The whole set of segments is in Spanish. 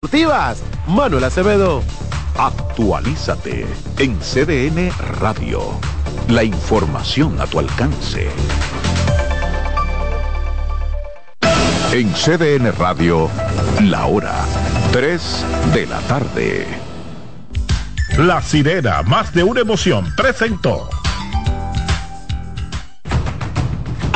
Deportivas, Manuel Acevedo. Actualízate en CDN Radio. La información a tu alcance. En CDN Radio, la hora 3 de la tarde. La sirena, más de una emoción, presentó.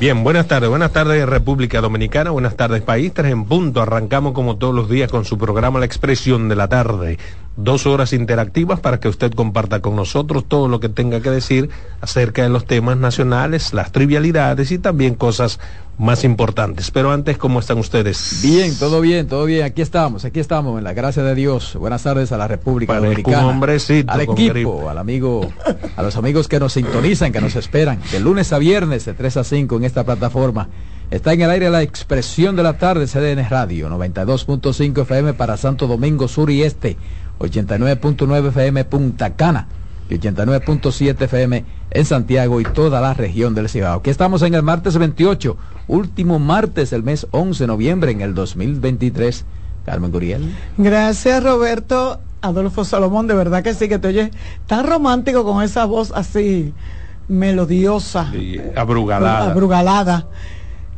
Bien, buenas tardes, buenas tardes República Dominicana, buenas tardes país, tres en punto, arrancamos como todos los días con su programa La Expresión de la Tarde, dos horas interactivas para que usted comparta con nosotros todo lo que tenga que decir acerca de los temas nacionales, las trivialidades y también cosas más importantes. Pero antes, ¿cómo están ustedes? Bien, todo bien, todo bien. Aquí estamos, aquí estamos, en la gracia de Dios. Buenas tardes a la República Dominicana. Un hombrecito, al equipo, al amigo, a los amigos que nos sintonizan, que nos esperan, de lunes a viernes de 3 a 5 en esta plataforma. Está en el aire la expresión de la tarde, CDN Radio, 92.5 FM para Santo Domingo Sur y Este, 89.9 FM Punta Cana y 89.7 FM en Santiago y toda la región del Cibao. Aquí estamos en el martes 28, último martes del mes 11 de noviembre en el 2023. Carmen Guriel. Gracias Roberto. Adolfo Salomón, de verdad que sí, que te oye tan romántico con esa voz así melodiosa. Y abrugalada. Abrugalada.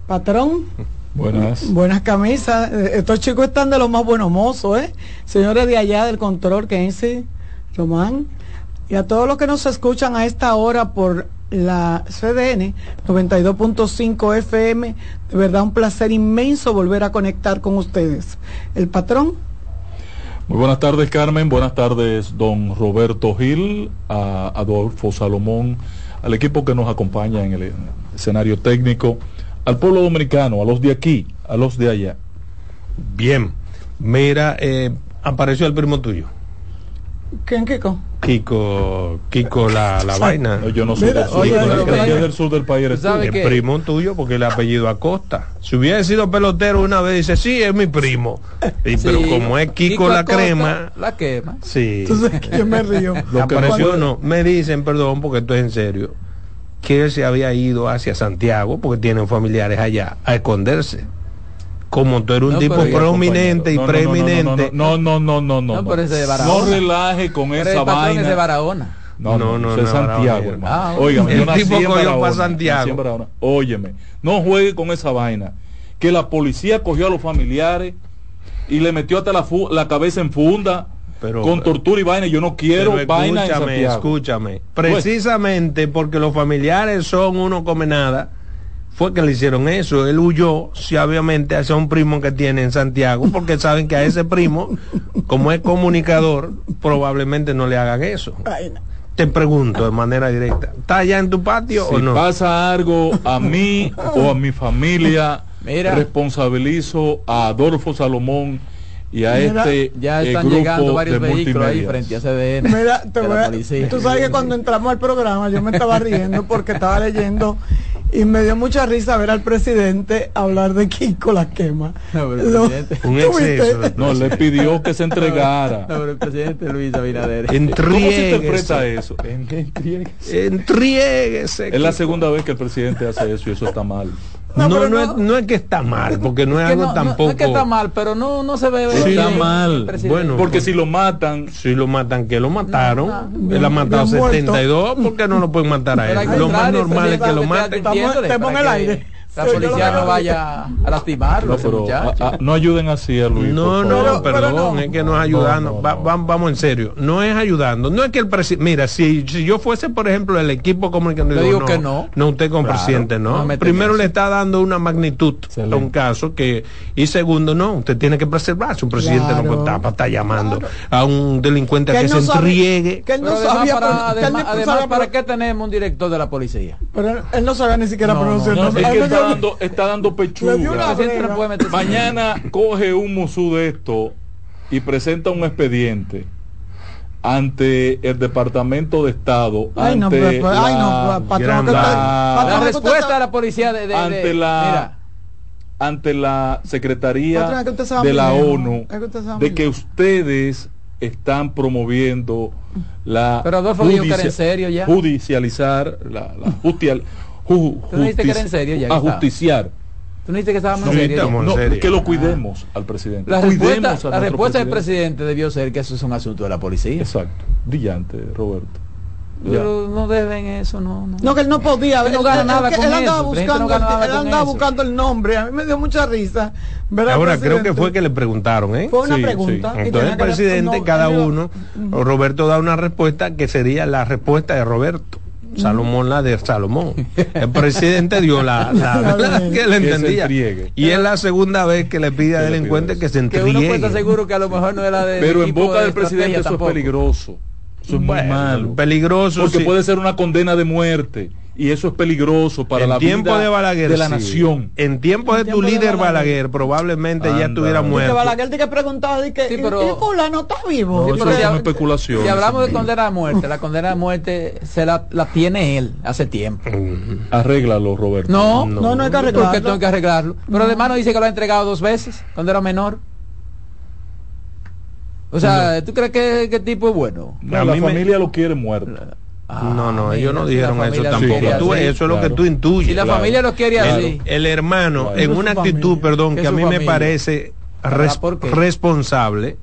Patrón. Buenas. Buenas camisas. Estos chicos están de los más buenos mozos, ¿eh? Señores de allá del control, Kenzie, Román. Y a todos los que nos escuchan a esta hora por la CDN 92.5 FM, de verdad un placer inmenso volver a conectar con ustedes. El patrón. Muy buenas tardes Carmen, buenas tardes don Roberto Gil, a Adolfo Salomón, al equipo que nos acompaña en el escenario técnico, al pueblo dominicano, a los de aquí, a los de allá. Bien, mira, eh, apareció el primo tuyo. ¿Quién, Kiko? Kiko, Kiko la, la vaina. No, yo no soy Mira, del sur, oye, del sur del país eres tú. ¿Sabe El qué? primo tuyo porque el apellido Acosta. Si hubiera sido pelotero una vez dice, sí, es mi primo. Y, pero como es Kiko, la Acosta, crema, La quema. sí. Entonces, yo me río. Lo que apareció no- no. Me dicen, perdón, porque esto es en serio, que él se había ido hacia Santiago porque tienen familiares allá a esconderse. Como tú eres un No, tipo prominente y No, no, no, no, preeminente. No, no, no, no, no. No, pero ese de Barahona. No relaje con Pero esa el vaina. es de Barahona. No, no, No, es no, Santiago, hermano. Ah, Óigame, el yo nací tipo en cogió Barahona, pa' Santiago. en. Óyeme, no juegue con esa vaina. Que la policía cogió a los familiares y le metió hasta la, la cabeza en funda Pero- con tortura y vaina. Yo no quiero vaina en escúchame, Santiago. escúchame. Precisamente porque los familiares son uno come nada, fue que le hicieron eso. Él huyó, si obviamente, hacia un primo que tiene en Santiago, porque saben que a ese primo, como es comunicador, probablemente no le hagan eso. Te pregunto de manera directa, ¿está allá en tu patio Si o no? pasa algo a mí o a mi familia, Mira. responsabilizo a Adolfo Salomón y a Mira, este Ya eh, están grupo llegando varios de vehículos ahí frente a CDN. Mira, te voy a- tú sabes que cuando entramos al programa yo me estaba riendo porque estaba leyendo y me dio mucha risa ver al presidente hablar de Kiko la quema. No, pero el Lo- presidente- Un exceso. No, le pidió que se entregara. No, pero el presidente Luis Abinader. ¿Cómo se interpreta eso? Entriéguese. Entriéguese. Es la segunda vez que el presidente hace eso y eso está mal. No, No, es, no- no es que está mal, porque no es Que algo tampoco... no es que está mal, pero no, no se ve. Sí, está mal. Bueno, Porque si lo matan, Si lo matan, que lo mataron. No, Él ha matado bien muerto. 72, ¿por qué no lo pueden matar a él? Lo más normal es que lo maten. está Estamos- Entiéndole, estamos en el aire. La policía no vaya a lastimarlo, No, ese pero muchacho. a- a- no ayuden así a Luis. No, no, perdón, pero no. es que no es ayudando. No, no, Va- vamos en serio, no es ayudando. No es que el presidente, mira, si, si yo fuese, por ejemplo, el equipo comunicativo, Le digo que no. No, usted como Claro, presidente, no Primero le está dando una magnitud Excelente. a un caso que, y segundo, no, usted tiene que preservarse. Un presidente no Claro. para estar llamando a un delincuente a Que que se sabe- entriegue. que él no Pero además, sabía para, pro- que él además, no además, ¿para qué tenemos un director de la policía? Pero él, él no sabía ni siquiera No, pronunciar está dando, está pechuga. Mañana coge un musú de esto y presenta un expediente ante el Departamento de Estado, Ay, no, ante ay, la- no, patrón, respuesta de la policía de, de- de- ante la mira, ante la Secretaría Patrón, es que de la. ONU Es que de que ustedes están promoviendo la Pero Adolfo dijo que era en judicia- serio ya. judicializar la, la ju- Tú no que era en justici- serio ya, a está. justiciar tú no dijiste que estábamos No, en serio. estamos ya? en No, serio. que lo cuidemos al presidente La Cuidemos respuesta, la del presidente. debió ser que eso es un asunto de la policía. exacto brillante Roberto. Pero no deben eso, no. no. No, que él no podía. Él no gana él- nada él- con él eso, andaba el presidente buscando, no nada él andaba eso. buscando el nombre. A mí me dio mucha risa. ver al Ahora, creo que fue que le preguntaron, ¿eh? Fue una Sí, pregunta. sí. Entonces el presidente, no, cada uno, Roberto da una respuesta que sería la respuesta de Roberto. Salomón la de Salomón. El presidente dio la, la, La la de- que le entendía. entregue. Y es la segunda vez que le pide al le delincuente que se Que uno entregue. seguro que a lo mejor no era de. pero en boca de del presidente eso tampoco. es peligroso eso es malo peligroso, porque sí. puede ser una condena de muerte y eso es peligroso para en la tiempo vida de Balaguer de la sí. nación En tiempo de tu de líder Balaguer. Balaguer, probablemente ya estuviera muerto. Balaguer de que preguntaba de que Sí, y- pero- y fulano está vivo. No, Sí, eso pero es si una hab- especulación Si hablamos de condena a muerte, la condena a muerte se la, la tiene él hace tiempo. arréglalo Roberto No, No. No, no hay que ¿Por qué arreglarlo. tengo que arreglarlo? Pero además no dice que lo ha entregado dos veces cuando era menor. O sea, ¿tú crees que, que tipo es bueno? No, A la mí me- familia lo quiere muerto no, no, Ah, ellos no dijeron eso tampoco. quiere Tú, así. eso es lo que tú intuyes. Si la Claro. familia lo quiere así. el hermano Claro. en una actitud, familia. perdón, que a mí me parece res- responsable,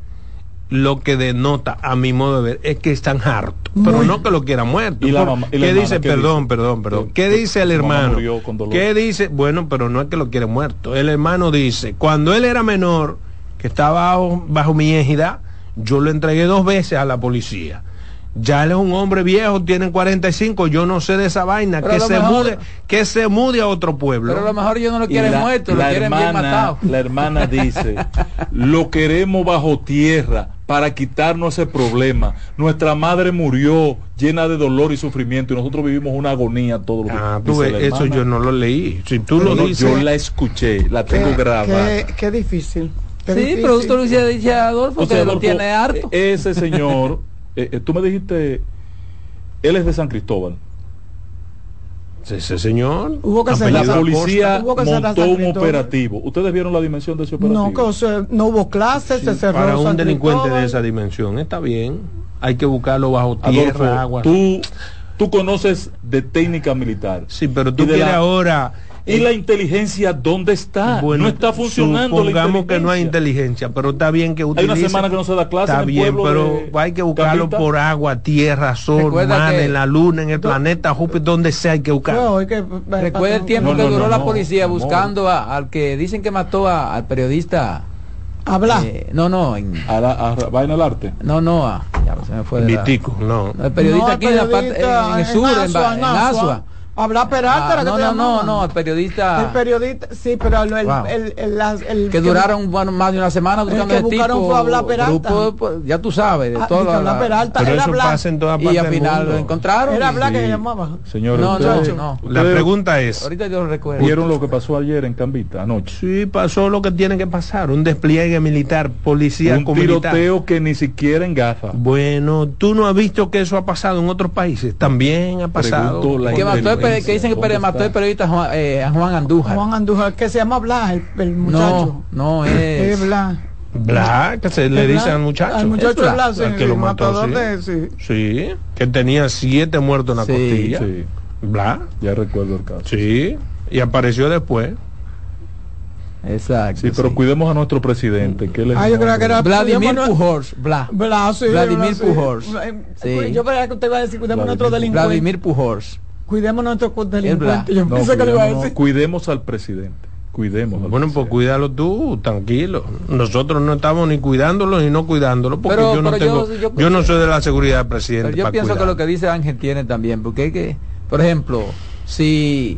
lo que denota a mi modo de ver es que están hartos, pero no que lo quieran muerto. ¿Y la Por- mamá- y la ¿Qué hermana dice? qué perdón, dice? perdón, perdón. ¿Qué dice el hermano? ¿Qué dice? Bueno, pero no es que lo quiere muerto. El hermano dice, cuando él era menor, que estaba bajo, bajo mi égida, yo lo entregué dos veces a la policía. Ya él es un hombre viejo, tiene 45, yo no sé de esa vaina, Pero que se mejor- mude, que se mude a otro pueblo. Pero a lo mejor ellos no lo quieren la- muerto, lo quieren bien matado. La hermana dice, lo queremos bajo tierra para quitarnos ese problema. Nuestra madre murió llena de dolor y sufrimiento y nosotros vivimos una agonía todos los días. Ah, tú Dice ves, la eso yo no lo leí. Si tú lo no, dices, yo la escuché, la Qué- tengo grabada. Qué, qué difícil. qué Sí, difícil. pero usted lo dice, Adolfo O sea, que lo tiene harto. e- Ese señor, eh, eh, tú me dijiste, él es de San Cristóbal. ese señor. Hubo que cerrar La policía. Hubo que montó un operativo. ¿Ustedes vieron la dimensión de ese operativo? No, que, o sea, no hubo clases, se cerró. para un San delincuente Cristóbal. de esa dimensión. Está bien. Hay que buscarlo bajo Adolfo, tierra, agua. tú, tú conoces de técnica militar. Sí, pero tú quieres la- ahora. ¿Y eh, la inteligencia dónde está? bueno, no está funcionando. la Supongamos que no hay inteligencia. pero está bien que Hay utilice. una semana que no se da clase Está en el bien, pero de hay que buscarlo Capita. por agua, tierra, sol, mar, en la luna, en el planeta, Júpiter, donde sea hay que buscarlo. No, hay que- Recuerda el tiempo No, que duró no, la policía buscando a- al que dicen que mató a- al periodista. Habla. eh, no, no, en, A la a vaina del arte. no, no, a- ya se me fue de la- Vitico, no. No, el periodista No, aquí en la parte, en el sur, en, Asua, Ba- en Asua. Habla Peralta, Ah, era que no, te no, no, no, el periodista El periodista, sí, pero el, el, Wow. el, el- el- que duraron bueno, más de una semana buscando que ese buscaron tipo. fue a Blas Peralta. grupo, pues, ya tú sabes, de Ah, todo dice lo- Blas la- Peralta, Pero era eso pasa en Y al final mundo. lo encontraron. Era que Sí. se llamaba. Señores, No, no. La pregunta es, Ahorita yo lo recuerdo. ¿Vieron lo que pasó ayer en Cambita anoche? sí pasó lo que tiene que pasar, un despliegue militar, policía Un tiroteo que ni siquiera engafa. Bueno, tú no has visto que eso ha pasado en otros países. También ha pasado. Pregunto la que, el dicen que ¿Dónde peri- mató el periodista Juan, eh, a Juan Andújar. Juan Andújar, que se llama Blas, el, el muchacho. no, no Es es. Blas. Bla, que se le Es dice Blas. al muchacho. Al muchacho Blas, Blas, sí, que lo el mató, matador sí. de- sí. Sí, que tenía siete muertos en la Sí, costilla. Sí, Bla, ya recuerdo el caso. sí, y apareció después. Exacto. Sí, pero sí. cuidemos a nuestro presidente. Que él es Ah, yo creía que era- Vladimir Pujols, Bla. Blas, sí, Vladimir Blas, sí. Pujols. Eh, Sí. Yo creía que usted iba a decir, cuidemos a nuestro delincuente. Vladimir Pujols. Cuidemos nuestros delincuentes. Yo No, pensé que le iba a cuidemos, decir. cuidemos al presidente. Cuidemos. al Bueno, pues cuídalo tú, tranquilo. Nosotros no estamos ni cuidándolo ni no cuidándolo, porque Pero- yo no tengo, yo- yo, yo- no soy de la seguridad del presidente. Pero yo para pienso que lo que dice Ángel tiene también, porque es que, por ejemplo, si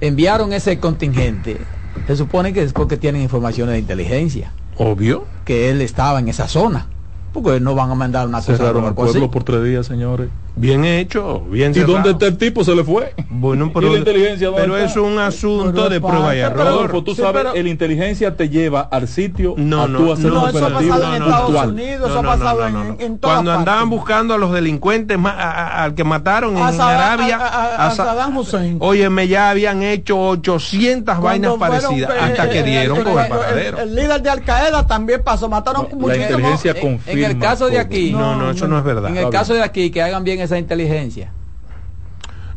enviaron ese contingente, se supone que es porque tienen informaciones de inteligencia, Obvio. que él estaba en esa zona, porque no van a mandar una cosa Cerraron el loco así. pueblo por tres días, señores. Bien hecho, bien ¿Y cerrado. dónde está el tipo? Se le fue. Bueno, ¿Y pero, la inteligencia pero es un asunto Pero de prueba y pero- error. Tú Sí, sabes, pero- el inteligencia te lleva al sitio No, a no, tú hacer no, eso ha operativo pasado en no, Estados puntual. Unidos, No, eso ha no, pasado no, en, no, no. en todas Cuando andaban buscando a los delincuentes ma- a- a- al que mataron en Saddam- Arabia, a- a- a Sa- Saddam Hussein. Óyeme, ya habían hecho 800 vainas Cuando parecidas eh, hasta eh, que dieron el- con el paradero. El, líder de Al Qaeda también pasó, mataron la inteligencia En- en, el caso de aquí, No, no, eso no es verdad. en el caso de aquí, que hagan bien esa inteligencia.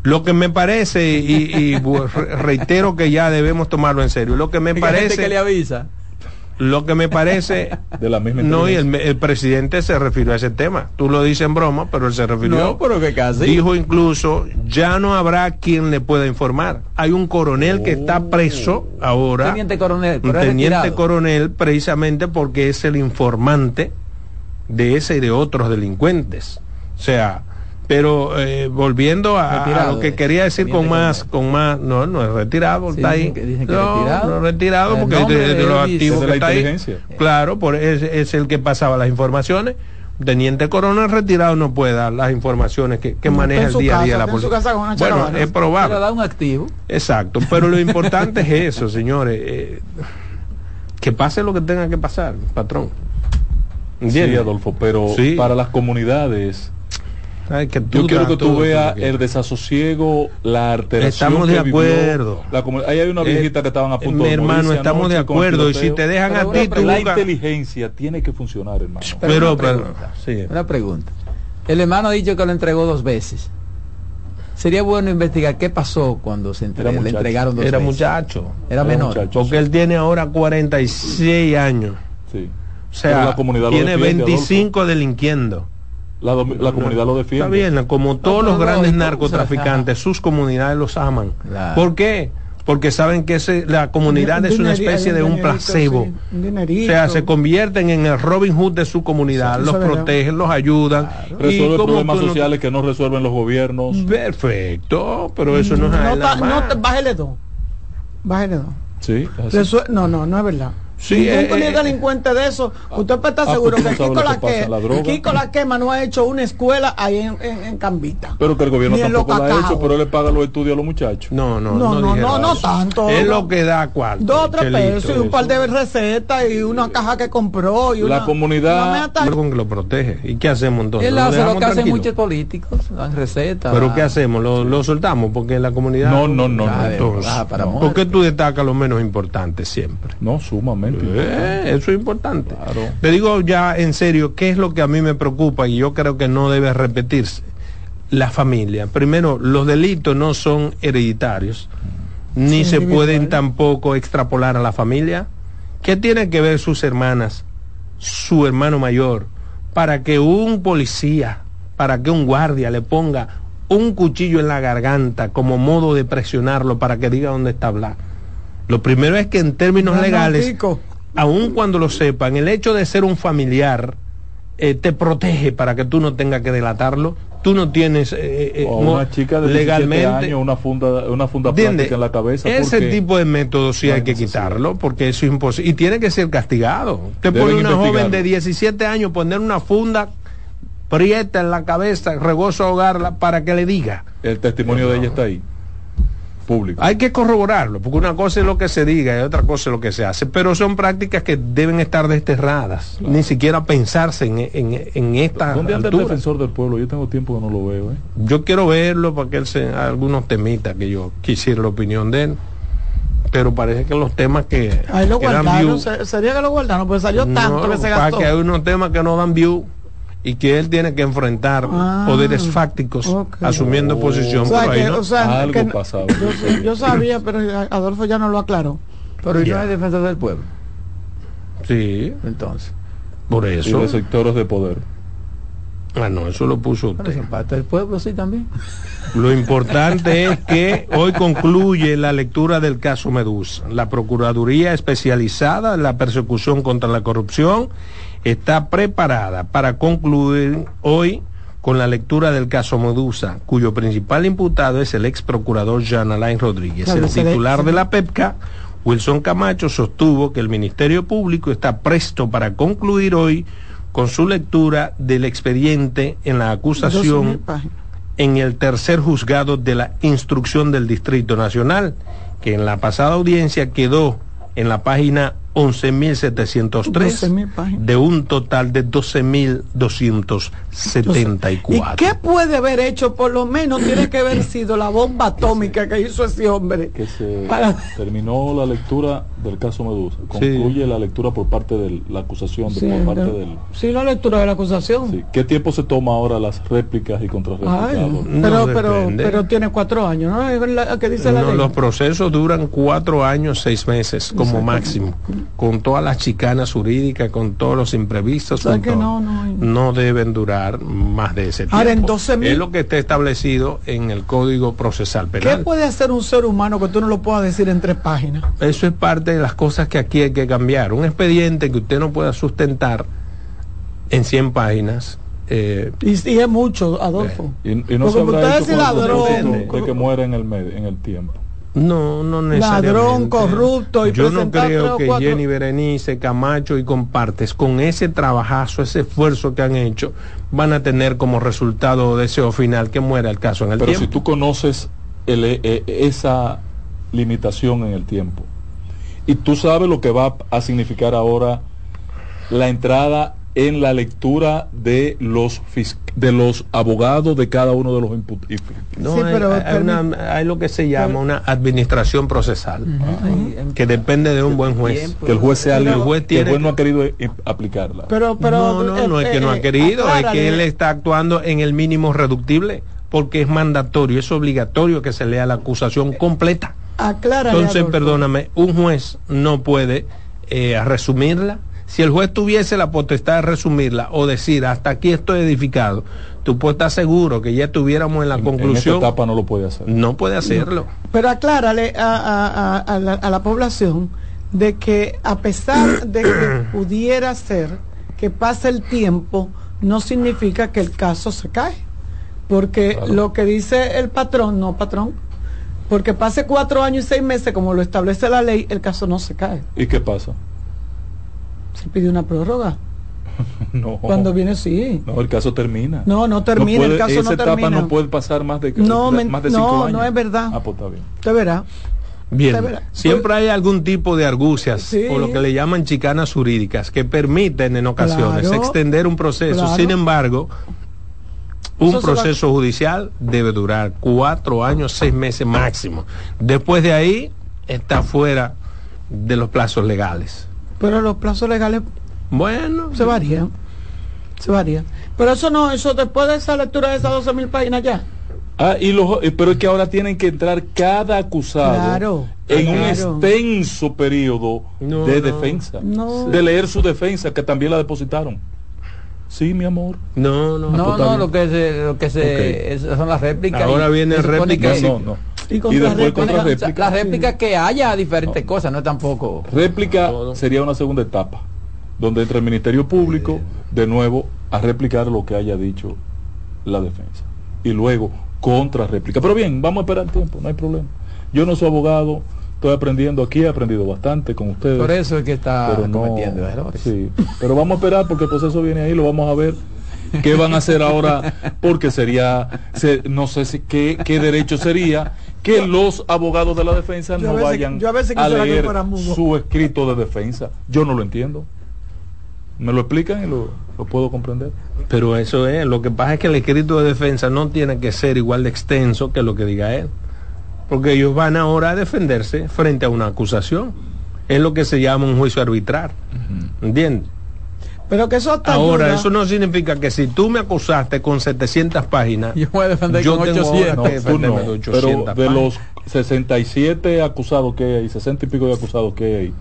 Lo que me parece, y, reitero que ya debemos tomarlo en serio, lo que me gente que le parece, avisa. lo que me parece, De la misma no, y el, el presidente se refirió a ese tema. Tú lo dices en broma, pero él se refirió. No, pero que casi. Dijo incluso, ya no habrá quien le pueda informar. Hay un coronel que está preso ahora. Teniente coronel, pero teniente retirado. coronel precisamente porque es el informante de ese y de otros delincuentes. O sea, pero eh, volviendo a, lo que eh, quería decir con más, con más, no, no es retirado, Sí, está ahí. dicen que- dicen que no, retirado. no retirado porque nombre de, de de los activos De que la está ahí. inteligencia. Claro, por es, es el que pasaba las informaciones. Teniente coronel retirado no puede dar las informaciones que, que maneja el día a día la policía. Bueno, es probable. da un activo. Exacto, pero lo importante es eso, señores. eh, que pase lo que tenga que pasar, patrón. Sí, ¿Entiendes? Adolfo, pero Sí. para las comunidades, Ay, que tú yo quiero que tú veas el desasosiego, la alteración. Estamos de que vivió acuerdo. la ahí hay una Eh, viejita que estaban a punto mi de hermano, morirse estamos de acuerdo, y si te dejan Pero a una ti, tú La inteligencia tiene que funcionar, hermano. Pero Pero, una pero, pregunta. sí. Una pregunta. El hermano ha dicho que lo entregó dos veces. Sería bueno investigar qué pasó cuando se le muchacho. entregaron dos Era veces. muchacho. Era Era menor. muchacho. Porque él tiene ahora 46 años. Sí. O sea, la comunidad tiene defiende, 25 delinquiendo. La, comunidad lo defiende. Está bien, como todos los no, grandes narcotraficantes, sus comunidades los aman. Claro. ¿Por qué? Porque saben que ese- la comunidad Un es una especie de un placebo. sí, un O sea, se convierten en el Robin Hood de su comunidad, los protegen, los ayudan. Resuelve como problemas sociales que no resuelven los gobiernos. Perfecto, pero eso no es nada no bájele dos. Bájele dos. Sí, no, no, no es verdad. Sí, Ningún eh, eh, delincuente de eso. Usted puede estar ah, seguro que no Kiko la, que la. Kiko la quema no ha hecho una escuela ahí en, en, en Cambita. Pero que el gobierno tampoco lo ha hecho, pero él le paga los estudios a los muchachos. No, no, No, no, no, no, no tanto, Es lo que da cuarto. Dos o tres pesos y un par de recetas y una caja que compró. Y La una, comunidad- una meta- Algo que lo protege. ¿Y qué hacemos entonces? Él ¿Lo hace lo que hacen muchos políticos, dan recetas. ¿Pero qué hacemos? ¿Lo, lo soltamos? Porque la comunidad... No, no, no, Ah, no. ah, ¿Por qué tú destacas lo menos importante siempre? No, sumamente. Eh, eso es importante. Claro. Te digo ya en serio, ¿qué es lo que a mí me preocupa y yo creo que no debe repetirse? La familia. Primero, los delitos no son hereditarios, ni Sí, se pueden tampoco extrapolar a la familia. ¿Qué tienen que ver sus hermanas, su hermano mayor, para que un policía, para que un guardia le ponga un cuchillo en la garganta como modo de presionarlo para que diga dónde está Blas? Lo primero es que en términos legales aun cuando lo sepan, el hecho de ser un familiar eh, te protege para que tú no tengas que delatarlo. Tú no tienes eh, eh, O una chica de 17 legalmente. años, una funda, una funda ¿Entiendes? plástica en la cabeza. Ese tipo de métodos sí no hay hay que quitarlo porque eso es imposible. Y tiene que ser castigado. Te pone una joven de 17 años poner una funda prieta en la cabeza, regoso ahogarla para que le diga. El testimonio de ella está ahí. Público. Hay que corroborarlo, porque una cosa es lo que se diga y otra cosa es lo que se hace, pero son prácticas que deben estar desterradas, ni siquiera pensarse en, en, en esta ¿Dónde anda el defensor del pueblo? Yo tengo tiempo que no lo veo. ¿eh? Yo quiero verlo para que él se algunos temitas que yo quisiera la opinión de él, pero parece que los temas que, Ahí lo que dan guardaron. view, se- Sería que lo guardaron, pues salió tanto no, que se para gastó. que hay unos temas que no dan view y que él tiene que enfrentar Ah, poderes fácticos asumiendo Oh. posición O sea, por ahí, que- ¿no? o sea, Algo que- pasaba. Yo, yo sabía, pero Adolfo ya no lo aclaró. Pero ¿y Ya. no hay defensor del pueblo. Sí, Entonces. por Y eso. de sectores de poder. Ah, no, eso lo puso Pero usted. parte del pueblo, sí, también. Lo importante es que hoy concluye la lectura del caso Medusa. La Procuraduría especializada en la persecución contra la corrupción está preparada para concluir hoy con la lectura del caso Medusa, cuyo principal imputado es el ex procurador Jean Alain Rodríguez. Claro, el le- titular de la PEPCA, Wilson Camacho, sostuvo que el Ministerio Público está presto para concluir hoy con su lectura del expediente en la 12.000 acusación en el tercer juzgado de la instrucción del Distrito Nacional, que en la pasada audiencia quedó en la página 11.703 12.000 páginas. de un total de 12.274. ¿Y qué puede haber hecho? Por lo menos tiene que haber sido la bomba atómica que hizo ese hombre. que se Para- terminó la lectura del caso Medusa. Concluye la lectura por parte de la acusación, de, Sí, por parte ¿no? del... Sí, la lectura de la acusación. Sí. ¿Qué tiempo se toma ahora las réplicas y contrarréplicas? Ay? No pero, pero tiene cuatro años, ¿no? La No, ley. los procesos duran cuatro años, seis meses como máximo, con todas las chicanas jurídicas, con todos los imprevistos, O sea con que todo. no, no hay- No deben durar más de ese tiempo. Ahora, en 12.000 es lo que está establecido en el Código Procesal ¿Qué Penal. puede hacer un ser humano que tú no lo puedas decir en tres páginas? Eso es parte de las cosas que aquí hay que cambiar. Un expediente que usted no pueda sustentar en 100 páginas. eh, Y, y es mucho, Adolfo. Y, y no Porque se habrá usted hecho es con el ladrón. propósito de que muera en el, medio, en el tiempo. No, no necesariamente. Ladrón, corrupto y Yo no creo que cuatro- Jenny Berenice, Camacho y compartes con ese trabajazo, ese esfuerzo que han hecho, van a tener como resultado o deseo final que muera el caso en el Pero tiempo. si tú conoces el- e- e- esa limitación en el tiempo y tú sabes lo que va a significar ahora la entrada en la lectura de los fis- de los abogados de cada uno de los imputados. No, Sí, hay, pero hay permi- una- hay lo que se llama pero- una administración procesal, que depende de un buen juez. Que el juez sea libre, el juez que el tiene juez no ha querido eh, aplicarla. Pero, pero, no, no, no eh, es que no ha eh, querido, es que él está actuando en el mínimo reductible, porque es mandatorio, es obligatorio que se lea la acusación completa. Aclárale, Entonces, Adolfo. perdóname, un juez no puede eh, resumirla. Si el juez tuviese la potestad de resumirla o decir hasta aquí estoy edificado, tú puedes estar seguro que ya estuviéramos en la En- en conclusión. esta etapa no lo puede hacer. no puede hacerlo. Pero aclárale a, a- a- a la, a la población de que a pesar de que pudiera ser que pase el tiempo, no significa que el caso se cae. Porque Claro. lo que dice el patrón, no patrón, porque pase cuatro años y seis meses, como lo establece la ley, el caso no se cae. ¿Y qué pasa? Se pide una prórroga. No. Cuando viene, sí. No, el caso termina. No, no termina, puede- el caso esa no etapa termina. no puede pasar más de, No, men- más de no, cinco años. no es verdad. Ah, pues está bien. Usted verá. Bien, siempre hay algún tipo de argucias Sí. o lo que le llaman chicanas jurídicas que permiten en ocasiones Claro. extender un proceso. Claro. Sin embargo, un Eso se va- proceso judicial debe durar cuatro años, seis meses máximo. Después de ahí está fuera de los plazos legales. Pero los plazos legales Bueno, se varían. Se varían. Pero eso no, eso después de esa lectura de esas 12 mil páginas ya. Ah, y los, pero es que ahora tienen que entrar cada acusado Claro, en un extenso periodo No, de no. defensa. No. De leer su defensa, que también la depositaron. Sí, mi amor. no, no. No, pues está no, lo que se, lo que se Ok. es- son las réplicas. Ahora y viene réplica, no, no. Y después réplica. contra réplica. las réplicas que haya diferentes cosas, no es tampoco. Réplica sería una segunda etapa, donde entra el Ministerio Público de nuevo a replicar lo que haya dicho la defensa. Y luego contra réplica. Pero bien, vamos a esperar tiempo, no hay problema. Yo no soy abogado, estoy aprendiendo aquí, he aprendido bastante con ustedes. Por eso es que está pero no, cometiendo errores. sí. pero vamos a esperar porque el proceso viene ahí, lo vamos a ver. ¿Qué van a hacer ahora? Porque sería, se- no sé si, qué, qué derecho sería que los abogados de la defensa a no veces- vayan yo a veces a leer su escrito de defensa. Yo no lo entiendo. ¿Me lo explican y lo, lo puedo comprender? Pero eso es, lo que pasa es que el escrito de defensa no tiene que ser igual de extenso que lo que diga él. Porque ellos van ahora a defenderse frente a una acusación. Es lo que se llama un juicio arbitral. ¿Entiendes? Pero que eso hasta Ahora, ayuda. eso no significa que si tú me acusaste con 700 páginas, Yo voy a defender Yo con tengo 800. No, tú no. de Pero 800 de los 67 acusados que hay, 60 y pico de acusados que hay,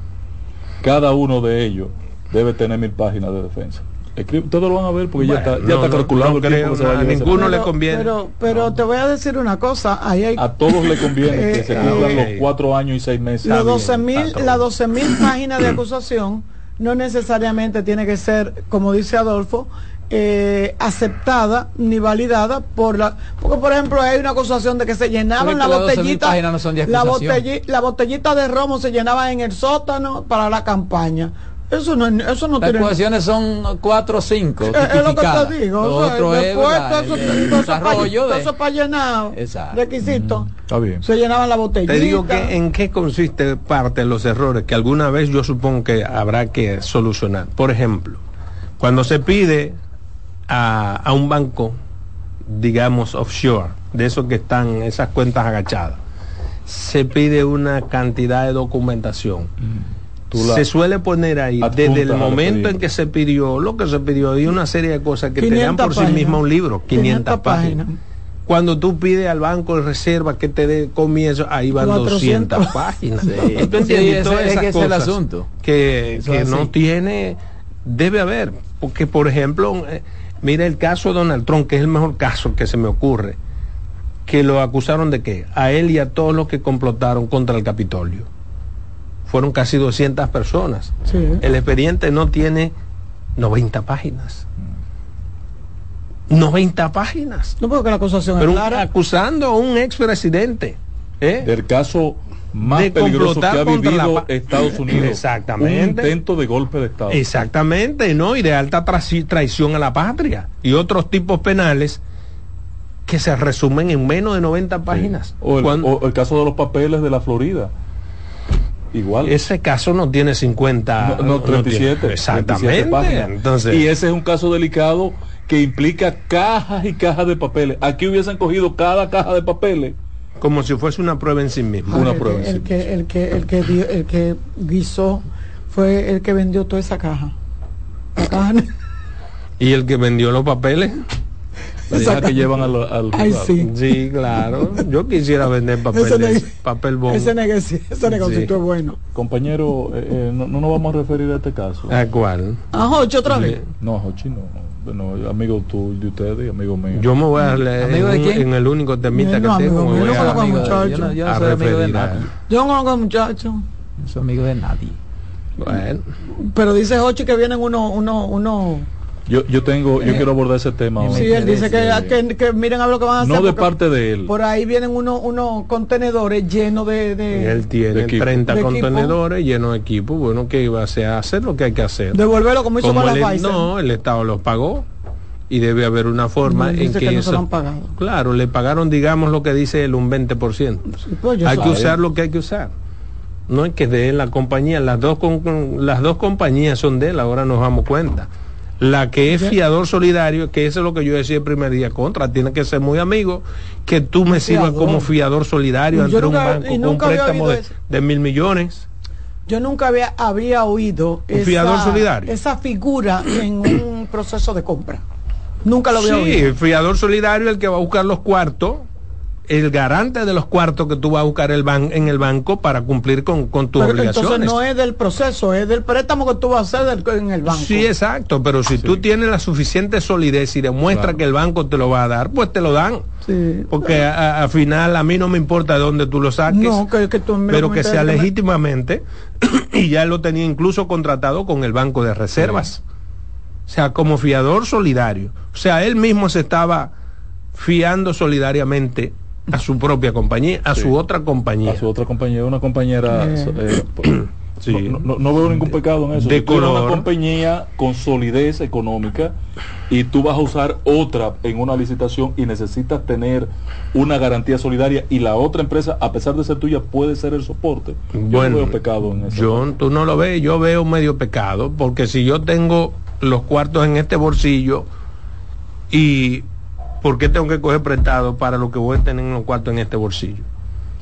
cada uno de ellos debe tener mil páginas de defensa. Escribe- Ustedes lo van a ver porque ya está, ya no, está no, calculado no creo, se va a ninguno le conviene. Pero, pero te voy a decir una cosa, ahí hay A todos le conviene que se cumplan eh, los cuatro años y seis meses. las bien, 12 mil patrón. las 12 mil páginas de acusación no necesariamente tiene que ser, como dice Adolfo, eh, aceptada ni validada por la porque por ejemplo hay una acusación de que se llenaban la es que las 12.000 botellita no la botellita de romo se llenaba en el sótano para la campaña eso no eso no Las tiene ecuaciones son cuatro o cinco. es, es lo que te digo Lo o sea, otro es eso- el- el todo eso pa- desarrollo todo de- eso para llenar Exacto. requisitos Está bien. se llenaban la botellita Te digo que en qué consiste parte de los errores que alguna vez yo supongo que habrá que solucionar. Por ejemplo, cuando se pide a, a un banco, digamos offshore, de esos que están, esas cuentas agachadas, se pide una cantidad de documentación. Tú la- se suele poner ahí desde el momento en que se pidió lo que se pidió y una serie de cosas que te 500 dan por sí misma un libro 500, 500 páginas. páginas. Cuando tú pides al banco de reserva que te dé comienzo, ahí van 400. 200 páginas. Sí. ¿Tú entiendes? Sí, ese- Todas es que el asunto. Que, no tiene, debe haber. Porque, por ejemplo, eh, mira el caso de Donald Trump, que es el mejor caso que se me ocurre, que lo acusaron de qué? A él y a todos los que complotaron contra el Capitolio. Fueron casi 200 personas. Sí. El expediente no tiene 90 páginas. 90 páginas. no porque la acusación Pero es clara acusando a un expresidente. ¿eh? Del caso más De peligroso que complotar ha contra la vivido Estados Unidos. Exactamente. Un intento de golpe de Estado. Exactamente, ¿no? Y de alta traici- traición a la patria. Y otros tipos penales que se resumen en menos de 90 páginas. O el, Cuando- o el caso de los papeles de la Florida. Igual. ese caso no tiene 50. no, no, 37. tiene- exactamente. 37 páginas. Entonces, y ese es un caso delicado que implica cajas y cajas de papeles. Aquí hubiesen cogido cada caja de papeles. como si fuese una prueba en sí misma. una el, prueba el, encima. que el que el que dio- el que guisó fue el que vendió toda esa caja La caja ne- Y el que vendió los papeles. La que llevan al, al Ay, sí. Sí, claro. Yo quisiera vender ese, papel, neg- papel bond. ese negocio ese negocito es bueno Compañero, eh, eh, no, no nos vamos a referir a este caso. ¿A cuál? ah ocho otra vez No, Jochi no. Bueno, amigo tú, de ustedes y amigo mío. Yo me voy a leer ¿Amigo de en, quién? en el único temita No, que tengo. voy no a- conozco a de- muchacho. yo no, yo no a soy amigo de a- nadie. yo no conozco al muchacho No soy amigo de nadie. Bueno, pero dice Ochi que vienen unos uno, uno, Yo, yo tengo, yo quiero abordar ese tema. Sí, él dice que, interesa. que, que miren a ver lo que van a hacer no de parte de él. por ahí vienen unos unos contenedores llenos de, de, él tiene de equipo. 30 De equipo. contenedores llenos de equipo. Bueno, ¿qué iba a hacer? Hacer lo que hay que hacer. devolverlo como hizo Como con no, el Estado los pagó y debe haber una forma No, en que, que no se eso- lo han pagado. Claro, le pagaron, digamos, lo que dice él, un 20%. pues hay que usar lo que hay que usar. No es que de él la compañía, las dos, con- con- las dos compañías son de él, ahora nos damos cuenta. La que es fiador solidario, que eso es lo que yo decía el primer día contra, tiene que ser muy amigo, que tú me sirvas Fiador. como fiador solidario ante un banco con un préstamo de, mil millones. Yo nunca había, había oído ¿Un fiador solidario? esa figura en un proceso de compra. Nunca lo había Sí, oído. el fiador solidario el que va a buscar los cuartos, el garante de los cuartos que tú vas a buscar el ban en el banco para cumplir con, con tus Pero obligaciones. entonces no es del proceso, es del préstamo que tú vas a hacer del- en el banco. Sí, exacto, pero si tú tienes la suficiente solidez y demuestras Claro. que el banco te lo va a dar, pues te lo dan. Sí. Porque al final a mí no me importa de dónde tú lo saques, No, que, que tú me lo pero que sea me- legítimamente, y ya lo tenía incluso contratado con el Banco de Reservas. O sea, como fiador solidario. O sea, él mismo se estaba fiando solidariamente a su propia compañía, a Sí. su otra compañía. A su otra compañera, una compañera. Eh. eh, p- Sí. no, no- no veo ningún pecado en eso. De Si tú una color. compañía con solidez económica y tú vas a usar otra en una licitación y necesitas tener una garantía solidaria y la otra empresa, a pesar de ser tuya, puede ser el soporte. Yo Bueno, no veo pecado en eso. Yo, tú no lo ves, yo veo medio pecado, porque si yo tengo los cuartos en este bolsillo y ¿por qué tengo que coger prestado para lo que voy a tener en los cuartos en este bolsillo?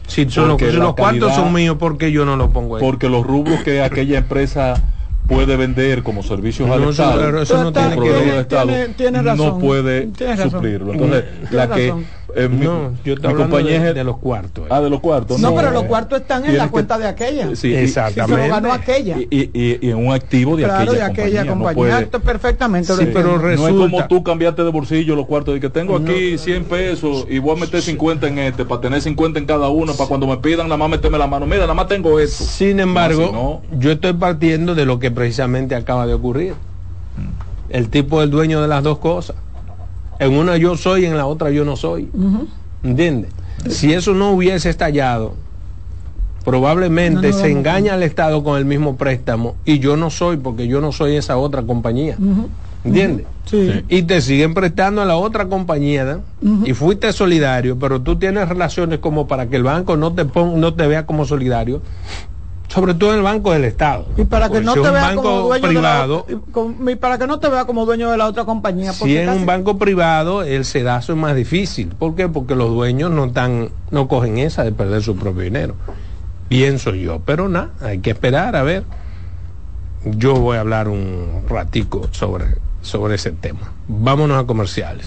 Si, son los, si los cuartos son míos, ¿por qué yo no los pongo ahí? Porque los rubros que aquella empresa puede vender como servicios No, al eso- Estado, pero eso no como tiene que proveedor ver. del Estado, Tiene- tiene no razón. puede Tiene razón. suplirlo. Entonces, Tiene la que eh, mi, no, yo mi compañía de, los cuartos. eh. Ah, de los cuartos. No, pero eh, los cuartos están en la que- cuenta de aquella. Sí, y- Exactamente. Se lo ganó aquella. Y, y- y- y en un activo de claro, aquella de aquella compañía. compañía. No, puede- perfectamente. Sí, pero entiendo. no es resulta- como tú cambiarte de bolsillo los cuartos de que tengo aquí 100 pesos y voy a meter 50 en este para tener 50 en cada uno para cuando me pidan nada más meterme la mano. Mira, nada más tengo esto. Sin embargo, No, si yo estoy partiendo de lo que precisamente acaba de ocurrir. El tipo del dueño de las dos cosas. En una yo soy, en la otra yo no soy. ¿Entiendes? Si eso no hubiese estallado, probablemente No, no, se no, no. engaña al Estado con el mismo préstamo y yo no soy porque yo no soy esa otra compañía. ¿Entiendes? Sí. Y te siguen prestando a la otra compañía ¿no? y fuiste solidario, pero tú tienes relaciones como para que el banco no te pon- no te vea como solidario, sobre todo en el banco del Estado. Y para que no si te vea como dueño privado, de la, y para que no te vea como dueño de la otra compañía. si es un banco privado, el sedazo es más difícil. ¿Por qué? Porque los dueños no están, no cogen esa de perder su propio dinero. Pienso yo, pero nada, hay que esperar a ver. Yo voy a hablar un ratico sobre, sobre ese tema. Vámonos a comerciales.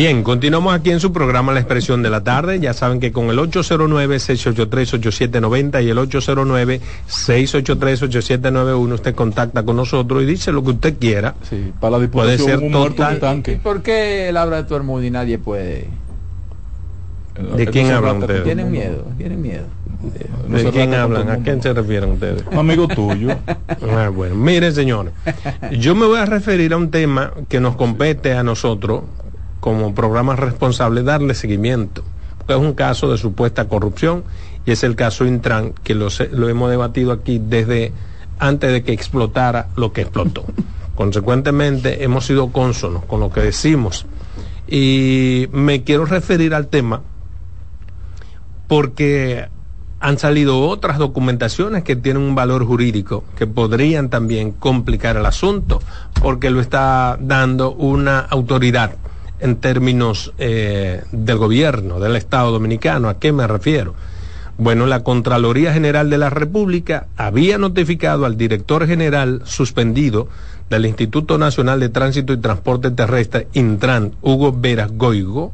Bien, continuamos aquí en su programa La Expresión de la Tarde. Ya saben que con el 809-683-8790 y el 809-683-8791 usted contacta con nosotros y dice lo que usted quiera. Sí, para la Puede ser un muerto total- un tanque. ¿Y por qué él habla de todo el mundo y nadie puede? ¿De quién hablan ustedes? Tienen miedo, tienen miedo. No ¿De quién hablan? ¿A quién se refieren ustedes? Un amigo tuyo. Ah, bueno, miren señores, yo me voy a referir a un tema que nos compete a nosotros como programa responsable darle seguimiento. Porque es un caso de supuesta corrupción y es el caso Intran que lo, lo hemos debatido aquí desde antes de que explotara lo que explotó. Consecuentemente, hemos sido cónsonos con lo que decimos. Y me quiero referir al tema porque han salido otras documentaciones que tienen un valor jurídico que podrían también complicar el asunto, porque lo está dando una autoridad en términos eh, del gobierno, del Estado dominicano. ¿A qué me refiero? Bueno, la Contraloría General de la República había notificado al director general suspendido del Instituto Nacional de Tránsito y Transporte Terrestre, Intran, Hugo Veras Goigo,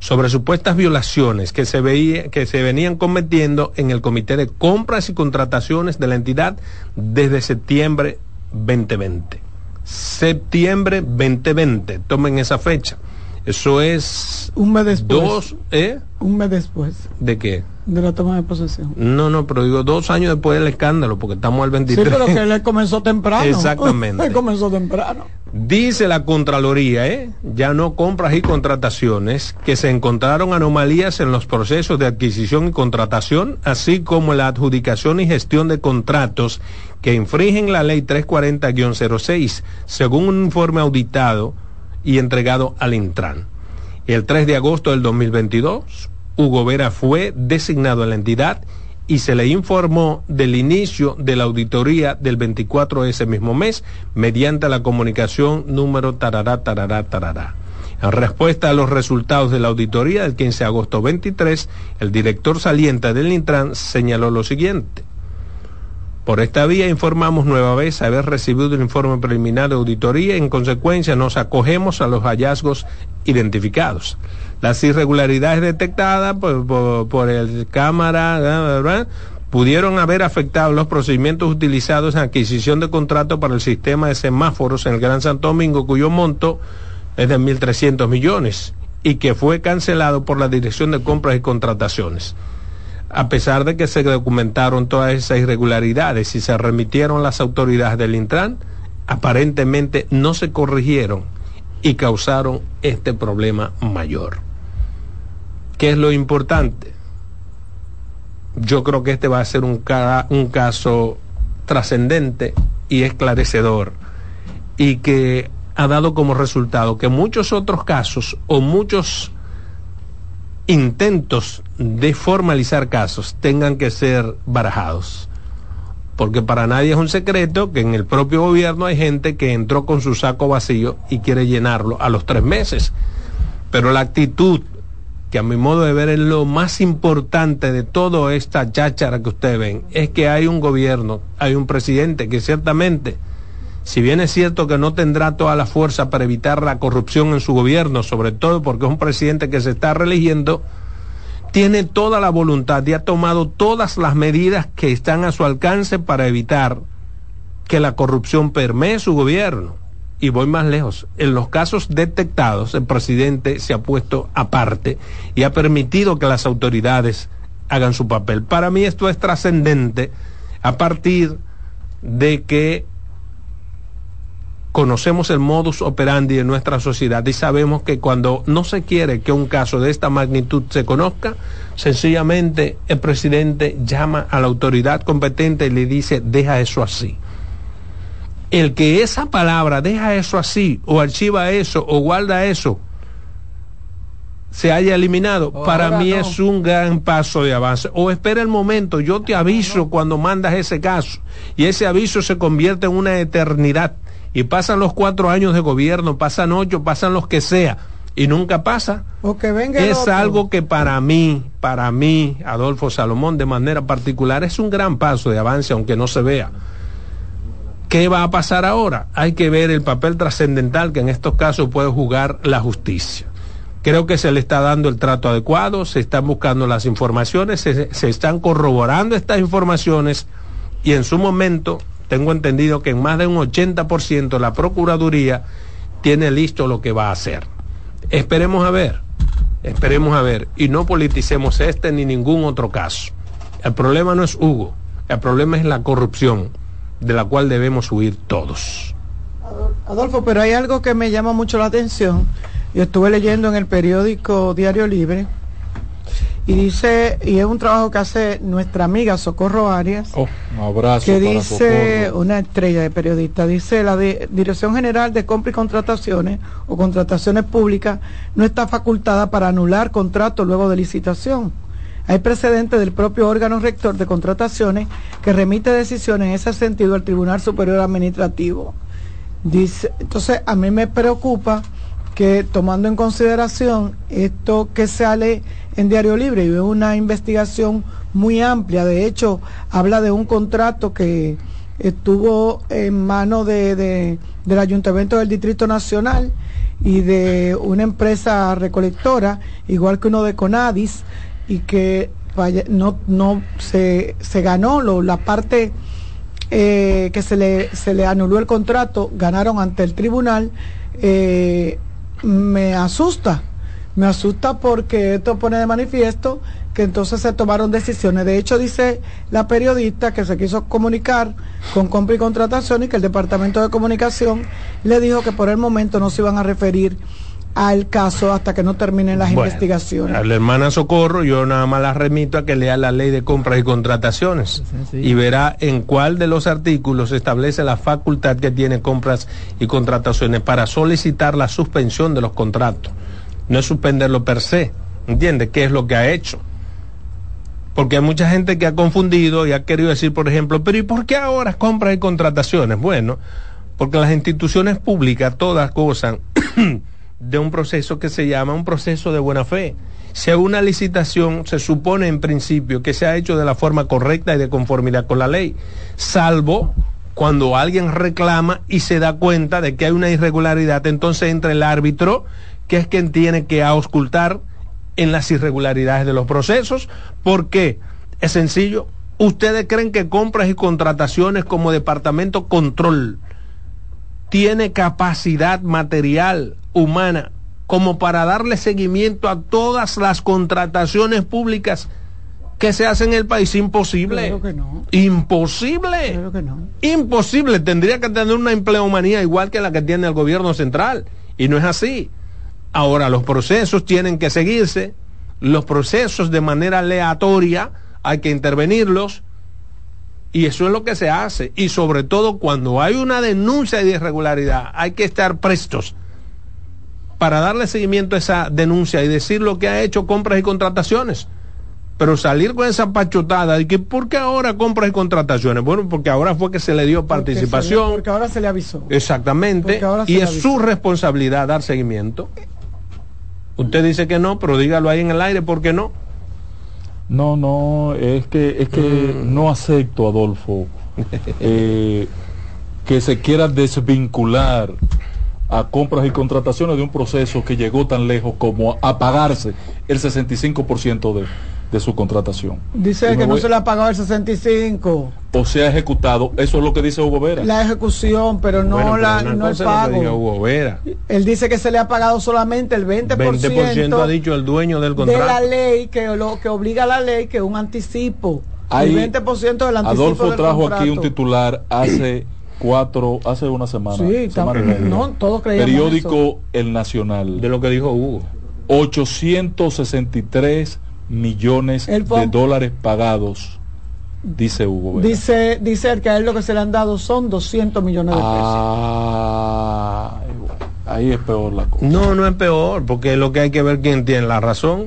sobre supuestas violaciones que se, veía, que se venían cometiendo en el Comité de Compras y Contrataciones de la entidad desde septiembre 2020. Septiembre 2020, tomen esa fecha. Eso es... Un mes después. Dos, ¿eh? Un mes después. ¿De qué? De la toma de posesión. No, no, pero digo dos años después del escándalo, porque estamos al 23. Sí, pero que él comenzó temprano. Exactamente. él comenzó temprano. Dice la Contraloría, ¿eh? ya no compras y contrataciones, que se encontraron anomalías en los procesos de adquisición y contratación, así como la adjudicación y gestión de contratos que infringen la ley 340-06, según un informe auditado y entregado al Intran. El 3 de agosto del 2022, Hugo Vera fue designado a la entidad y se le informó del inicio de la auditoría del 24 de ese mismo mes mediante la comunicación número tarará, tarará, tarará. En respuesta a los resultados de la auditoría del 15 de agosto 23, el director saliente del Intran señaló lo siguiente. Por esta vía informamos nueva vez haber recibido el informe preliminar de auditoría y en consecuencia nos acogemos a los hallazgos identificados. Las irregularidades detectadas por, el cámara pudieron haber afectado los procedimientos utilizados en adquisición de contratos para el sistema de semáforos en el Gran Santo Domingo, cuyo monto es de 1.300 millones y que fue cancelado por la Dirección de Compras y Contrataciones a pesar de que se documentaron todas esas irregularidades y se remitieron las autoridades del Intran, aparentemente no se corrigieron y causaron este problema mayor. ¿Qué es lo importante? Yo creo que este va a ser un, caso trascendente y esclarecedor y que ha dado como resultado que muchos otros casos o muchos intentos de formalizar casos tengan que ser barajados. Porque para nadie es un secreto que en el propio gobierno hay gente que entró con su saco vacío y quiere llenarlo a los tres meses. Pero la actitud, que a mi modo de ver es lo más importante de toda esta cháchara que ustedes ven, es que hay un gobierno, hay un presidente que ciertamente si bien es cierto que no tendrá toda la fuerza para evitar la corrupción en su gobierno, sobre todo porque es un presidente que se está reeligiendo, tiene toda la voluntad y ha tomado todas las medidas que están a su alcance para evitar que la corrupción permee su gobierno. Y voy más lejos. En los casos detectados, el presidente se ha puesto aparte y ha permitido que las autoridades hagan su papel. Para mí esto es trascendente a partir de que conocemos el modus operandi de nuestra sociedad y sabemos que cuando no se quiere que un caso de esta magnitud se conozca, sencillamente el presidente llama a la autoridad competente y le dice, deja eso así. El que esa palabra, deja eso así, o archiva eso, o guarda eso, se haya eliminado, para mí es un gran paso de avance. O espera el momento, yo te aviso cuando mandas ese caso, y ese aviso se convierte en una eternidad y pasan los cuatro años de gobierno, pasan ocho, pasan los que sea, y nunca pasa. es algo que para mí, para mí, Adolfo Salomón, de manera particular, es un gran paso de avance, aunque no se vea. ¿Qué va a pasar ahora? Hay que ver el papel trascendental que en estos casos puede jugar la justicia. Creo que se le está dando el trato adecuado, se están buscando las informaciones, se, se están corroborando estas informaciones y en su momento tengo entendido que en más de un 80% la Procuraduría tiene listo lo que va a hacer. Esperemos a ver, esperemos a ver, y no politicemos este ni ningún otro caso. El problema no es Hugo, el problema es la corrupción, de la cual debemos huir todos. Adolfo, pero hay algo que me llama mucho la atención. Yo estuve leyendo en el periódico Diario Libre y dice, y es un trabajo que hace nuestra amiga Socorro Arias, Oh, un abrazo. que para dice, Socorro. una estrella de periodista, dice la de- Dirección General de Compra y Contrataciones o Contrataciones Públicas no está facultada para anular contratos luego de licitación. Hay precedentes del propio órgano rector de contrataciones que remite decisiones en ese sentido al Tribunal Superior Administrativo. Dice, entonces a mí me preocupa que tomando en consideración esto que sale en Diario Libre y es una investigación muy amplia, de hecho habla de un contrato que estuvo en manos de, de- del Ayuntamiento del Distrito Nacional y de una empresa recolectora, igual que uno de Conadis, y que no, no se, se ganó la parte eh, que se le, se le anuló el contrato, ganaron ante el tribunal, eh, me asusta. Me asusta porque esto pone de manifiesto que entonces se tomaron decisiones. De hecho, dice la periodista que se quiso comunicar con compra y contratación y que el Departamento de Comunicación le dijo que por el momento no se iban a referir al caso hasta que no terminen las Bueno, investigaciones. A la hermana Socorro, yo nada más la remito a que lea la ley de compras y contrataciones y verá en cuál de los artículos se establece la facultad que tiene compras y contrataciones para solicitar la suspensión de los contratos. No es suspenderlo per se. ¿Entiende? ¿Qué es lo que ha hecho? Porque hay mucha gente que ha confundido y ha querido decir, por ejemplo, pero ¿y por qué ahora compras y contrataciones? Bueno, porque las instituciones públicas todas gozan de un proceso que se llama un proceso de buena fe. Si hay una licitación, se supone en principio que se ha hecho de la forma correcta y de conformidad con la ley, salvo cuando alguien reclama y se da cuenta de que hay una irregularidad, entonces entra el árbitro, que es quien tiene que auscultar en las irregularidades de los procesos. ¿Por qué? Es sencillo. ¿Ustedes creen que compras y contrataciones como departamento control tiene capacidad material humana como para darle seguimiento a todas las contrataciones públicas que se hacen en el país? Imposible. Claro que no. Imposible. Claro que no. Imposible. Tendría que tener una empleomanía igual que la que tiene el gobierno central. Y no es así. Ahora, los procesos tienen que seguirse. Los procesos de manera aleatoria hay que intervenirlos. Y eso es lo que se hace. Y sobre todo cuando hay una denuncia de irregularidad, hay que estar prestos para darle seguimiento a esa denuncia y decir lo que ha hecho compras y contrataciones. Pero salir con esa pachotada de que ¿por qué ahora compras y contrataciones? Bueno, porque ahora fue que se le dio Porque se le- participación. Porque ahora se le avisó. Exactamente. Y es avisó. su responsabilidad dar seguimiento. Usted dice que no, pero dígalo ahí en el aire, ¿por qué no? No, no, es que, es que Mm. no acepto, Adolfo, eh, que se quiera desvincular a compras y contrataciones de un proceso que llegó tan lejos como a pagarse el 65% de, de su contratación. Dice que no se le ha pagado el 65, O se ha ejecutado, eso es lo que dice Hugo Vera. la ejecución, pero no, Bueno, pero la, no el cosa es lo que diga pago. Hugo Vera. Él dice que se le ha pagado solamente el 20%, 20% ha dicho el dueño del de la contrato. ley, que lo que obliga a la ley, que un anticipo. Ahí, el 20% del anticipo Adolfo del trajo contrato. aquí un titular hace cuatro, hace una semana. Sí, semana tam- media. no, todos creíamos Periódico El Nacional. De lo que dijo Hugo. 863 millones de dólares pagados, dice Hugo. Vera. Dice, dice él que a él lo que se le han dado son 200 millones de pesos. Ah, ahí es peor la cosa. No, no es peor, porque lo que hay que ver quién tiene la razón.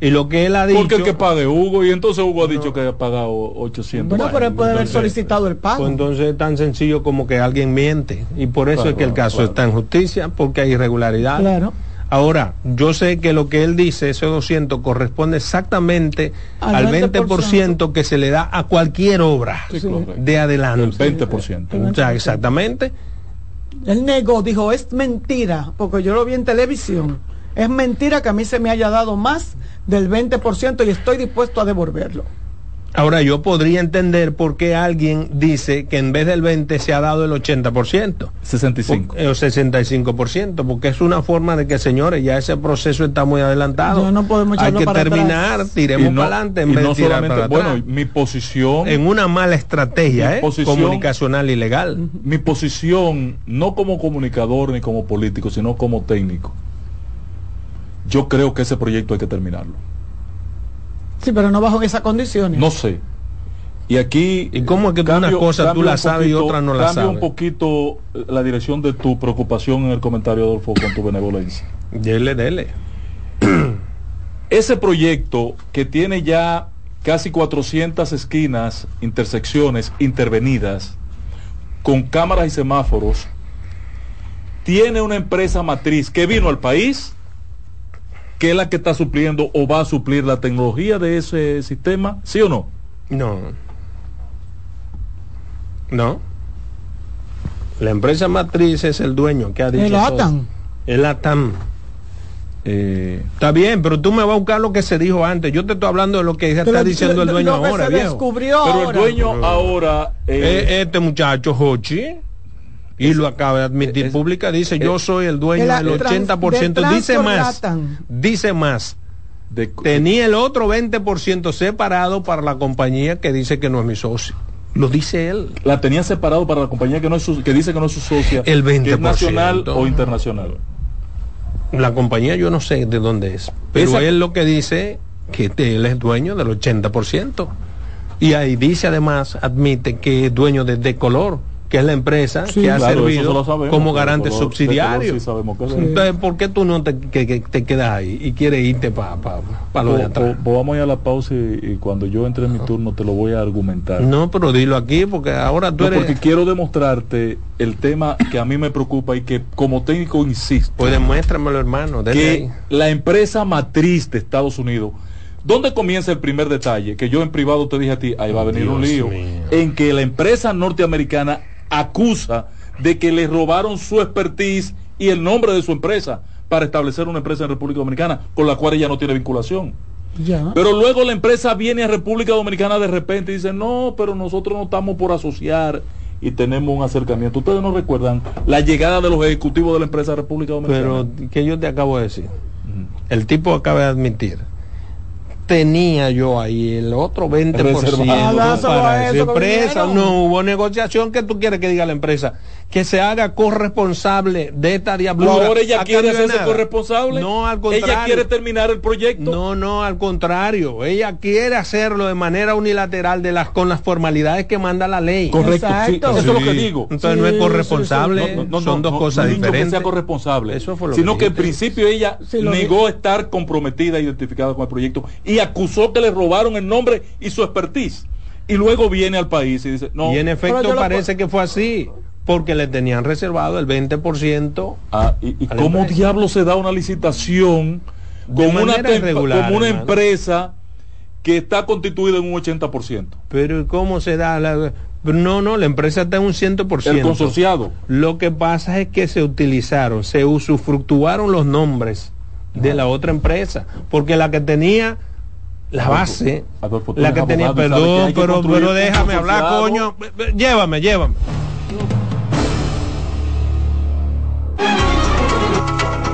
Y lo que él ha dicho. Porque el que pague Hugo, y entonces Hugo ha dicho que ha pagado 800. bueno, pero él puede haber solicitado el pago. Pues entonces es tan sencillo como que alguien miente. Y por eso Claro, es que el caso claro. está en justicia, porque hay irregularidad. Claro. Ahora, yo sé que lo que él dice, ese 200, corresponde exactamente Al al 20% 20% que se le da a cualquier obra Sí, de adelante. El 20%. O sea, exactamente. Él negó, dijo, es mentira, porque yo lo vi en televisión. Es mentira que a mí se me haya dado más del 20% y estoy dispuesto a devolverlo. Ahora, yo podría entender por qué alguien dice que en vez del 20 se ha dado el 80%. 65. O 65%, porque es una forma de que, señores, ya ese proceso está muy adelantado. Ya no podemos Hay que para terminar, atrás. tiremos no- para adelante en vez no de tirar para atrás. bueno, mi posición en una mala estrategia ¿eh? posición- comunicacional y legal. mi posición, no como comunicador ni como político, sino como técnico, yo creo que ese proyecto hay que terminarlo. Sí, pero no bajo esas condiciones. No sé. Y aquí. ¿Y cómo es que una cosa tú la sabes y otra no la sabes? Cambia un poquito la dirección de tu preocupación en el comentario, Adolfo, con tu benevolencia. Dele, dele. Ese proyecto que tiene ya casi 400 esquinas, intersecciones intervenidas, con cámaras y semáforos, tiene una empresa matriz que vino al país, que es la que está supliendo o va a suplir la tecnología de ese sistema, ¿sí o no? No. No. La empresa matriz es el dueño que ha dicho. El ATAM. El ATAM. Eh, está bien, pero tú me vas a buscar lo que se dijo antes. Yo te estoy hablando de lo que está diciendo el dueño ahora. Se descubrió pero el dueño ahora. Eh, este muchacho, Hochi, y lo acaba de admitir pública, dice: Yo soy el dueño del 80%. dice más. Dice más. Tenía el otro 20% separado para la compañía que dice que no es mi socio. Lo dice él. La tenía separado para la compañía que, no es que dice que no es su socia. El 20%. Que es nacional o internacional. La compañía yo no sé de dónde es, pero él lo que dice que él es dueño del 80%. Y ahí dice además, admite que es dueño de Decolor, que es la empresa que ha servido como garante subsidiario. Entonces, ¿por qué tú no te, te quedas ahí y quieres irte para pa, lo de atrás? vamos a ir a la pausa y, cuando yo entre en mi turno te lo voy a argumentar. No, pero dilo aquí porque ahora tú eres... Porque quiero demostrarte el tema que a mí me preocupa y que como técnico insisto. Pues demuéstramelo, hermano. Que la empresa matriz de Estados Unidos ¿Dónde comienza el primer detalle? Que yo en privado te dije a ti, ahí va a venir un lío. En que la empresa norteamericana acusa de que le robaron su expertise y el nombre de su empresa para establecer una empresa en República Dominicana, con la cual ella no tiene vinculación. Pero luego la empresa viene a República Dominicana de repente y dice, no, pero nosotros no estamos por asociar y tenemos un acercamiento. Ustedes no recuerdan la llegada de los ejecutivos de la empresa República Dominicana. Pero que yo te acabo de decir, el tipo acaba de admitir tenía yo ahí el otro 20% para esa empresa. No hubo negociación. Que tú quieres que diga la empresa que se haga corresponsable de esta diablura. ahora ella quiere hacerse corresponsable. No, al contrario. Ella quiere terminar el proyecto. No, no, al contrario. Ella quiere hacerlo de manera unilateral de las con las formalidades que manda la ley. Correcto. eso es lo que digo. Entonces no es corresponsable. son dos cosas diferentes. que sea corresponsable. Eso fue lo sino que, en principio ella negó estar comprometida, identificada con el proyecto y acusó que le robaron el nombre y su expertise. Y luego viene al país y dice, no. Y en efecto parece que fue así porque le tenían reservado el 20%. Ah, ¿Y, cómo diablo se da una licitación con una, empresa que está constituida en un 80%? Pero ¿cómo se da la... No, no, la empresa está en un 100%. El consorciado. Lo que pasa es que se utilizaron, se usufructuaron los nombres de la otra empresa, porque la que tenía la base, la que tenía, perdón, pero, pero déjame hablar, coño, llévame, llévame.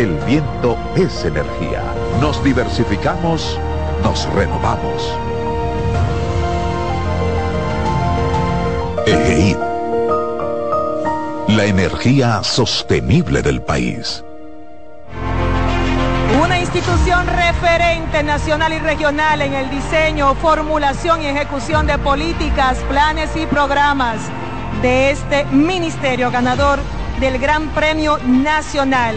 el viento es energía. Nos diversificamos, nos renovamos. EGEID. La energía sostenible del país. Una institución referente nacional y regional en el diseño, formulación y ejecución de políticas, planes y programas de este ministerio ganador del Gran Premio Nacional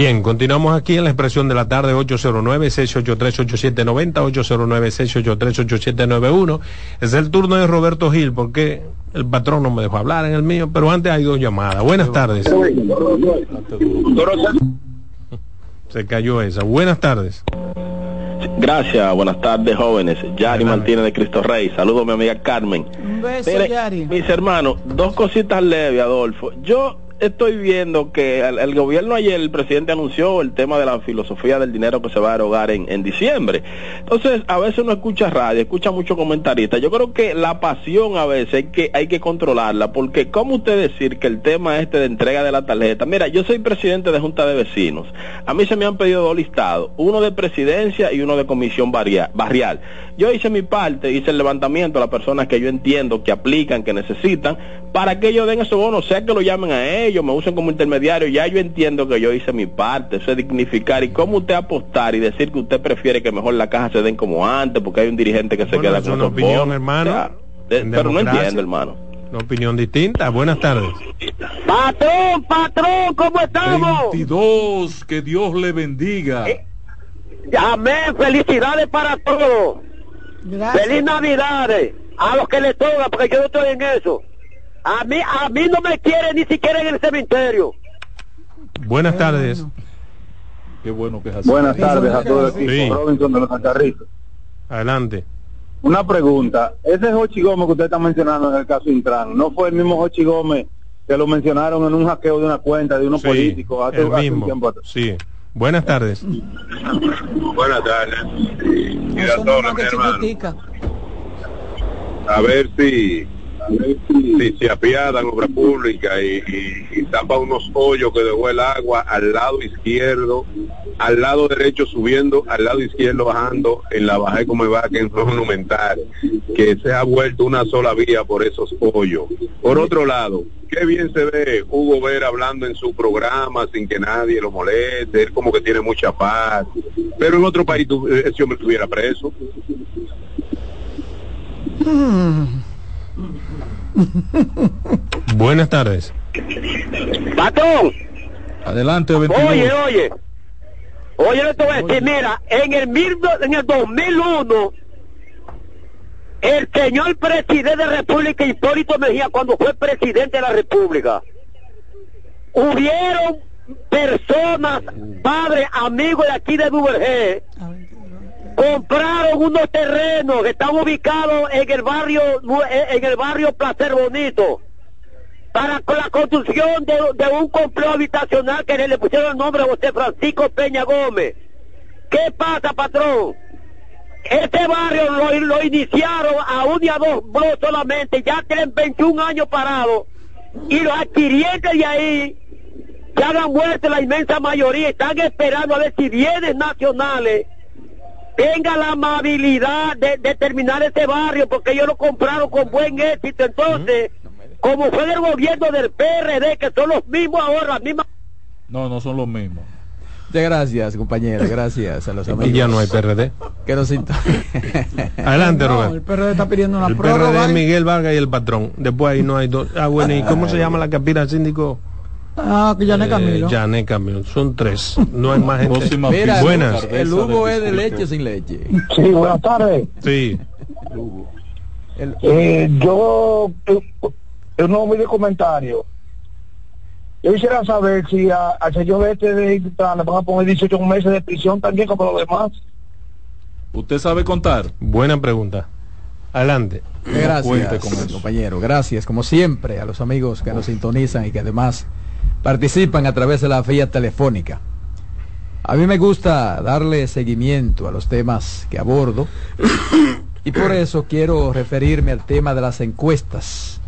Bien, continuamos aquí en la expresión de la tarde 809-683-8790, 809-683-8791. Es el turno de Roberto Gil porque el patrón no me dejó hablar en el mío, pero antes hay dos llamadas. Buenas tardes. Se cayó esa. Buenas tardes. Gracias, buenas tardes jóvenes. Yari Martínez de Cristo Rey. Saludos a mi amiga Carmen. Un beso, Mire, Yari. mis hermanos, dos cositas leves, Adolfo. Yo estoy viendo que el, gobierno ayer, el presidente anunció el tema de la filosofía del dinero que se va a erogar en, en diciembre. Entonces, a veces uno escucha radio, escucha mucho comentarista. Yo creo que la pasión a veces hay que, hay que controlarla, porque ¿cómo usted decir que el tema este de entrega de la tarjeta? Mira, yo soy presidente de Junta de Vecinos. A mí se me han pedido dos listados, uno de presidencia y uno de comisión barria- barrial. Yo hice mi parte, hice el levantamiento a las personas que yo entiendo que aplican, que necesitan, para que ellos den esos bonos, sea que lo llamen a ellos, me usen como intermediario, ya yo entiendo que yo hice mi parte, eso es dignificar. ¿Y cómo usted apostar y decir que usted prefiere que mejor la caja se den como antes, porque hay un dirigente que se Bueno, queda es con una opinión, bonos? hermano. O sea, de- En pero no entiendo, hermano. Una opinión distinta. Buenas tardes. Patrón, patrón, ¿cómo estamos? 22, que Dios le bendiga. Amén, felicidades para todos. Gracias. Feliz Navidades a los que les toca, porque yo no estoy en eso. A mí, a mí no me quieren ni siquiera en el cementerio. Buenas tardes. Qué bueno que es así. Buenas tardes a todo el equipo. Sí. Robinson de los Alcarrizos. Adelante. Una pregunta. Ese Jochi Gómez que usted está mencionando en el caso Intran, ¿no fue el mismo Jochi Gómez que lo mencionaron en un hackeo de una cuenta de unos Sí, políticos hace, el hace un mismo. tiempo atrás? Sí. Buenas tardes. Buenas tardes. Y a Eso todos, nomás mi que hermano. A ver si, si se apiadan obra pública y, y, y unos hoyos que dejó el agua al lado izquierdo, al lado derecho subiendo, al lado izquierdo bajando en la baja como va que es monumental, que se ha vuelto una sola vía por esos hoyos. Por otro lado, qué bien se ve Hugo Vera hablando en su programa sin que nadie lo moleste, él como que tiene mucha paz, pero en otro país tu- ese hombre estuviera preso. Buenas tardes. Patrón, Adelante, 22. oye, oye. Oye, le te voy a decir, mira, en el, mil en el 2001, el señor presidente de la República, Hipólito Mejía, cuando fue presidente de la República, hubieron personas, padres, amigos de aquí de Duvergé, compraron unos terrenos que están ubicados en el barrio nu- en el barrio Placer Bonito para la construcción de, un complejo habitacional que le pusieron el nombre a José Francisco Peña Gómez. ¿Qué pasa, patrón? Este barrio lo, lo iniciaron a un y a dos bloques solamente, ya tienen 21 años parados y los adquirientes de ahí ya han muerto la inmensa mayoría, están esperando a ver si bienes nacionales tenga la amabilidad de, de terminar este barrio, porque ellos lo compraron con buen éxito. Entonces, como fue del gobierno del PRD, que son los mismos ahora, las mismas... No, no son los mismos. Muchas gracias, compañero. Gracias a los amigos. Y ya no hay PRD. Que nos Adelante, No, Robert. el PRD está pidiendo una El prórroga. PRD es Miguel Vargas y el patrón. Después ahí no hay dos. Ah, bueno, ¿y cómo se llama la que aspira al síndico? Ah, que ya no es Camilo. Eh, Camilo. Son tres. No hay más gente. Mira, Buenas. el Hugo es de leche sin leche. Sí, buenas tardes. Sí. Eh, yo, eh, no me de comentario. Yo quisiera saber si a- al señor este de le van a poner 18 meses de prisión también como los demás. ¿Usted sabe contar? Buena pregunta. Adelante. Gracias, compañero. Gracias, como siempre, a los amigos que nos sintonizan y que además participan a través de la vía telefónica. A mí me gusta darle seguimiento a los temas que abordo y por eso quiero referirme al tema de las encuestas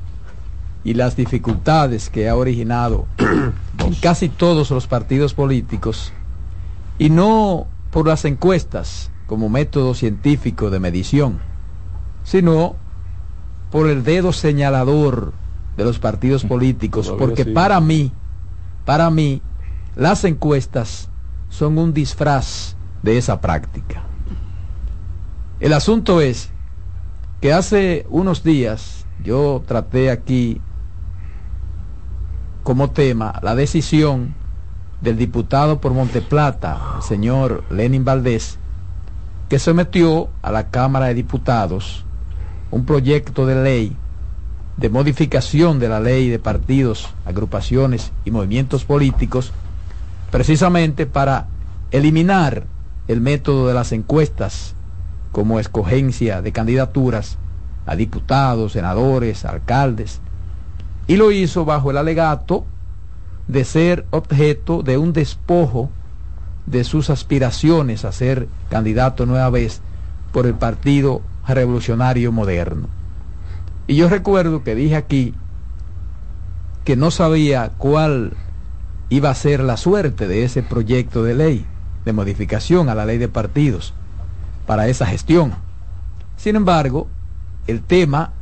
y las dificultades que ha originado en casi todos los partidos políticos y no por las encuestas como método científico de medición, sino por el dedo señalador de los partidos políticos, Todavía porque para mí, para mí, las encuestas son un disfraz de esa práctica. El asunto es que hace unos días yo traté aquí como tema la decisión del diputado por Monteplata, el señor Lenin Valdés, que sometió a la Cámara de Diputados un proyecto de ley de modificación de la ley de partidos, agrupaciones y movimientos políticos, precisamente para eliminar el método de las encuestas como escogencia de candidaturas a diputados, senadores, alcaldes, y lo hizo bajo el alegato de ser objeto de un despojo de sus aspiraciones a ser candidato nueva vez por el Partido Revolucionario Moderno. Y yo recuerdo que dije aquí que no sabía cuál iba a ser la suerte de ese proyecto de ley de modificación a la ley de partidos para esa gestión. Sin embargo, el tema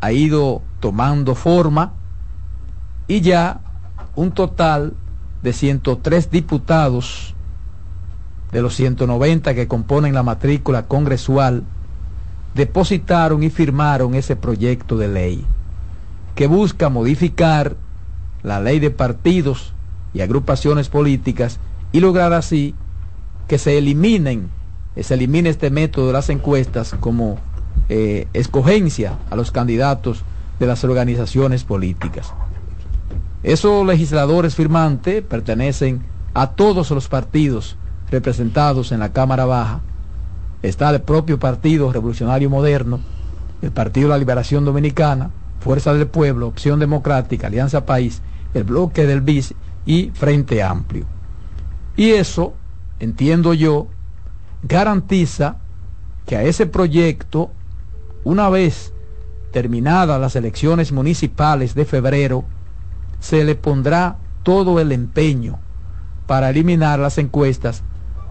ha ido tomando forma y ya un total de 103 diputados de los 190 que componen la matrícula congresual depositaron y firmaron ese proyecto de ley que busca modificar la ley de partidos y agrupaciones políticas y lograr así que se eliminen, se elimine este método de las encuestas como eh, escogencia a los candidatos de las organizaciones políticas. Esos legisladores firmantes pertenecen a todos los partidos representados en la Cámara Baja. Está el propio Partido Revolucionario Moderno, el Partido de la Liberación Dominicana, Fuerza del Pueblo, Opción Democrática, Alianza País, el Bloque del BIS y Frente Amplio. Y eso, entiendo yo, garantiza que a ese proyecto, una vez terminadas las elecciones municipales de febrero, se le pondrá todo el empeño para eliminar las encuestas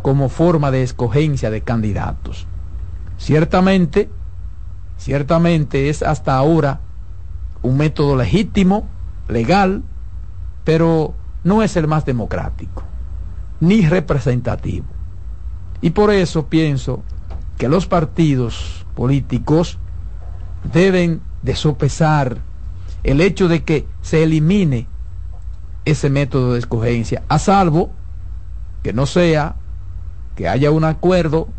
como forma de escogencia de candidatos. Ciertamente, ciertamente es hasta ahora un método legítimo, legal, pero no es el más democrático, ni representativo. Y por eso pienso que los partidos políticos deben de sopesar el hecho de que se elimine ese método de escogencia, a salvo que no sea que haya un acuerdo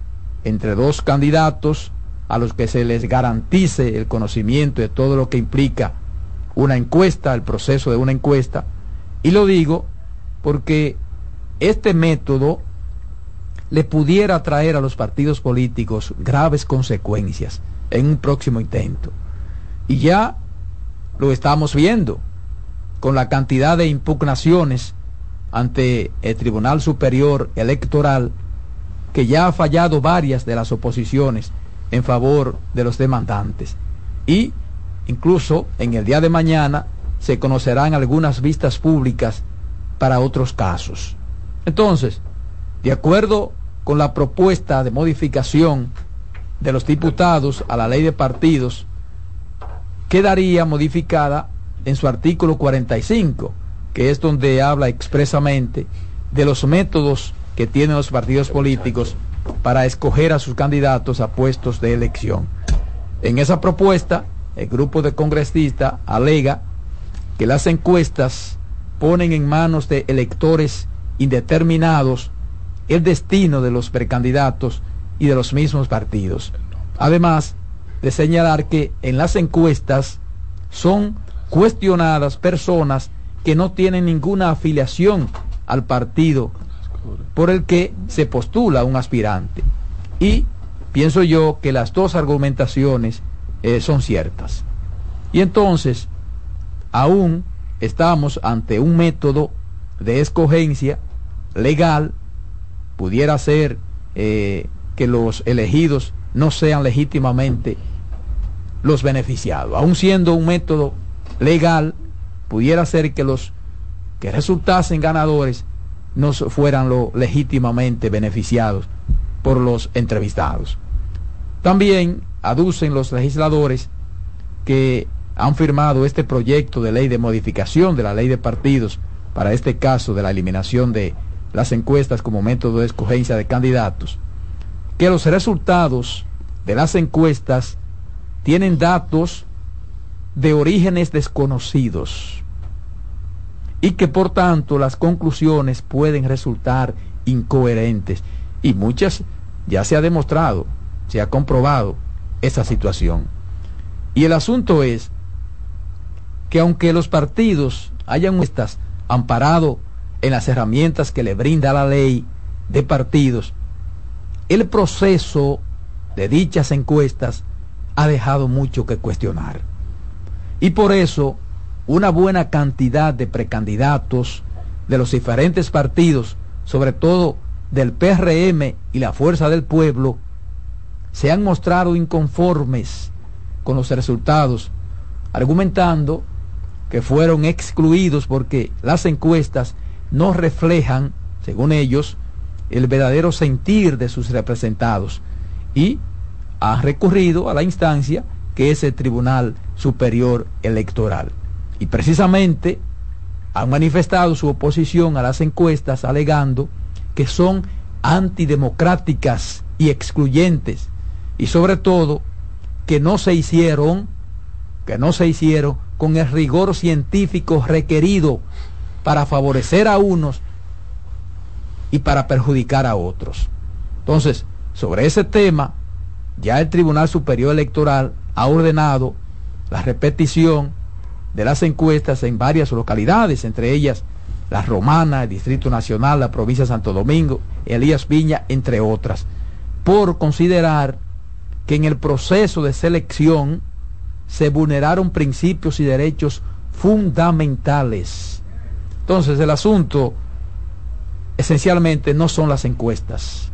entre dos candidatos a los que se les garantice el conocimiento de todo lo que implica una encuesta, el proceso de una encuesta. Y lo digo porque este método le pudiera traer a los partidos políticos graves consecuencias en un próximo intento. Y ya lo estamos viendo con la cantidad de impugnaciones ante el Tribunal Superior Electoral que ya ha fallado varias de las oposiciones en favor de los demandantes. Y incluso en el día de mañana se conocerán algunas vistas públicas para otros casos. Entonces, de acuerdo con la propuesta de modificación de los diputados a la ley de partidos quedaría modificada en su artículo 45, que es donde habla expresamente de los métodos que tienen los partidos políticos para escoger a sus candidatos a puestos de elección. En esa propuesta, el grupo de congresistas alega que las encuestas ponen en manos de electores indeterminados el destino de los precandidatos y de los mismos partidos. Además de señalar que en las encuestas son cuestionadas personas que no tienen ninguna afiliación al partido por el que se postula un aspirante. Y pienso yo que las dos argumentaciones eh, son ciertas. Y entonces, aún estamos ante un método de escogencia legal, pudiera ser eh, que los elegidos no sean legítimamente los beneficiados. Aún siendo un método legal, pudiera ser que los que resultasen ganadores no fueran lo legítimamente beneficiados por los entrevistados. También aducen los legisladores que han firmado este proyecto de ley de modificación de la ley de partidos para este caso de la eliminación de las encuestas como método de escogencia de candidatos, que los resultados de las encuestas tienen datos de orígenes desconocidos y que por tanto las conclusiones pueden resultar incoherentes y muchas ya se ha demostrado, se ha comprobado esa situación. Y el asunto es que aunque los partidos hayan estas amparado en las herramientas que le brinda la ley de partidos, el proceso de dichas encuestas ha dejado mucho que cuestionar. Y por eso una buena cantidad de precandidatos de los diferentes partidos, sobre todo del PRM y la Fuerza del Pueblo, se han mostrado inconformes con los resultados, argumentando que fueron excluidos porque las encuestas no reflejan, según ellos, el verdadero sentir de sus representados y han recurrido a la instancia que es el Tribunal Superior Electoral. Y precisamente han manifestado su oposición a las encuestas alegando que son antidemocráticas y excluyentes y sobre todo que no se hicieron que no se hicieron con el rigor científico requerido para favorecer a unos y para perjudicar a otros. Entonces, sobre ese tema, ya el Tribunal Superior Electoral ha ordenado la repetición de las encuestas en varias localidades, entre ellas la Romana, el Distrito Nacional, la provincia de Santo Domingo, Elías Piña, entre otras, por considerar que en el proceso de selección se vulneraron principios y derechos fundamentales. Entonces el asunto esencialmente no son las encuestas.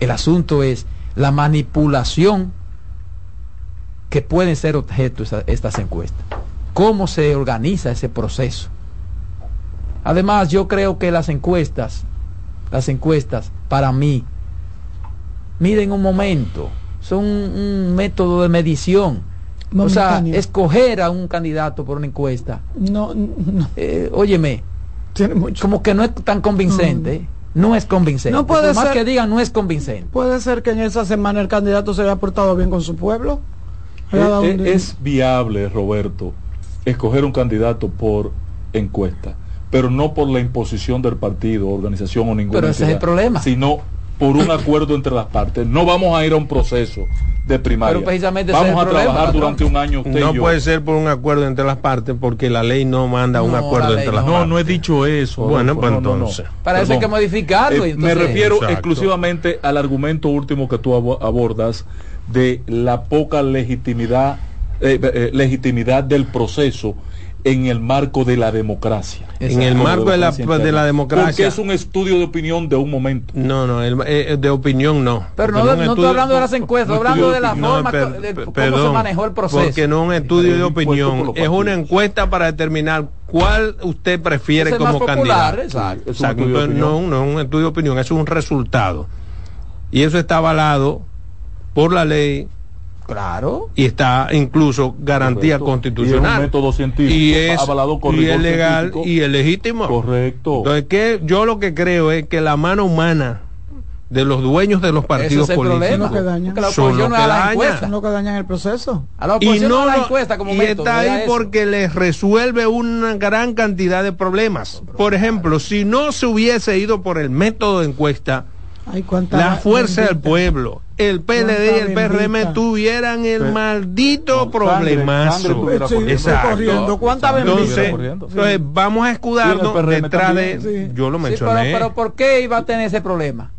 El asunto es la manipulación que pueden ser objeto estas encuestas. ¿Cómo se organiza ese proceso? Además, yo creo que las encuestas, las encuestas, para mí, miden un momento, son un método de medición. O sea, escoger a un candidato por una encuesta. No, no. Eh, óyeme, como que no es tan convincente. No, es convincente. No puede más ser, que digan, no es convincente. Puede ser que en esa semana el candidato se haya portado bien con su pueblo. Es, es, viable, Roberto, escoger un candidato por encuesta, pero no por la imposición del partido, organización o ninguna. Pero ese es el problema. Sino por un acuerdo entre las partes. No vamos a ir a un proceso de primaria. Pero precisamente vamos a problema, trabajar durante un año. Usted no y yo. puede ser por un acuerdo entre las partes porque la ley no manda un No, acuerdo la entre las No, partes. no he dicho eso. Bueno, pues no, no, no. entonces. Para eso hay que modificarlo. Eh, me refiero Exacto. exclusivamente al argumento último que tú abo- abordas de la poca legitimidad eh, eh, legitimidad del proceso en el marco de la democracia. En el marco de la, de la democracia. Porque es un estudio de opinión de un momento. No, no, el- eh, de opinión no. Pero no, no, un estoy estudio- hablando de las encuestas, estoy hablando de la No, forma, per- co- de cómo perdón, se manejó el proceso. Porque no un estudio de opinión, es una encuesta para determinar cuál usted prefiere Es el como más popular, candidato. exacto. Es estudio entonces, no, no es un estudio de opinión, es un resultado. Y eso está avalado por la ley Claro. y está incluso garantía Correcto. constitucional. Y es un método científico, Y es, avalado con y rigor es legal científico. y es legítimo. Correcto. Entonces, que yo lo que creo es que la mano humana de los dueños de los partidos Ese es el políticos problema. Son los que dañan. Porque la son oposición los no que dañan. encuesta. Son los que dañan el proceso. A la y oposición no, la encuesta como y método. está ahí eso. porque les resuelve una gran cantidad de problemas. Por ejemplo, si no se hubiese ido por el método de encuesta, Ay, la fuerza del pueblo, el PLD y el PRM bendita. tuvieran el maldito problemazo. Sí, Exacto. corriendo. ¿Cuánta Sangre bendita? Entonces, entonces, vamos a escudarnos PRM detrás de. también. Sí. Yo lo Sí, pero, mencioné. pero ¿por qué iba a tener ese problema?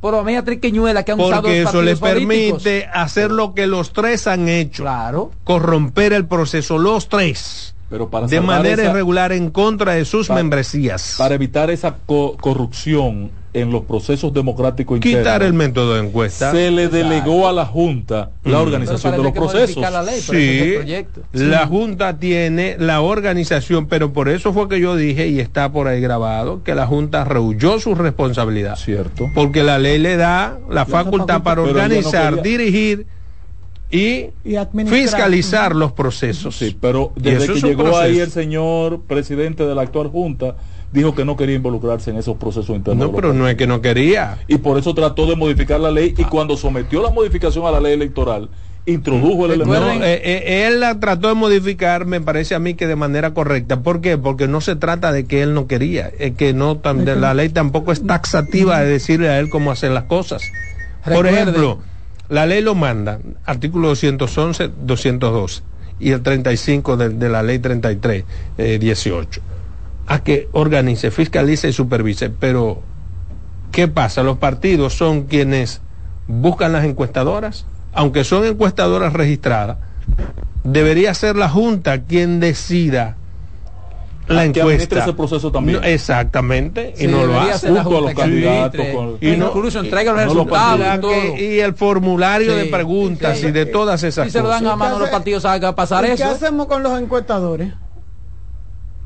Por la media triquiñuela que han usado porque los eso les políticos. permite hacer lo que los tres han hecho. Claro. Corromper el proceso, los tres. Pero para de manera esa- irregular en contra de sus membresías. para evitar esa co- corrupción en los procesos democráticos internos. Quitar el método de encuesta. Se le delegó a la Junta la Mm. organización de los procesos. la ley, es Sí, Junta tiene la organización, pero por eso fue que yo dije, y está por ahí grabado, que la Junta rehuyó su responsabilidad. Cierto. Porque la ley le da la facultad para no organizar, quería- dirigir y fiscalizar los procesos. Sí, pero desde que llegó ahí el señor presidente de la actual Junta, dijo que no quería involucrarse en esos procesos internos. No, pero no es que no quería. y por eso trató de modificar la ley y cuando sometió la modificación a la ley electoral introdujo el elemento No, eh, eh, él la trató de modificar, me parece a mí que de manera correcta. ¿Por qué? Porque no se trata de que él no quería, es que no tam- de la ley tampoco es taxativa de decirle a él cómo hacer las cosas. Por ejemplo, la ley lo manda, artículo 211, 212 y el 35 de, de la ley 33, eh, 18, a que organice, fiscalice y supervise. Pero, ¿qué pasa? Los partidos son quienes buscan las encuestadoras, aunque son encuestadoras registradas, debería ser la Junta quien decida la encuesta. ese proceso también. No, exactamente, y Sí, no lo hace. junto a los candidatos, con- y no- incluso entrega los no lo resultados y y el formulario Sí, de preguntas sí. y de todas esas Si se lo dan cosas. a mano ¿Qué los partidos, ¿sabe qué va a pasar ¿Y eso? ¿Qué hacemos con los encuestadores?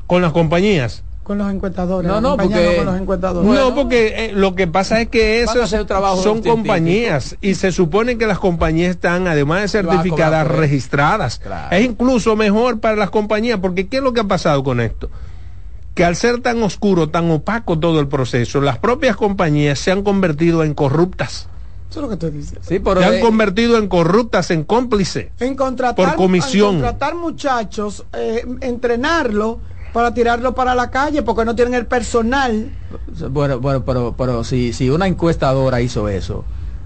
con las compañías. Con los encuestadores. No, no, porque- con los encuestadores. Bueno, no, porque eh, lo que pasa es que esos son compañías y se supone que las compañías están, además de certificadas, registradas. Claro. Es incluso mejor para las compañías, porque ¿qué es lo que ha pasado con esto? Que al ser tan oscuro, tan opaco todo el proceso, las propias compañías se han convertido en corruptas. Eso es lo que estoy diciendo. Sí, pero se han eh, convertido en corruptas, en cómplices. En contratar, Por comisión. en contratar muchachos, eh, entrenarlo para tirarlo para la calle porque no tienen el personal. Bueno, bueno, pero, pero si, si una encuestadora hizo eso,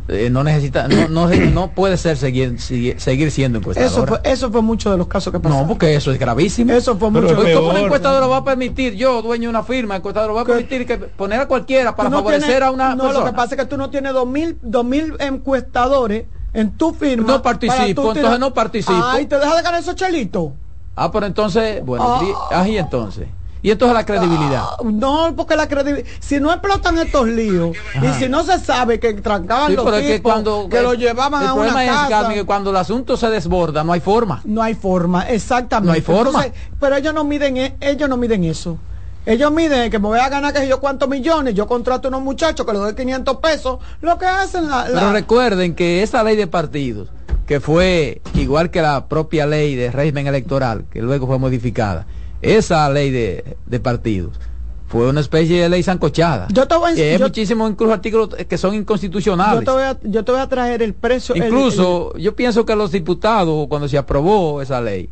eh, no necesita, no, no, no puede ser seguir, seguir, siendo Eso encuestadora. fue, eso fue mucho de los casos que pasaron. no, porque eso es gravísimo. Eso fue mucho. es ¿Cómo una peor. encuestadora va a permitir, yo, dueño de una firma, encuestadora, va a permitir que poner a cualquiera para no favorecer tienes- a una No, persona? lo que pasa es que tú no tienes dos mil, dos mil encuestadores en tu firma. No participo, entonces no participo. Ay, te deja de ganar esos chelitos. Ah, pero entonces, bueno, Ah. ah, y entonces. Y entonces la credibilidad. Ah, no, porque la credibilidad. Si no explotan estos líos y si no se sabe que trancaban Sí, los tipos, que cuando que lo llevaban el a una problema es, que cuando el asunto se desborda, no hay forma. No hay forma, exactamente. No hay forma. pero ellos no miden, e- ellos no miden eso. Ellos miden que me voy a ganar que yo cuántos millones, yo contrato a unos muchachos que les doy 500 pesos, lo que hacen la, la- Pero recuerden que esa ley de partidos, que fue igual que la propia ley de régimen electoral, que luego fue modificada, esa ley de, de partidos fue una especie de ley sancochada. Yo te voy a- hay yo- muchísimos incluso artículos que son yo inconstitucionales. te voy a, yo te voy a traer el precio. el- Incluso yo pienso que los diputados, cuando se aprobó esa ley,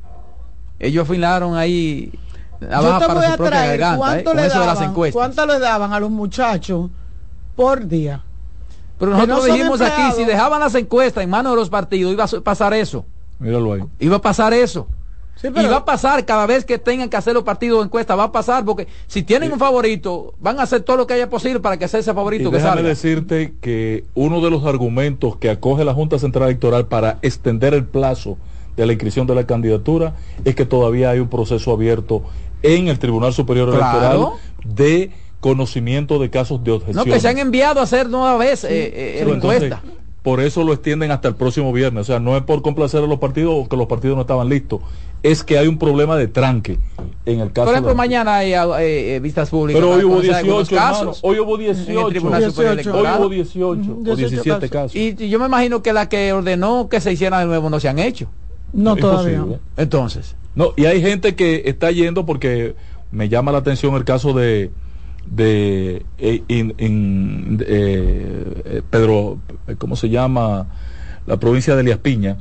ellos afilaron ahí yo te para voy su a propia traer garganta, ¿eh? cuánto con le eso de las daban, encuestas. cuánto le daban a los muchachos por día. Pero nosotros no dijimos aquí, si dejaban las encuestas en manos de los partidos, iba a pasar eso. Míralo ahí. Iba a pasar eso. Sí, Y va a pasar cada vez que tengan que hacer los partidos de encuesta, va a pasar porque si tienen un favorito, van a hacer todo lo que haya posible para que sea ese Y favorito que déjame salga. decirte que uno de los argumentos que acoge la Junta Central Electoral para extender el plazo de la inscripción de la candidatura, es que todavía hay un proceso abierto en el Tribunal Superior Claro. Electoral de conocimiento de casos de objeción. No, que se han enviado a hacer nueva vez eh, eh, entonces, encuesta. por eso lo extienden hasta el próximo viernes. O sea, no es por complacer a los partidos o que los partidos no estaban listos. Es que hay un problema de tranque en el caso Por ejemplo, de- mañana hay eh, eh, vistas públicas. Pero hoy hubo conocer algunos 18, hermano. casos. Hoy hubo En el 18. Tribunal Superior 18. Electoral. Hoy hubo 18 o 17 casos. Y, y yo me imagino que la que ordenó que se hiciera de nuevo no se han hecho. No Es todavía. posible. Entonces. No, y hay gente que está yendo porque me llama la atención el caso de de eh, in- in- eh, eh, Pedro, ¿cómo se llama? La provincia de Elías Piña,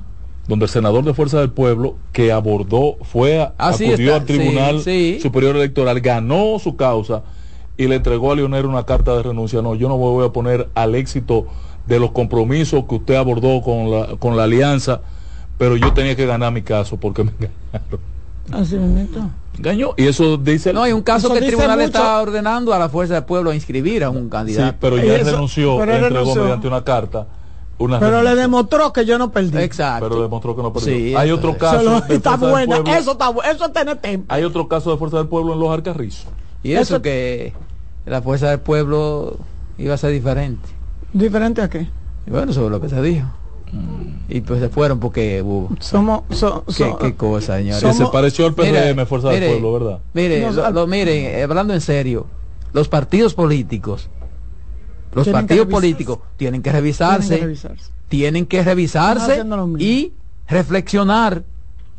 donde el senador de Fuerza del Pueblo que abordó, fue, a, Ah, acudió está, al Tribunal sí, sí. Superior Electoral, ganó su causa y le entregó a Leonel una carta de renuncia. No, yo no me voy a poner al éxito de los compromisos que usted abordó con la, con la alianza, pero yo tenía que ganar mi caso porque me ganaron. Así. Engañó. Y eso dice. No, hay un caso que el tribunal mucho. está ordenando a la fuerza del pueblo a inscribir a un Sí, candidato. pero ya eso- renunció, pero entregó renunció. mediante una carta. Una Pero le demostró que yo no perdí. Exacto. pero demostró que no perdió. Sí, hay otro caso. lo- de está Fuerza del buena. Pueblo- Eso está bu- Eso tiene tiempo. Hay otro caso de Fuerza del Pueblo en los Alcarrizos. Y eso, Eso- que la fuerza del pueblo iba a ser diferente. ¿Diferente a qué? Y bueno, sobre lo que se dijo. Y pues se fueron porque hubo. Somos. so- ¿Qué, so- qué cosa, señores? Que se Somos- pareció al PRM, Mire, Fuerza mire, del Pueblo, ¿verdad? Mire, No, lo- lo- eh, hablando en serio, los partidos políticos, los partidos políticos tienen que revisarse, Tienen que revisarse. tienen que y reflexionar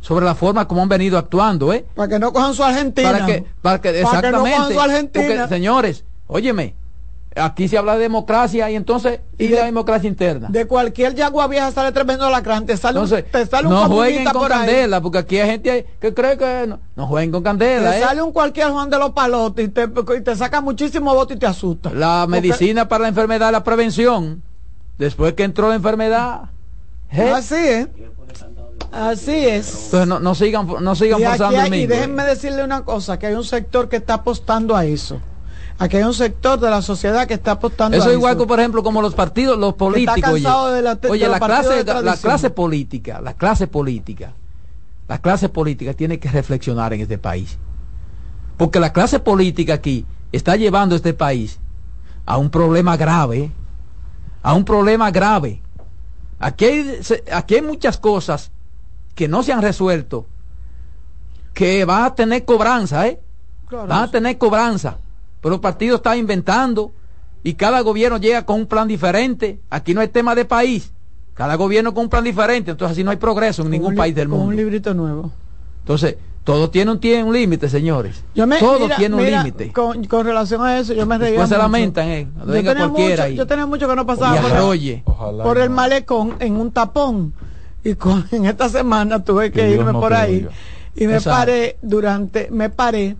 sobre la forma como han venido actuando, ¿eh? Para que no cojan su Argentina. Para que, para que Para que no exactamente, cojan su Argentina. porque, señores, óyeme, aquí se habla de democracia y entonces y, Y de- la democracia interna. De cualquier yagua vieja sale tremendo lacrán. Te sale, un- te sale un no jueguen con por ahí. candela, porque aquí hay gente que cree que no, no jueguen con candela, Te ¿eh? sale un cualquier Juan de los Palotes y te, y te saca muchísimo voto y te asusta. La Porque- medicina para la enfermedad, la prevención, después que entró la enfermedad, ¿eh? Así es. Así es. entonces no, no sigan, no sigan Y, aquí forzando hay- el y déjenme decirle una cosa, que hay un sector que está apostando a eso. Aquí hay un sector de la sociedad que está apostando Eso es igual que, por ejemplo, como los partidos, los políticos. Oye, de la- de Oye, la, clase, de la tradición. clase política, la clase política, la clase política tiene que reflexionar en este país. Porque la clase política aquí está llevando a este país a un problema grave, a un problema grave. Aquí hay, aquí hay muchas cosas que no se han resuelto, que van a tener cobranza, ¿eh? Claro. van a tener cobranza. Pero el partido está inventando y cada gobierno llega con un plan diferente. Aquí no hay tema de país. Cada gobierno con un plan diferente. Entonces así no hay progreso en ningún país del con un mundo. librito nuevo. Entonces, todo tiene un, tiene un límite, señores. Yo me- todo mira, tiene un límite. Con, con relación a eso, yo me reía Después se mucho. lamentan, eh, Yo cualquiera mucho- yo tenía mucho que no pasaba por el, por el malecón en un tapón. Y con, en esta semana tuve que, irme no por ahí. Y me Exacto. paré durante, me paré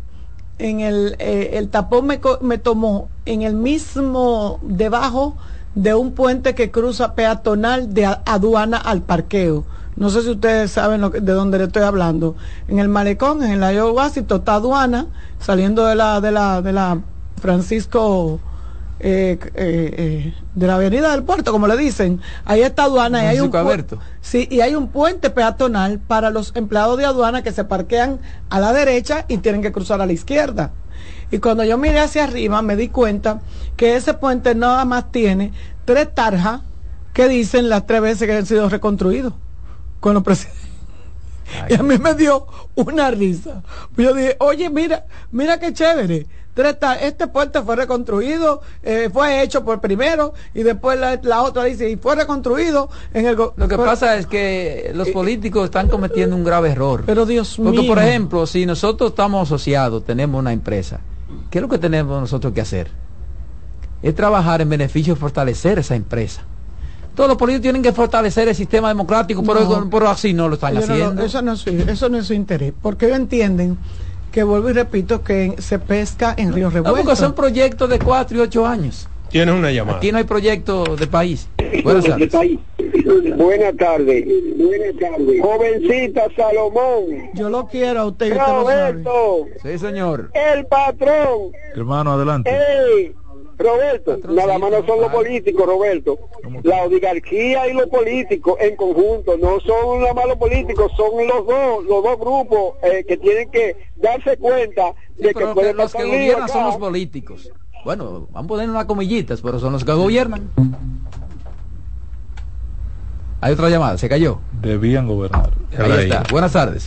en el, eh, el tapón me, me tomó en el mismo, debajo de un puente que cruza peatonal de aduana al parqueo. No sé si ustedes saben de dónde le estoy hablando. En el malecón, en el Washington, está aduana, saliendo de la, de la, de la Francisco, eh, eh, eh, de la avenida del puerto, como le dicen. Ahí está aduana y hay un. Sí, y hay un puente peatonal para los empleados de aduana que se parquean a la derecha y tienen que cruzar a la izquierda. Y cuando yo miré hacia arriba me di cuenta que ese puente nada más tiene tres tarjas que dicen las tres veces que han sido reconstruidos con los presidentes. Y a mí me dio una risa. Yo dije, oye, mira, mira qué chévere. Este puente fue reconstruido, eh, fue hecho por primero y después la, la otra dice, y fue reconstruido en el... Lo que pasa es que los políticos están cometiendo un grave error. Pero Dios Porque, mío. por ejemplo, si nosotros estamos asociados, tenemos una empresa, ¿qué es lo que tenemos nosotros que hacer? Es trabajar en beneficio de fortalecer esa empresa. Todos los políticos tienen que fortalecer el sistema democrático, pero, No. pero así no lo están Ellos no haciendo. eso, no es eso no es su interés, porque ellos entienden que, vuelvo y repito, que se pesca en ríos No, porque revueltos. son proyectos de cuatro y ocho años. Tienes una llamada. Aquí no hay proyecto de país. Buenas tardes. Buenas tardes. Buenas tardes. Jovencita Salomón. Yo lo quiero a usted y usted lo sabe. Roberto. Sí, señor. El patrón. Hermano, adelante. Ey, Roberto, nada más no son los políticos, Roberto. La oligarquía y los políticos en conjunto, no son nada más los políticos, son los dos, los dos grupos eh, que tienen que darse cuenta de que pueden los que gobiernan son los políticos. Bueno, van a poner unas comillitas, pero son los que gobiernan. Hay otra llamada, se cayó. Debían gobernar. Ahí está. Buenas tardes.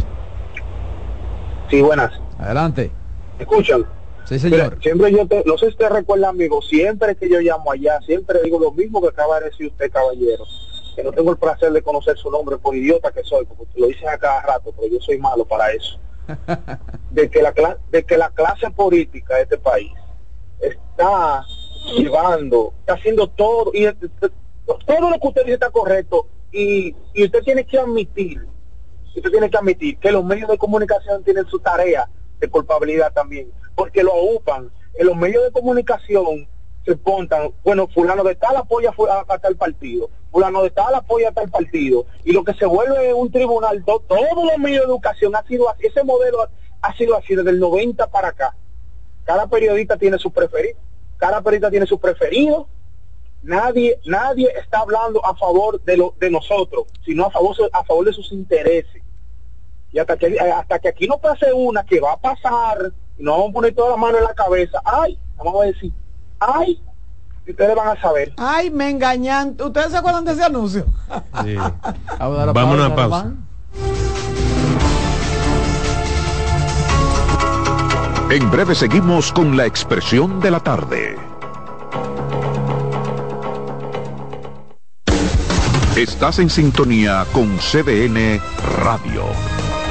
Sí, buenas. Adelante. ¿Escuchan? Sí, señor. siempre yo, te, no sé si usted recuerda, amigo, siempre que yo llamo allá, siempre digo lo mismo que acaba de decir usted, caballero. Que no tengo el placer de conocer su nombre por idiota que soy, porque lo dicen a cada rato, pero yo soy malo para eso. de, que la, de que la clase política de este país está llevando, está haciendo todo, y todo lo que usted dice está correcto, y, y usted tiene que admitir, usted tiene que admitir que los medios de comunicación tienen su tarea de culpabilidad también, porque lo ocupan. En los medios de comunicación se pontan, bueno, fulano de tal apoya a, tal partido, fulano de tal apoya a tal partido, y lo que se vuelve un tribunal, todos los medios de educación ha sido así, ese modelo ha sido así desde el 90 para acá. Cada periodista tiene su preferido, cada periodista tiene su preferido, nadie, nadie está hablando a favor de lo, de nosotros, sino a favor, a favor de sus intereses. Y hasta que, hasta que aquí no pase una que va a pasar, y nos vamos a poner todas las manos en la cabeza, ay, vamos a decir, ay, ustedes van a saber. Ay, me engañan. ¿Ustedes se acuerdan de ese anuncio? Sí. Vamos a una pausa. En breve seguimos con la expresión de la tarde. Estás en sintonía con CDN Radio.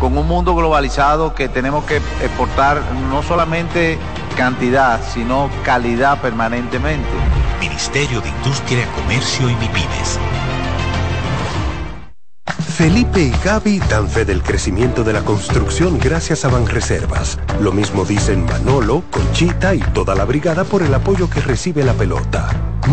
con un mundo globalizado que tenemos que exportar no solamente cantidad, sino calidad permanentemente. Ministerio de Industria, Comercio y MIPIMES. Felipe y Gaby dan fe del crecimiento de la construcción gracias a Banreservas. Lo mismo dicen Manolo, Conchita y toda la brigada por el apoyo que recibe la pelota.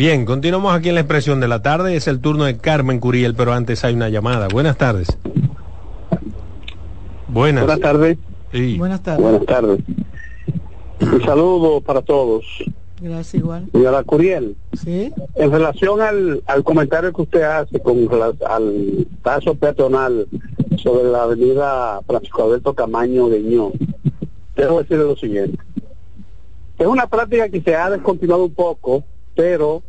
Bien, continuamos aquí en la expresión de la tarde. Es el turno de Carmen Curiel, pero antes hay una llamada. Buenas tardes. Buenas. Buenas tardes. Buenas tardes. Buenas tardes. Un saludo para todos. Gracias, igual. Señora Curiel. Sí. En relación al, al comentario que usted hace con al paso peatonal sobre la avenida Francisco Alberto Camaño de Ño, debo decirle lo siguiente. Es una práctica que se ha descontinuado un poco pero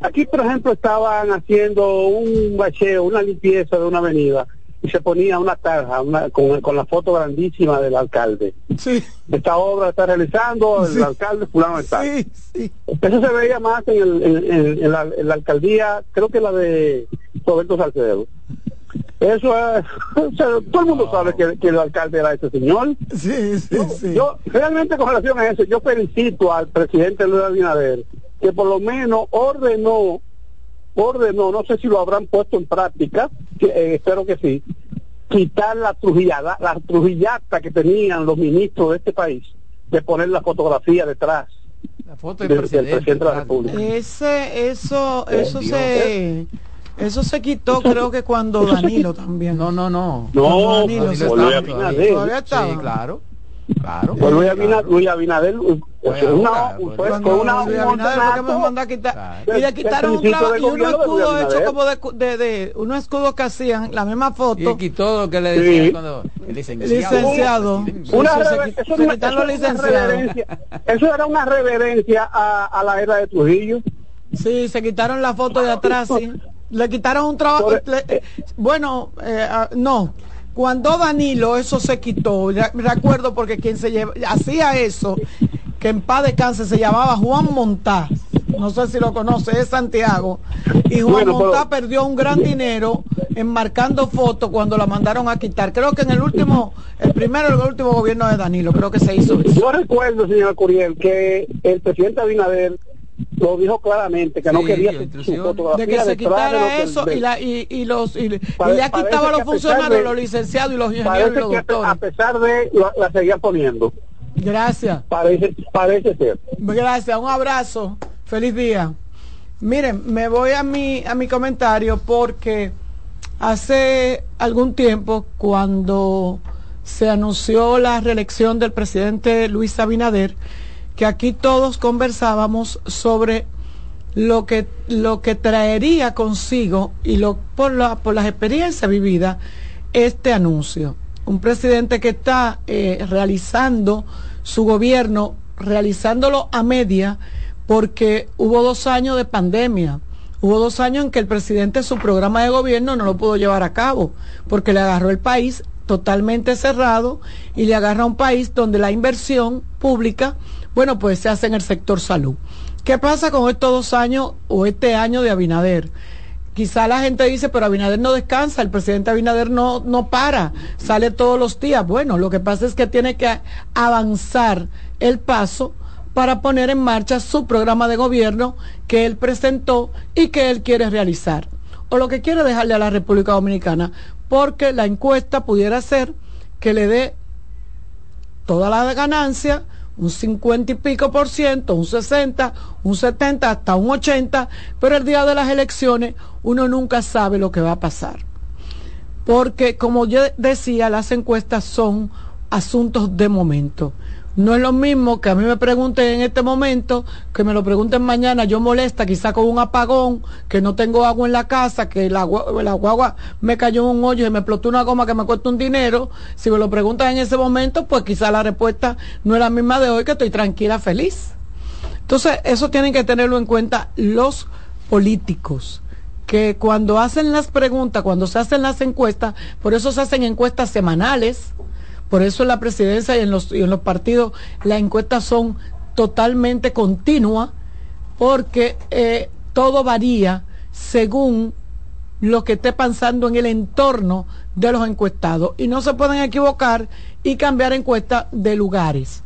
aquí, por ejemplo, estaban haciendo un bacheo, una limpieza de una avenida, y se ponía una tarja una, con, con la foto grandísima del alcalde. Sí. Esta obra está realizando el Sí. alcalde fulano tal. Sí, sí. Eso se veía más en, el- en- en- en la, en la alcaldía, creo que la de Roberto Salcedo. Eso es, o sea, todo el mundo sabe que, que el alcalde era ese señor. Sí, sí, sí. Yo, realmente con relación a eso, yo felicito al presidente Luis Abinader, que por lo menos ordenó, ordenó, no sé si lo habrán puesto en práctica, que, eh, espero que sí, quitar la trujillada, la trujillata que tenían los ministros de este país, de poner la fotografía detrás La foto del, del del presidente. de la. República. Ese, eso, Eh, eso Dios. se, eso se quitó, creo que cuando Danilo también. No, no, no. No, Danilo Luis estaba Abinader. Todavía estaba. Sí, claro. Claro. Pues Luis, claro. Abinader, Luis Abinader, eh, Fue una, fue, pues. fue una, Luis Abinader me mandó a quitar Claro. y le quitaron un del y como de, cu- de, de unos escudos que hacían la misma Y foto quitó lo que le decían Sí. cuando el licenciado. Una se, eso, se era- los una licenciados reverencia, eso era una reverencia a, a la era de Trujillo. sí se quitaron la foto de atrás sí. le quitaron un trabajo eh, bueno eh, ah, no cuando Danilo eso se quitó recuerdo porque quien se lleva- hacía eso que en paz descanse se llamaba Juan Montá. No sé si lo conoce es Santiago. Y Juan Bueno, pero- Montá perdió un gran dinero enmarcando fotos cuando la mandaron a quitar. Creo que en el último el primero el último gobierno de Danilo creo que se hizo eso. Yo recuerdo, señor Curiel, que el presidente Abinader lo dijo claramente, que no quería su de que se quitara eso y, la, y, y los y, y le ha quitado a los funcionarios, de- los licenciados y los ingenieros y los a pesar de la, la seguían poniendo. Gracias, Parece, parece ser. gracias, un abrazo, feliz día. Miren, me voy a mi a mi comentario porque hace algún tiempo cuando se anunció la reelección del presidente Luis Abinader, que aquí todos conversábamos sobre lo que lo que traería consigo y lo por la por las experiencias vividas este anuncio. Un presidente que está eh, realizando su gobierno realizándolo a media porque hubo dos años de pandemia. Hubo dos años en que el presidente su programa de gobierno no lo pudo llevar a cabo porque le agarró el país totalmente cerrado y le agarra un país donde la inversión pública bueno pues se hace en el sector salud ¿Qué pasa con estos dos años o este año de Abinader? Quizá la gente dice, pero Abinader no descansa, el presidente Abinader no, no para, sale todos los días. Bueno, lo que pasa es que tiene que avanzar el paso para poner en marcha su programa de gobierno que él presentó y que él quiere realizar. O lo que quiere dejarle a la República Dominicana, porque la encuesta pudiera ser que le dé toda la ganancia, un 50 y pico por ciento, un 60, un 70, hasta un 80, pero el día de las elecciones uno nunca sabe lo que va a pasar. Porque, como yo decía, las encuestas son asuntos de momento. No es lo mismo que a mí me pregunten en este momento, que me lo pregunten mañana, yo molesta quizá con un apagón, que no tengo agua en la casa, que la, la guagua me cayó en un hoyo y me explotó una goma que me cuesta un dinero. Si me lo preguntan en ese momento, pues quizá la respuesta no es la misma de hoy, que estoy tranquila, feliz. Entonces, eso tienen que tenerlo en cuenta los políticos, que cuando hacen las preguntas, cuando se hacen las encuestas, por eso se hacen encuestas semanales, por eso en la presidencia y en los, partidos las encuestas son totalmente continuas, porque eh, todo varía según lo que esté pasando en el entorno de los encuestados. Y no se pueden equivocar y cambiar encuestas de lugares.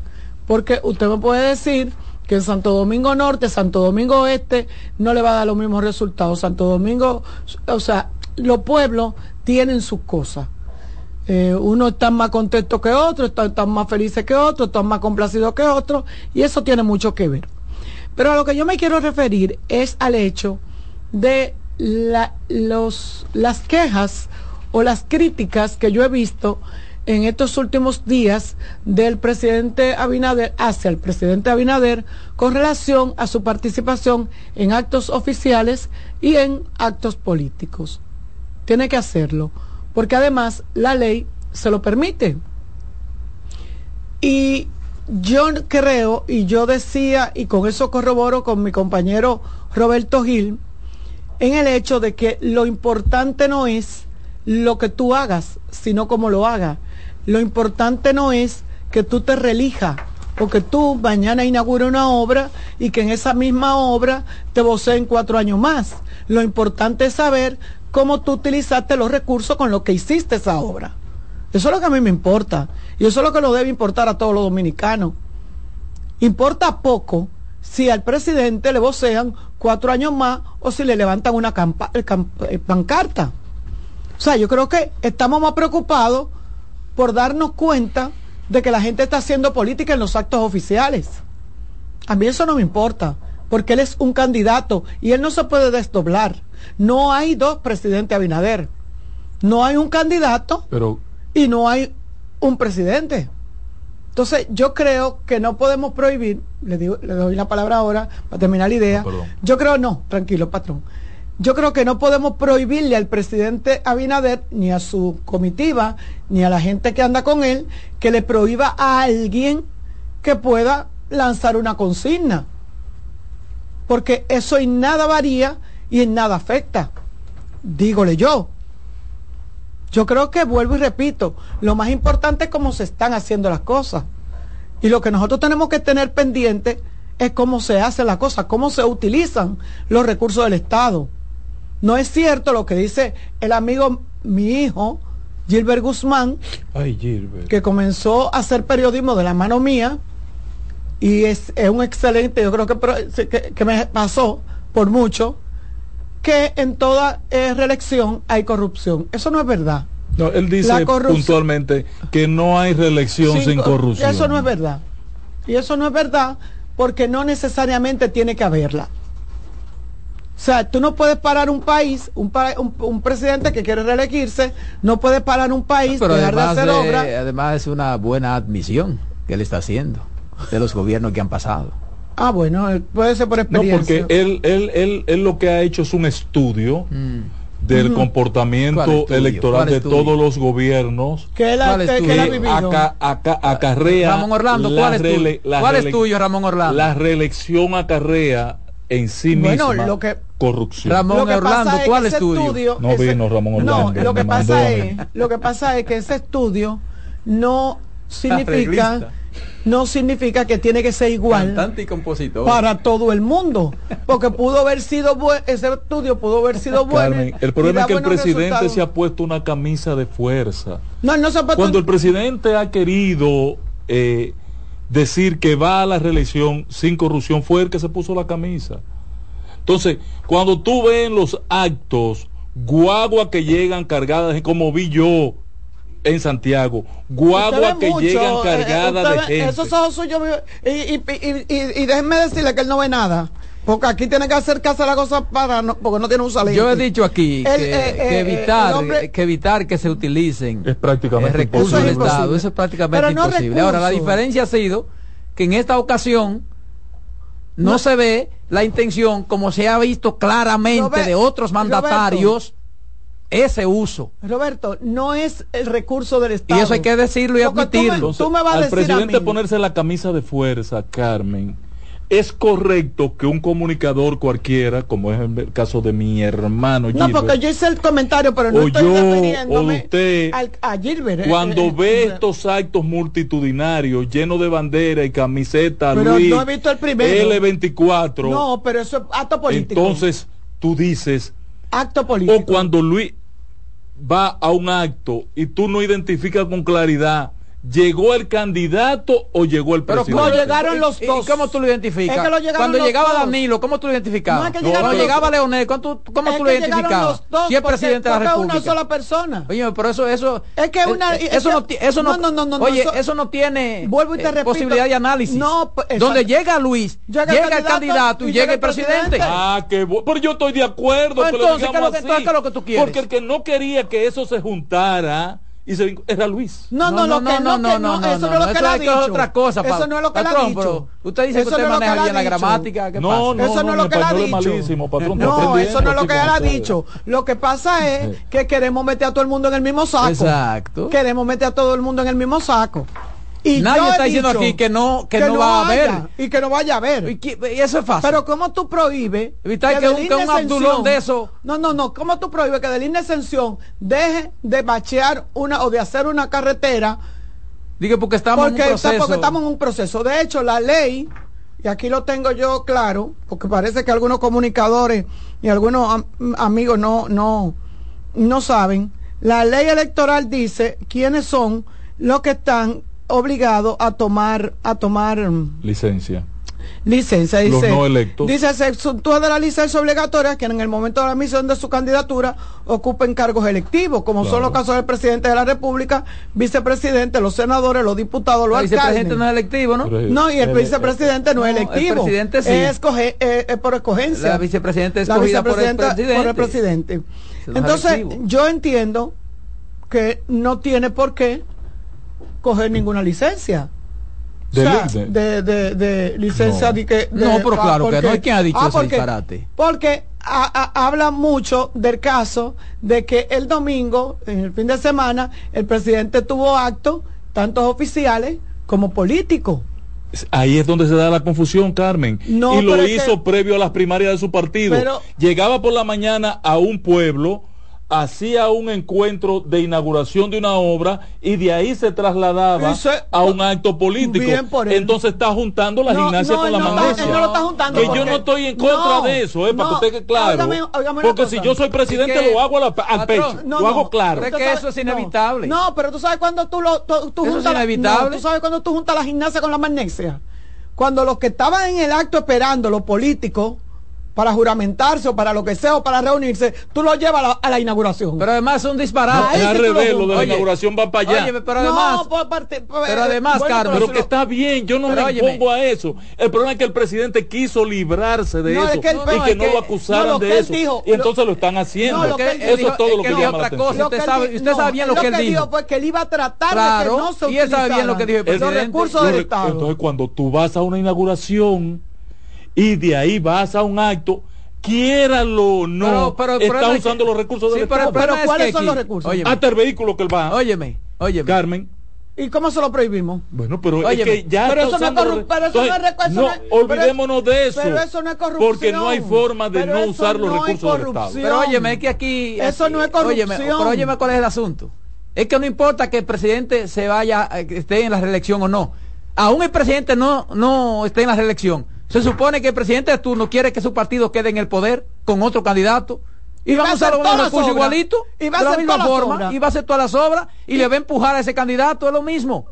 Porque usted me puede decir que en Santo Domingo Norte, Santo Domingo Oeste, no le va a dar los mismos resultados. Santo Domingo, o sea, los pueblos tienen sus cosas. Eh, uno está más contento que otro, está- están más felices que otro, están más complacidos que otro, y eso tiene mucho que ver. Pero a lo que yo me quiero referir es al hecho de la- los, las quejas o las críticas que yo he visto en estos últimos días del presidente Abinader hacia el presidente Abinader con relación a su participación en actos oficiales y en actos políticos. Tiene que hacerlo, porque además la ley se lo permite. Y yo creo, y yo decía, y con eso corroboro con mi compañero Roberto Gil, en el hecho de que lo importante no es lo que tú hagas, sino cómo lo hagas. Lo importante no es que tú te relijas, porque tú mañana inaugura una obra y que en esa misma obra te voceen cuatro años más. Lo importante es saber cómo tú utilizaste los recursos con los que hiciste esa obra. Eso es lo que a mí me importa. Y eso es lo que nos debe importar a todos los dominicanos. Importa poco si al presidente le vocean cuatro años más o si le levantan una eh, pancarta. O sea, yo creo que estamos más preocupados por darnos cuenta de que la gente está haciendo política en los actos oficiales. A mí eso no me importa, porque él es un candidato y él no se puede desdoblar. No hay dos presidentes Abinader. No hay un candidato Pero... y no hay un presidente. Entonces, yo creo que no podemos prohibir, le, digo, le doy la palabra ahora para terminar la idea. yo creo, no, tranquilo, patrón. Yo creo que no podemos prohibirle al presidente Abinader, ni a su comitiva, ni a la gente que anda con él, que le prohíba a alguien que pueda lanzar una consigna. Porque eso en nada varía y en nada afecta. Dígole yo. Yo creo que vuelvo y repito, lo más importante es cómo se están haciendo las cosas. Y lo que nosotros tenemos que tener pendiente es cómo se hace la cosa, cómo se utilizan los recursos del Estado. No es cierto lo que dice el amigo, mi hijo, Gilbert Guzmán, que comenzó a hacer periodismo de la mano mía y es, un excelente, yo creo que, que, me pasó por mucho, que en toda eh, reelección hay corrupción. Eso no es verdad. No, él dice puntualmente que no hay reelección sin, corrupción. Eso no es verdad. Y eso no es verdad porque no necesariamente tiene que haberla. O sea, tú no puedes parar un país, un, un, presidente que quiere reelegirse, no puede parar un país, pero dejar de hacer obra. Además es una buena admisión que él está haciendo de los gobiernos que han pasado. Ah, bueno, puede ser por experiencia. No, porque él, él, él, él lo que ha hecho es un estudio mm. del comportamiento electoral de todos los gobiernos. ¿Qué él ha, vivido? acarrea Ramón Orlando, ¿cuál, es, ¿cuál es tuyo, Ramón Orlando? La reelección acarrea en sí misma lo que, corrupción. Ramón Orlando, ¿cuál es estudio? No vino Ramón Orlando. No, lo que, pasa es, lo que pasa es que ese estudio no significa no significa que tiene que ser igual para todo el mundo, porque pudo haber sido bueno, ese estudio pudo haber sido bueno. el problema es que el presidente se ha puesto una camisa de fuerza. No, no se ha Cuando el presidente ha querido eh, decir que va a la reelección sin corrupción fue el que se puso la camisa. Entonces, cuando tú ves en los actos guagua que llegan cargadas, como vi yo en Santiago, guagua que llegan eh, cargadas de gente. Esos ojos suyos, y, y, y, y déjenme decirle que él no ve nada. Porque aquí tiene que hacer caso a la cosa para no, porque no tiene un salida. Yo he dicho aquí que, eh, eh, evitar, que evitar que se utilicen es prácticamente recursos del Estado. Eso es prácticamente imposible. Ahora, la diferencia ha sido que en esta ocasión no, se ve la intención, como se ha visto claramente de otros mandatarios, ese uso. Roberto, no es el recurso del Estado. Y eso hay que decirlo y admitirlo. Tú me, vas al presidente ponerse la camisa de fuerza, Carmen es correcto que un comunicador cualquiera, como es el caso de mi hermano No, porque yo hice el comentario, pero no estoy refiriéndome usted, a Gilbert. Eh, cuando eh, ve estos actos multitudinarios llenos de bandera y camiseta, pero Luis, no he visto el primero. L24. No, pero eso es acto político. Entonces, tú dices... Acto político. O cuando Luis va a un acto y tú no identificas con claridad ¿Llegó el candidato o llegó el presidente? Pero no llegaron los dos. ¿Y cómo tú lo identificas? Cuando llegaba Danilo, ¿cómo tú lo identificabas? Cuando llegaba Leonel, ¿cómo tú, cómo tú lo identificabas? Si es presidente de la República. una sola persona. Oye, pero eso eso es que una eh, eso no eso no, no, no, no Oye, eso, no tiene vuelvo y te eh, posibilidad de análisis. No, donde llega Luis, llega, el candidato y llega el presidente. Ah, que pero yo estoy de acuerdo, pues entonces, ¿qué es lo que tú quieres? Porque el que no quería que eso se juntara y se era Luis. No, no, no, no, no, no, no, eso no es lo que él ha dicho. otra cosa, Eso no es lo que él ha dicho. Usted dice que usted maneja bien la gramática, No, no, eso no es lo que él ha dicho. No, eso no es lo que él ha dicho. Lo que pasa es que queremos meter a todo el mundo en el mismo saco. Exacto. Queremos meter a todo el mundo en el mismo saco. Nadie está diciendo aquí que no, que, no, va a haber. Y que no vaya a haber. Y, eso es fácil. Pero ¿cómo tú prohíbes que, que, un, que abdulón de eso? No, no, no. ¿Cómo tú prohíbes que Delina Ascensión deje de bachear una o de hacer una carretera? Digo, porque estamos en un proceso. Porque estamos en un proceso. De hecho, la ley, y aquí lo tengo yo claro, porque parece que algunos comunicadores y algunos amigos no, no, no saben. La ley electoral dice quiénes son los que están obligado a tomar, a tomar mm, licencia. Licencia, dice. Los no electos. Dice, se exuntúa de la licencia obligatoria que en el momento de la admisión de su candidatura ocupen cargos electivos, como claro. son los casos del presidente de la República, vicepresidente, los senadores, los diputados, los ah, alcaldes. El vicepresidente no es electivo, ¿no? No, y el, vicepresidente no es electivo. El presidente sí. Eh, es, por escogencia. La vicepresidenta es escogida. Por el presidente. Entonces, yo entiendo que no tiene por qué coger ninguna licencia. De, de, de, licencia no. no pero ah, claro que no hay quien ha dicho ah, ese porque, porque a, habla mucho del caso de que el domingo en el fin de semana el presidente tuvo actos tanto oficiales como políticos Ahí es donde se da la confusión, Carmen. Y lo hizo previo a las primarias de su partido. Llegaba por la mañana a un pueblo, hacía un encuentro de inauguración de una obra y de ahí se trasladaba a un acto político. Entonces está juntando la gimnasia con la magnesia. Que yo no estoy en contra de eso, eh, para que usted quede claro. Porque si yo soy presidente lo hago al pecho, lo hago claro. Es que eso es inevitable. No, pero tú sabes cuando tú lo tú, tú juntas la, tú sabes cuando tú juntas la gimnasia con la magnesia. Cuando los que estaban en el acto esperando los políticos para juramentarse o para lo que sea o para reunirse, tú lo llevas a la, inauguración. Pero además son disparates. No, al lo, lo, de la inauguración va para allá. Pero además, pues, no, pues, pero eh, además bueno, Carmen. Pero que está bien, yo no me opongo a eso. El problema es que el presidente quiso librarse de eso y que no lo acusaran de eso. Y entonces lo están haciendo. Eso es todo lo que llama la atención. Usted, sabe, bien lo que él dijo. Pues que él iba a tratar de que no se los recursos del Estado. Entonces cuando tú vas a una inauguración y de ahí vas a un acto quiéralo o no, está usando los recursos del Estado. Pero, ¿cuáles son los recursos? Óyeme, Hasta el vehículo que él va. Óyeme, óyeme. Carmen. ¿Y cómo se lo prohibimos? Bueno, pero óyeme, ya pero eso no es corrupción. Pero eso no, es, no olvidémonos de eso. Pero eso no es corrupción. Porque no hay forma de no usar los recursos del Estado. Pero óyeme, es que aquí... Eso no es corrupción. Óyeme, pero óyeme cuál es el asunto. Es que no importa que el presidente se vaya, eh, esté en la reelección o no. Aún el presidente no, no esté en la reelección se supone que el presidente de turno quiere que su partido quede en el poder con otro candidato. Y, vamos a lograr los recursos igualitos, y va de la misma forma, y va a hacer todas las obras, y, y, le va a empujar a ese candidato, es lo mismo.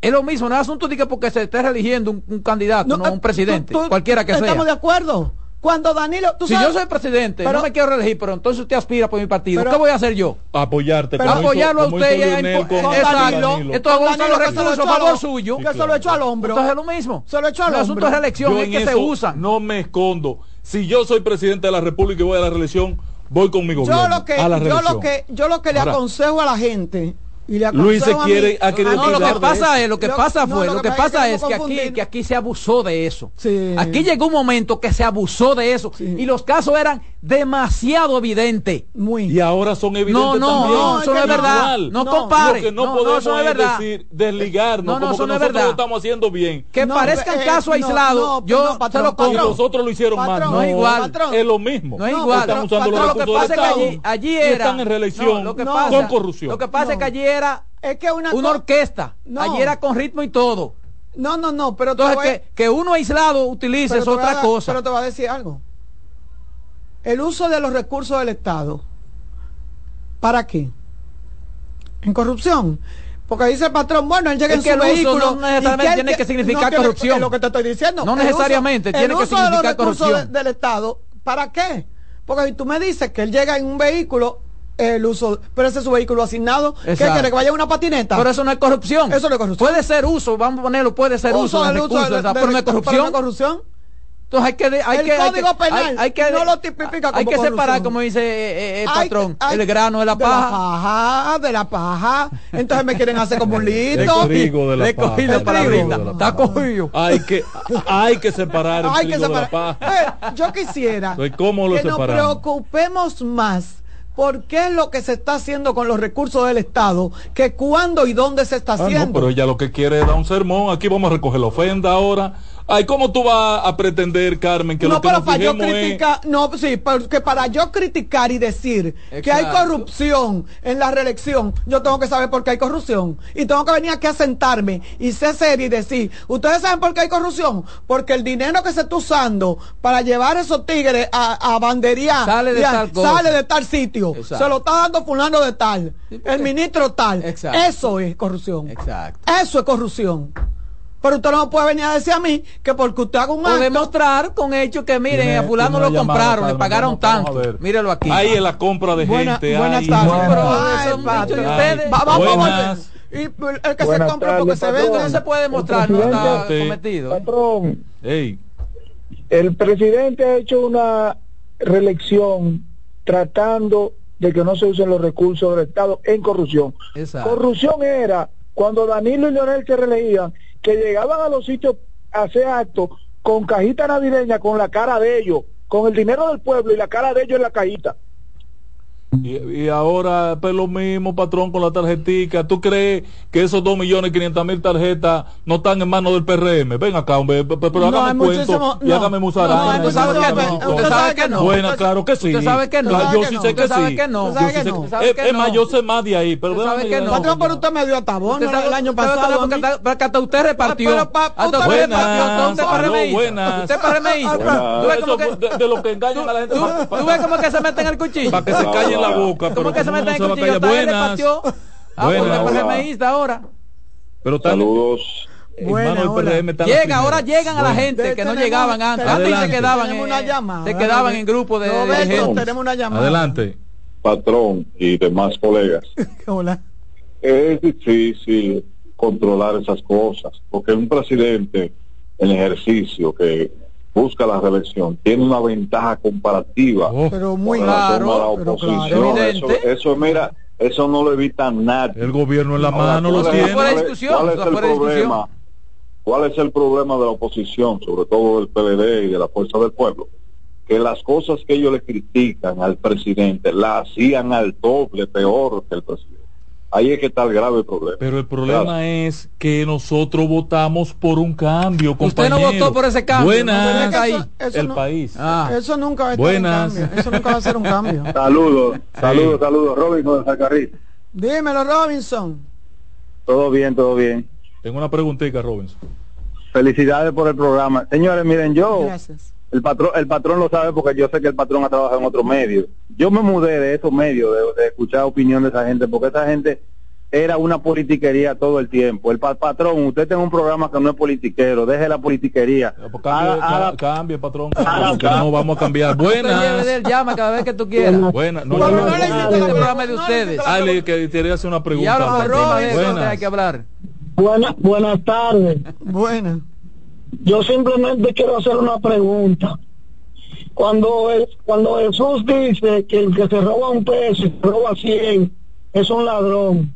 Es lo mismo, no es asunto de que porque se esté eligiendo un, candidato, no, un presidente, cualquiera que sea. Estamos de acuerdo. Cuando Danilo, tú si yo soy presidente, pero, no me quiero reelegir, pero entonces usted aspira por mi partido. ¿Qué voy a hacer yo? Apoyarte. Pero, apoyarlo a usted. Leonel, con, exacto. Entonces Danilo, los recursos a favor suyo. Que se lo echó al hombro. Entonces es lo mismo. Se lo echó al hombro. El asunto es la elección, es que se usa. No me escondo. Si yo soy presidente de la República y voy a la reelección, voy conmigo yo gobierno, lo que, a la yo lo que yo lo que le aconsejo a la gente y le Luis se quiere a no, no, lo que pasa es lo que lo, pasa fue no, lo, que, que pasa es que, es que aquí que aquí se abusó de eso sí. aquí llegó un momento que se abusó de eso sí. y los casos eran demasiado evidente. Muy. Y ahora son evidentes no, no, también. No, eso no es verdad. No, no compare. Lo que no, no podemos no, es decir, desligarnos, no, no, como que verdad. lo estamos haciendo bien. Que parezcan eh, casos aislados. yo patrón, lo compro. Y nosotros lo hicieron patrón, mal. No es igual. Patrón. Es lo mismo. No es igual. Están usando los lo que pasa es que allí, allí era. están en relación pasa, con corrupción. Lo que pasa es que allí era es que una, una orquesta. Allí era con ritmo y todo. No, no, no. Pero Entonces, que, que uno aislado utilice es otra cosa. Pero te va a decir algo el uso de los recursos del Estado. ¿Para qué? En corrupción. Porque dice el patrón, bueno, él llega en que su vehículo. No necesariamente tiene que, significar no, corrupción. Es lo que te estoy diciendo. No necesariamente uso, tiene que significar de los recursos del Estado, ¿para qué? Porque si tú me dices que él llega en un vehículo el uso, pero ese es su vehículo asignado. ¿Qué quiere que vaya una patineta? Pero eso no es corrupción. Eso no es corrupción. Puede ser uso, vamos a ponerlo, puede ser uso, del recurso, de, de, pero no es corrupción. Pero no es corrupción. Entonces hay que hay el que, código hay que, penal hay, que, no lo tipifica como Hay que separar, como dice eh, eh, el patrón, el grano de la paja. De la paja, de la paja. Entonces me quieren hacer como un lito. de para trigo. De la Está cogido. Hay que, hay que separar hay que separar. la paja. Eh, yo quisiera que separamos? nos preocupemos más ¿Por qué es lo que se está haciendo con los recursos del Estado? ¿Que cuándo y dónde se está ah, haciendo? No, pero ella lo que quiere es dar un sermón. Aquí vamos a recoger la ofrenda ahora. Ay, ¿cómo tú vas a pretender, Carmen, que no, lo que pero nos para yo fijemos es- criticar, no, sí, porque para yo criticar y decir que hay Exacto. corrupción en la reelección, yo tengo que saber por qué hay corrupción. Y tengo que venir aquí a sentarme y ser serio y decir, ¿ustedes saben por qué hay corrupción? Porque el dinero que se está usando para llevar esos tigres a, a bandería Sale de a- tal cosa. sale de tal sitio. Exacto. Se lo está dando fulano de tal, el ministro tal. Exacto. Eso es corrupción. Exacto. Eso es corrupción. Pero usted no puede venir a decir a mí que porque usted haga un O acto, demostrar con hechos que miren, Tiene- a fulano lo compraron, le pagaron vamos- vamos a tanto. ver. Míralo aquí. Ahí es la compra de Buena- gente. buenas tardes. Vamos a Buenas. volver. Y el que se Buenas compra porque se vende. no se puede demostrar, no está cometido. Patrón, Ey, el presidente ha hecho una reelección tratando de que no se usen los recursos del Estado en corrupción. Exacto. Corrupción era cuando Danilo y Leonel se reelegían, que llegaban a los sitios a hacer actos con cajita navideña, con la cara de ellos, con el dinero del pueblo y la cara de ellos en la cajita. Y, y ahora pues lo mismo, patrón, con la tarjetica. ¿Tú crees que esos dos millones quinientas mil tarjetas no están en manos del PRM? Ven acá, hombre, pe- pero No, hágame hay cuento y no. hágame No, que no, No, usted sabe que no. Usted- claro que sí. usted sabe que no. Yo sí sé no. que sí. no. No. Es es más, no. yo sé más de ahí, pero sabe que no. Patrón, pero usted me dio Usted sabe- el año pasado. no, a porque hasta- usted repartió. Hasta usted repartió. Usted PRMista. buenas. Usted como que... de, lo que engañan a la gente ¿Tú, ves cómo que se meten el cuchillo? para que se calle en la boca. ¿Cómo que se Buenas. Ah, ahora. Pero Saludos. Buena, Llega, ahora llegan a la gente que no llegaban antes. Antes se quedaban en, una llamada. se quedaban en grupos de, de gente. tenemos una llamada. Adelante. Patrón y demás colegas. Hola. Es difícil controlar esas cosas, porque un presidente en ejercicio que busca la reelección tiene una ventaja comparativa Oh, Pero muy claro. la pero oposición. claro. eso, eso, mira, eso no lo evita nadie. el gobierno en la mano lo ¿cuál es- tiene. ¿cuál es- discusión, ¿Cuál es está el problema? ¿Cuál es el problema de la oposición, sobre todo del PLD y de la Fuerza del Pueblo? Que las cosas que ellos le critican al presidente las hacían al doble peor que el presidente. Ahí es que está el grave problema. Pero el problema es que nosotros votamos por un cambio, Usted compañero. no votó por ese cambio. Buenas. No, eso- eso el no- país. Ah. Eso nunca va a Buenas. un cambio. Eso nunca va a ser un cambio. Saludos, saludos, saludos. Robinson de Zacarrí. Dímelo, Robinson. Todo bien, todo bien. Tengo una preguntita, Robinson. Felicidades por el programa. Señores, miren, yo, Gracias. El patrón, el patrón lo sabe porque yo sé que el patrón ha trabajado en otros medios. Yo me mudé de esos medios, de, de escuchar opinión de esa gente, porque esa gente era una politiquería todo el tiempo. El pa- patrón, usted tiene un programa que no es politiquero, deje la politiquería. Pues cambie, ca- cambie, patrón. Que no vamos a cambiar. Buenas. llama cada vez que tú quieras. Buenas. No, no, no no, le no. hiciste Este programa es de ustedes. hiciste la Ah, le que quería hacer una Y pregunta. ahora de eso Buenas. hay que hablar. Buenas, buenas tardes. Buena. Yo simplemente quiero hacer una pregunta. Cuando, el- cuando Jesús dice que el que se roba un peso y se roba 100 es un ladrón.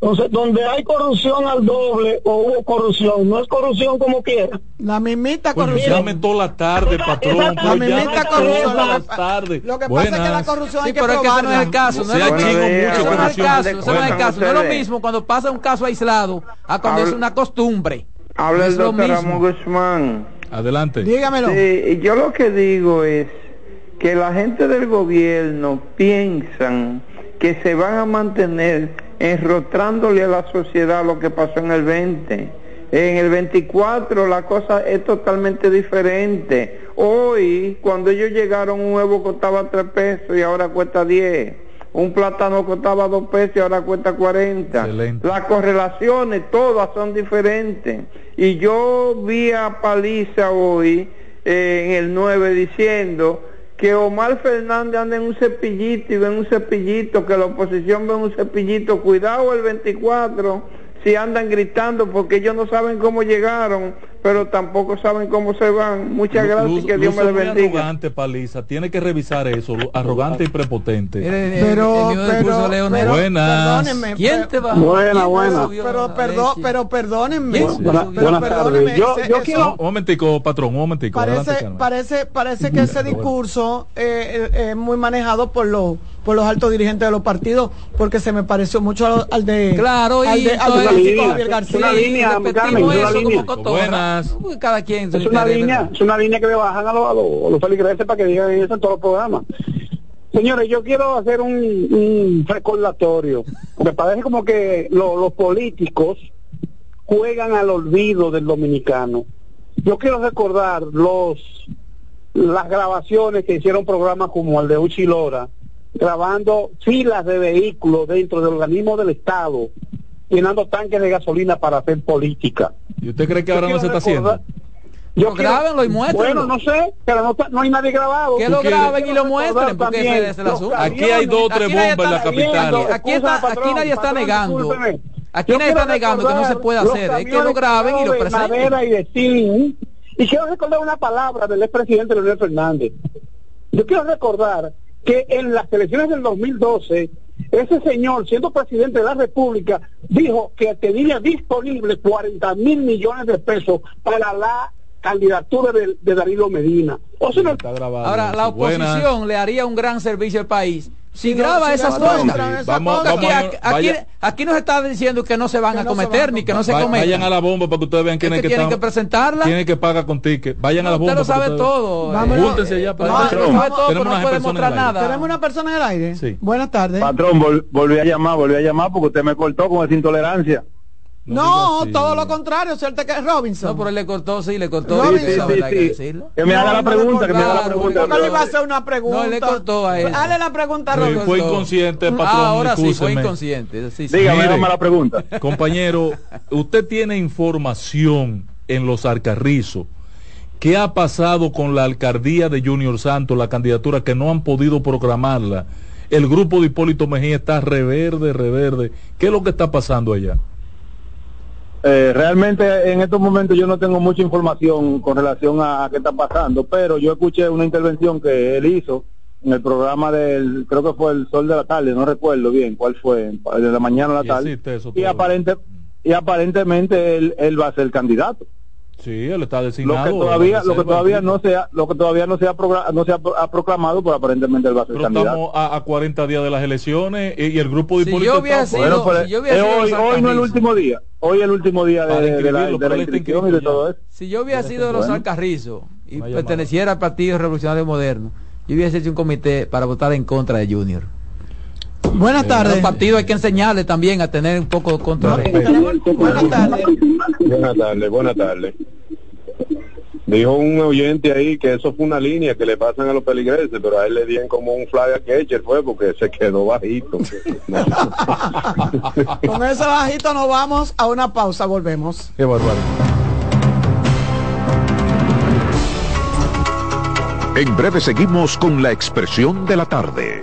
Entonces, donde hay corrupción al doble o hubo corrupción, no es corrupción como quiera. La mismita Pues corrupción. llame toda la tarde, patrón. La Pues llame mismita corrupción. toda la Lo que, tarde. lo que pasa es que la corrupción Sí, hay que pero es que no es el caso. No es, mucho, Eso no es el caso. No es el caso. No es lo mismo cuando pasa un caso aislado a cuando es una costumbre. Habla el doctor mismo. Ramón Guzmán. Adelante. Dígamelo. Sí, yo lo que digo es que la gente del gobierno piensan que se van a mantener enrostrándole a la sociedad lo que pasó en el 20. En el 24 la cosa es totalmente diferente. Hoy, cuando ellos llegaron, un huevo costaba 3 pesos y ahora cuesta 10. Un plátano costaba 2 pesos y ahora cuesta 40. Excelente. Las correlaciones todas son diferentes. Y yo vi a Paliza hoy eh, en el 9 diciendo que Omar Fernández anda en un cepillito y ve en un cepillito, que la oposición ve un cepillito. Cuidado el 24 si andan gritando porque ellos no saben cómo llegaron, pero tampoco saben cómo se van. Muchas gracias y Luz- que Dios me Luz le es muy bendiga. arrogante, Paliza. Tiene que revisar eso. Arrogante y prepotente. Pero, el, el, el discurso pero, Leonel. pero, Buenas. ¿Quién pero- te va? Buena, ¿Quién te buena. Pero, perdón, pero perdónenme. Pero buenas perdónenme, tardes. Yo, ese- yo quiero... Un momentico, patrón, un momentico. Adelante, Parece, Carmen. parece, parece que ese discurso eh, eh, es muy manejado por los por los altos dirigentes de los partidos, porque se me pareció mucho al, al de Claro, al y de, al de Javier García. una línea, Carmen, una eso como línea. cotorra. Buenas. Uy, Cada quien Es una línea, ¿verdad? es una línea que le bajan a los, a los, los feligreses para que digan eso en todos los programas. Señores, yo quiero hacer un, un recordatorio. Me parece como que lo- los políticos juegan al olvido del dominicano. Yo quiero recordar los las grabaciones que hicieron programas como el de Uchilora, grabando filas de vehículos dentro del organismo del Estado, llenando tanques de gasolina para hacer política. ¿Y usted cree que ahora no se está recordar- haciendo? Yo No, grábenlo y muéstrenlo. Bueno, no sé, pero no, está- no hay nadie grabado. Que lo graben y lo muestren, porque también ese es el los asunto. Aquí hay dos o tres bombas en la está- capital. Aquí, aquí está- aquí nadie está patrón, negando. discúlpeme. Aquí Yo nadie está negando que no se puede hacer. Es que lo graben y lo presenten. madera y de. Y quiero recordar una palabra del expresidente Leonel Fernández. Yo quiero recordar que en las elecciones del 2012, ese señor, siendo presidente de la República, dijo que tenía disponible 40 mil millones de pesos para la candidatura de, de Danilo Medina. O sea, no- Está grabado. Ahora, la Buenas. oposición le haría un gran servicio al país. Si graba esas cosas. Vamos-. Aquí, vamos a- aquí, aquí, vaya- aquí nos está diciendo que no se van a no cometer van a ni que no se Va- cometan. Vayan a la bomba para que ustedes vean Es quiénes que tienen que presentarla. Tienen que pagar con ticket. Vayan a la Usted bomba. lo para sabe que ustedes- todo. Vámonos. Júntense ya para No, eso. lo sabe todo, Tenemos pero no unas puede mostrar nada. Tenemos una persona en el aire. Sí. Buenas tardes. Patrón, vol- volví a llamar, volví a llamar porque usted me cortó con esa intolerancia. No, todo lo contrario, suerte que es Robinson. No, pero él le cortó, sí, le cortó. No, sí, sí, ¿verdad? Hay que sí. decirlo. Que me haga la no pregunta, que me haga la pregunta. ¿Por qué le iba a hacer una pregunta? No, él le cortó a él. Hazle la pregunta a Robinson. fue inconsciente, patrón. Ah, ahora sí, fue inconsciente. Sí, sí. Dígame, hágame la pregunta. Compañero, usted tiene información en los Alcarrizos. ¿Qué ha pasado con la alcaldía de Junior Santos, la candidatura que no han podido programarla? El grupo de Hipólito Mejía está reverde, reverde. ¿Qué es lo que está pasando allá? Eh, realmente en estos momentos yo no tengo mucha información con relación a, a qué está pasando, pero yo escuché una intervención que él hizo en el programa del, creo que fue el Sol de la Tarde, no recuerdo bien cuál fue, de la mañana a la tarde, eso y, aparente, y aparentemente él, él va a ser candidato. Sí, él está Lo designado. que en la todavía, lo que todavía no se ha, lo que todavía no se ha, no se ha, pro- ha proclamado, pero aparentemente él va a ser Pero candidato. estamos a, a 40 días de las elecciones y, y el grupo de Si Hipólito yo hubiera está- sido- Bueno, pues, si yo hubiera eh, sido hoy, hoy no es el último día, hoy es el último día Para de, de la, inscribirlo, de pero la inscripción y de todo eso. Si yo hubiera sido de los Bueno. Alcarrizos y perteneciera al Partido Revolucionario Moderno, yo hubiese hecho un comité para votar en contra de Junior. Buenas Los tardes. partidos hay que enseñarle también a tener un poco de control. Buenas tardes. Buenas tardes, buenas tardes. Dijo un oyente ahí que eso fue una línea que le pasan a los peligreses, pero a él le dieron como un flag a catcher fue porque se quedó bajito. Con ese bajito nos vamos a una pausa, volvemos. Qué bárbaro. En breve seguimos con la expresión de la tarde.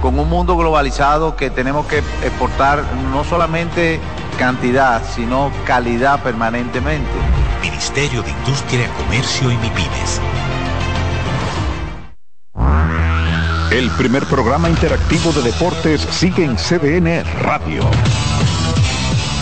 con un mundo globalizado que tenemos que exportar no solamente cantidad, sino calidad permanentemente. Ministerio de Industria, Comercio y MIPIMES. El primer programa interactivo de deportes sigue en CDN Radio.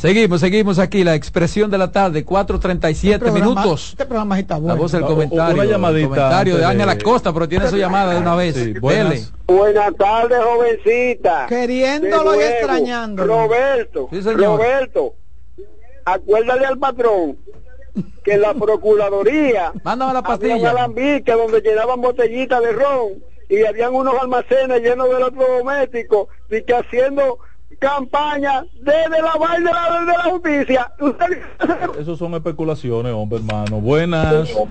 Seguimos, seguimos aquí, la expresión de la tarde, 4.37 minutos. Este programa está bueno. La voz del comentario. una llamadita comentario de Ángela Costa, pero tiene su llamada de una vez. Sí, buenas. Buenas tardes, jovencita. Queriéndolo y extrañándolo. Roberto, Sí, señor. Roberto, acuérdale al patrón que la Procuraduría Mándame la había un pastilla. alambique donde llenaban botellitas de ron y habían unos almacenes llenos de electrodomésticos y que haciendo campaña desde la vaina de la, justicia. Usted Esos son especulaciones, hombre, hermano. Buenas. Eso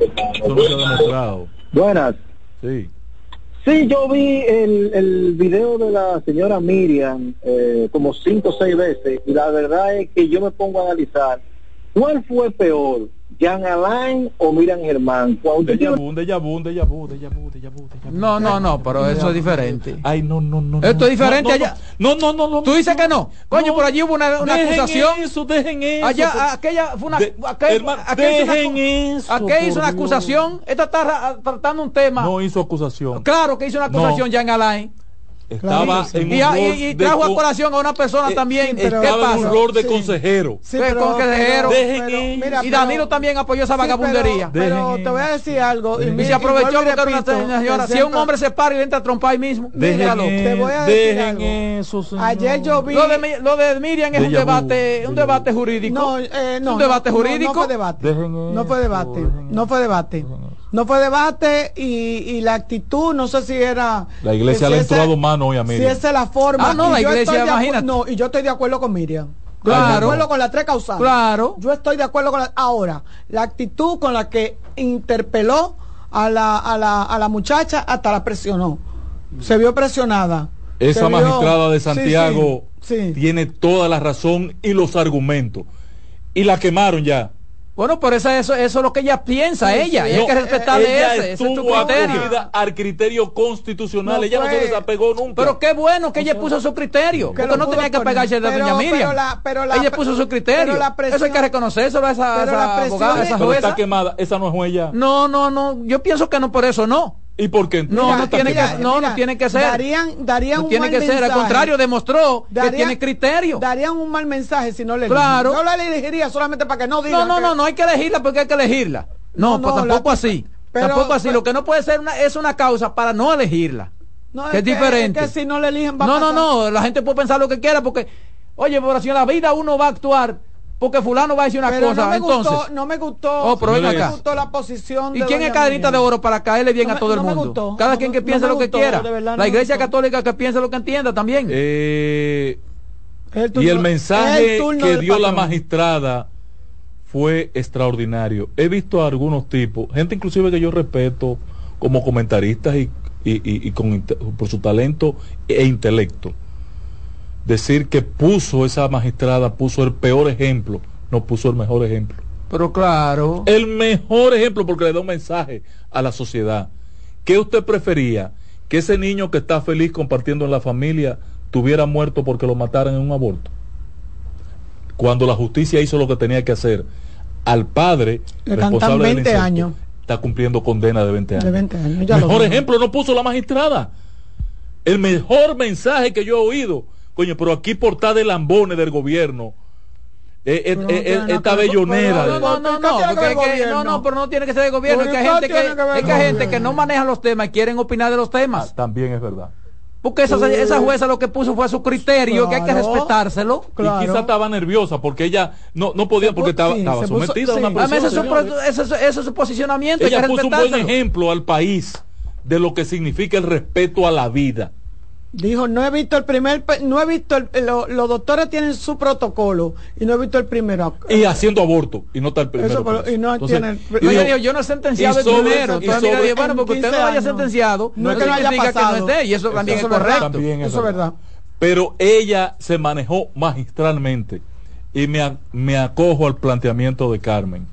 no se ha demostrado. Buenas. Sí. Sí, yo vi el, el video de la señora Miriam eh, como cinco o seis veces y la verdad es que yo me pongo a analizar cuál fue peor, Jean Alain o Miriam Germán. Vu, un déjà vu, déjà vu, déjà vu, déjà vu. No, no, no, pero eso es diferente. Ay, no, no, no. Esto no. es diferente No, no, allá. No, no, no, no. Tú dices que no. Coño, por allí hubo una, una Dejen acusación. eso, dejen eso. Allá, aquella fue una. De- aquel- dejen eso, aquel hizo una acusación. Esta está ra- tratando un tema. No hizo acusación. Claro que hizo una acusación No. Jean Alain. Estaba en Y, un y- y de trajo a co- colación a una persona eh, también. ¿Qué Estaba en un pasa? rol de Sí. consejero. Sí, ¿Qué pero- consejero? pero- pero- mira, y pero- Danilo también apoyó esa Sí, vagabundería. Pero, pero te voy a decir algo. Y, Y se aprovechó y porque era una señora. Si un hombre se para y le entra a trompar ahí mismo. Dejen míralo. Te voy a decir algo. eso. Ayer yo vi. Lo de, lo de Miriam es un Déjà vu, debate, un debate jurídico. No, eh, no, un debate no, no, jurídico. No, fue debate. No fue debate. No fue debate. No fue debate y, y la actitud, no sé si era. La iglesia si le ha esa- entrado mano hoy a Si Miriam. esa es la forma. Ah, no, la yo iglesia, estoy de acu- imagínate. No, y yo estoy de acuerdo con Miriam. Claro. Estoy de acuerdo con las tres causales. Claro. Yo estoy de acuerdo con la. Ahora, la actitud con la que interpeló a la, a la, a la muchacha hasta la presionó. Se vio presionada. Esa Se vio- magistrada de Sí, Santiago sí, sí. tiene toda la razón y los argumentos. Y la quemaron ya. Bueno, por eso, eso, eso es lo que ella piensa, Sí, ella. sí. y hay que respetarle ella ese, ese es estuvo criterio. al criterio constitucional. No ella no se desapegó nunca. Pero qué bueno que ella puso su criterio. Que Porque no tenía que pegarse de Pero- doña Miriam. pero la- pero la- ella puso su criterio. pero la presión- Eso hay que reconocerlo a esa, a esa abogada, a es- esa Pero está jueza. quemada. Esa no es ella. No, no, no. Yo pienso que no por eso, no. ¿Y por qué? No, Mira, no tiene mira, que, no, mira, no tiene que ser. Darían, darían no un tiene mal que ser. Al mensaje. contrario, demostró que tiene criterio. Darían un mal mensaje si no le Claro. Yo la elegiría solamente para que no digan No, no, que- no, no hay que elegirla porque hay que elegirla. No, No, pues no, tampoco la- así. pero- tampoco así. pero- Lo que no puede ser una, es una causa para no elegirla. No, que es diferente. que si no le eligen va a No, no, pasar. no. La gente puede pensar lo que quiera porque, oye, por así en la vida uno va a actuar porque fulano va a decir una Pero cosa. no me entonces, gustó, no me gustó, Oh, pero no me gustó la posición ¿y de quién es cadenita de oro para caerle bien No a me- todo el no me mundo? gustó, Cada quien que no piense lo que gustó, quiera. verdad, La iglesia católica que piense lo que entienda también. Eh, y el mensaje el que dio la magistrada fue extraordinario. He visto a algunos tipos, gente inclusive que yo respeto como comentaristas y, y- y- y con, por su talento e intelecto, decir que puso esa magistrada, puso el peor ejemplo, no puso el mejor ejemplo. Pero claro. El mejor ejemplo porque le da un mensaje a la sociedad. ¿Qué usted prefería? Que ese niño que está feliz compartiendo en la familia tuviera muerto porque lo mataran en un aborto. Cuando la justicia hizo lo que tenía que hacer, al padre Le responsable cantan del 20 incesto, años. está cumpliendo condena de 20 años. De 20 años, mejor ejemplo no puso la magistrada. El mejor mensaje que yo he oído. Coño, pero aquí por estar de lambones del gobierno. eh, eh, no eh, tiene nada esta bellonera. No, no, ¿Por qué no, porque que- gobierno? no, no, pero no tiene que ser de gobierno, es que hay ¿Por gente que, tiene que ver es que hay gente que no maneja los temas y quieren opinar de los temas. También es verdad. Porque esa, esa jueza lo que puso fue su criterio, que hay que respetárselo. Claro. Y quizá estaba nerviosa porque ella no, no podía porque estaba, sí, estaba puso- sometida sí. a una mí presión. ese es su, señores. pro- ese es su- ese es su posicionamiento, hay Ella que puso un buen ejemplo al país de lo que significa el respeto a la vida. Dijo, no he visto el primer, no he visto, el- lo- los doctores tienen su protocolo y no he visto el primero. Y haciendo aborto. Y no está el primero. Eso, preso. y no Entonces, tiene el- y No, digo, yo, digo, yo no he sentenciado y el sobre- primero. y sobre- digo, bueno, porque usted no 15 haya sentenciado, No es que no haya significa que pasado. no esté, y eso también Eso es correcto. También es Eso es verdad. Pero ella se manejó magistralmente. y me, me acojo al planteamiento de Carmen.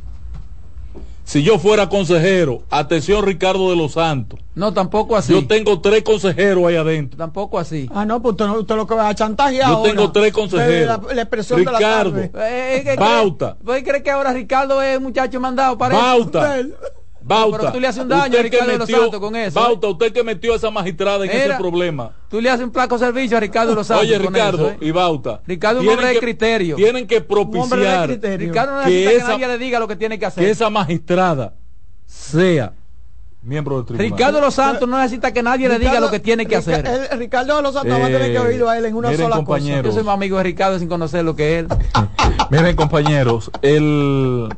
Si yo fuera consejero, atención Ricardo de los Santos. No, tampoco así. Yo tengo tres consejeros ahí adentro. Tampoco así. Ah, no, pues usted, no- usted lo que va a chantajear Yo ahora. tengo tres consejeros. La, la expresión de Ricardo, la tarde. Eh, eh, Bauta. ¿Vos crees que ahora Ricardo es un muchacho mandado para Bauta. eso? Bauta. Pero tú le haces un daño a Usted que Ricardo de los metió- Santos con eso. ¿eh? Bauta, usted que metió a esa magistrada en ese problema. Tú le haces un placo servicio a Ricardo de los Santos. Oye, con Ricardo eso, ¿eh? y Bauta. Ricardo es un hombre de que- criterio. Tienen que de propiciar. Ricardo no que necesita que, esa- nadie le diga lo que tiene que hacer. que esa magistrada sea miembro del tribunal. Ricardo de los Santos no necesita que nadie le diga lo que tiene que Rica- hacer. el- Ricardo de los Santos va a tener que Eh, oírlo a él en una miren, sola compañeros. Yo soy más amigo de Ricardo sin conocer lo que es él. Miren, compañeros, el,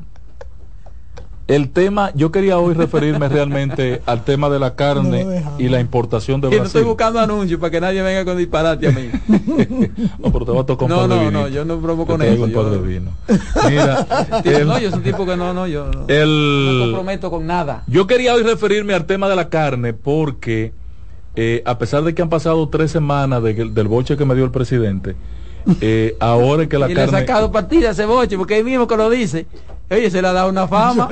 el tema, yo quería hoy referirme realmente al tema de la carne y la importación de Y no estoy Brasil. buscando anuncios para que nadie venga con disparate a mí. No, pero te va a tocar un No, par de no, no, yo no promo Te con eso. un par yo- de vino. Mira, el- no, yo soy un tipo que no, no, yo no, no comprometo con nada. Yo quería hoy referirme al tema de la carne porque eh, a pesar de que han pasado tres semanas de que- del boche que me dio el presidente, eh, ahora es que la y le carne... sacado partida a ese boche, porque él mismo que lo dice. Oye, se le ha dado una fama.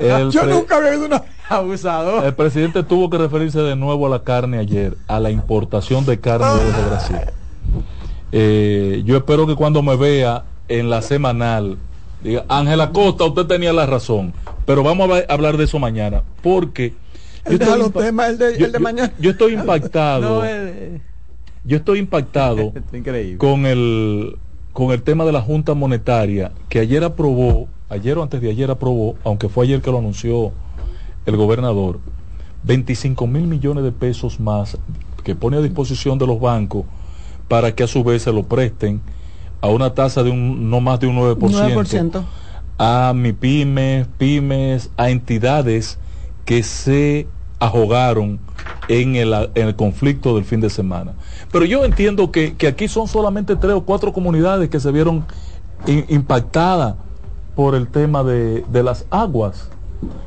El Yo nunca había visto una. Abusador. El presidente tuvo que referirse de nuevo a la carne ayer, a la importación de carne desde Brasil. Eh, yo espero que cuando me vea en la semanal, diga, Ángela Costa, usted tenía la razón, pero vamos a hablar de eso mañana, porque yo estoy, los impa- temas, el de, yo- el de yo- mañana. yo estoy impactado, No, eh, yo estoy impactado es increíble. con el con el tema de la Junta Monetaria que ayer aprobó, ayer o antes de ayer aprobó, aunque fue ayer que lo anunció el gobernador, 25 mil millones de pesos más que pone a disposición de los bancos para que a su vez se lo presten a una tasa de un no más de un 9%, 9%. a mi pymes, pymes, a entidades que se ahogaron en el, en el conflicto del fin de semana. Pero yo entiendo que, que aquí son solamente tres o cuatro comunidades que se vieron impactadas por el tema de, de las aguas,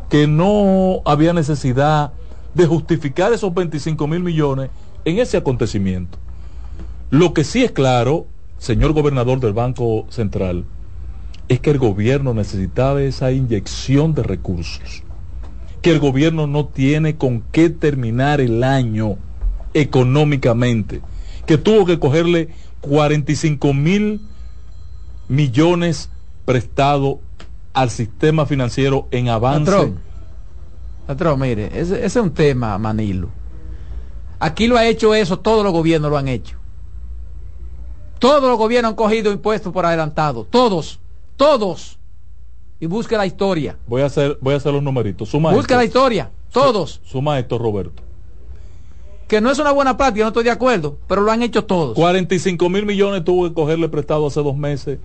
que no había necesidad de justificar esos 25 mil millones en ese acontecimiento. Lo que sí es claro, señor gobernador del Banco Central, es que el gobierno necesitaba esa inyección de recursos, que el gobierno no tiene con qué terminar el año económicamente, que tuvo que cogerle 45 mil millones prestados al sistema financiero en avance. Patrón, patrón, mire, ese, ese es un tema, Manilo. Aquí lo ha hecho eso, todos los gobiernos lo han hecho. Todos los gobiernos han cogido impuestos por adelantado. Todos, todos. Y busque la historia. Voy a hacer, voy a hacer los numeritos. Suma Busque esto. la historia. Todos. Suma esto, Roberto. Que no es una buena práctica, no estoy de acuerdo, pero lo han hecho todos. 45 mil millones tuvo que cogerle prestado hace dos meses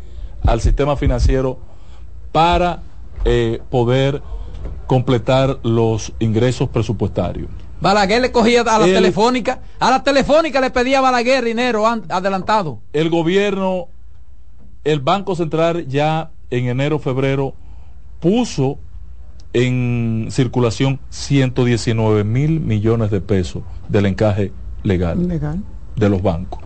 al sistema financiero para eh, poder completar los ingresos presupuestarios. Balaguer le cogía a la El- telefónica, a la telefónica le pedía a Balaguer dinero an- adelantado. El gobierno, el Banco Central ya en enero, febrero, puso en circulación 119 mil millones de pesos del encaje legal Legal. de los bancos.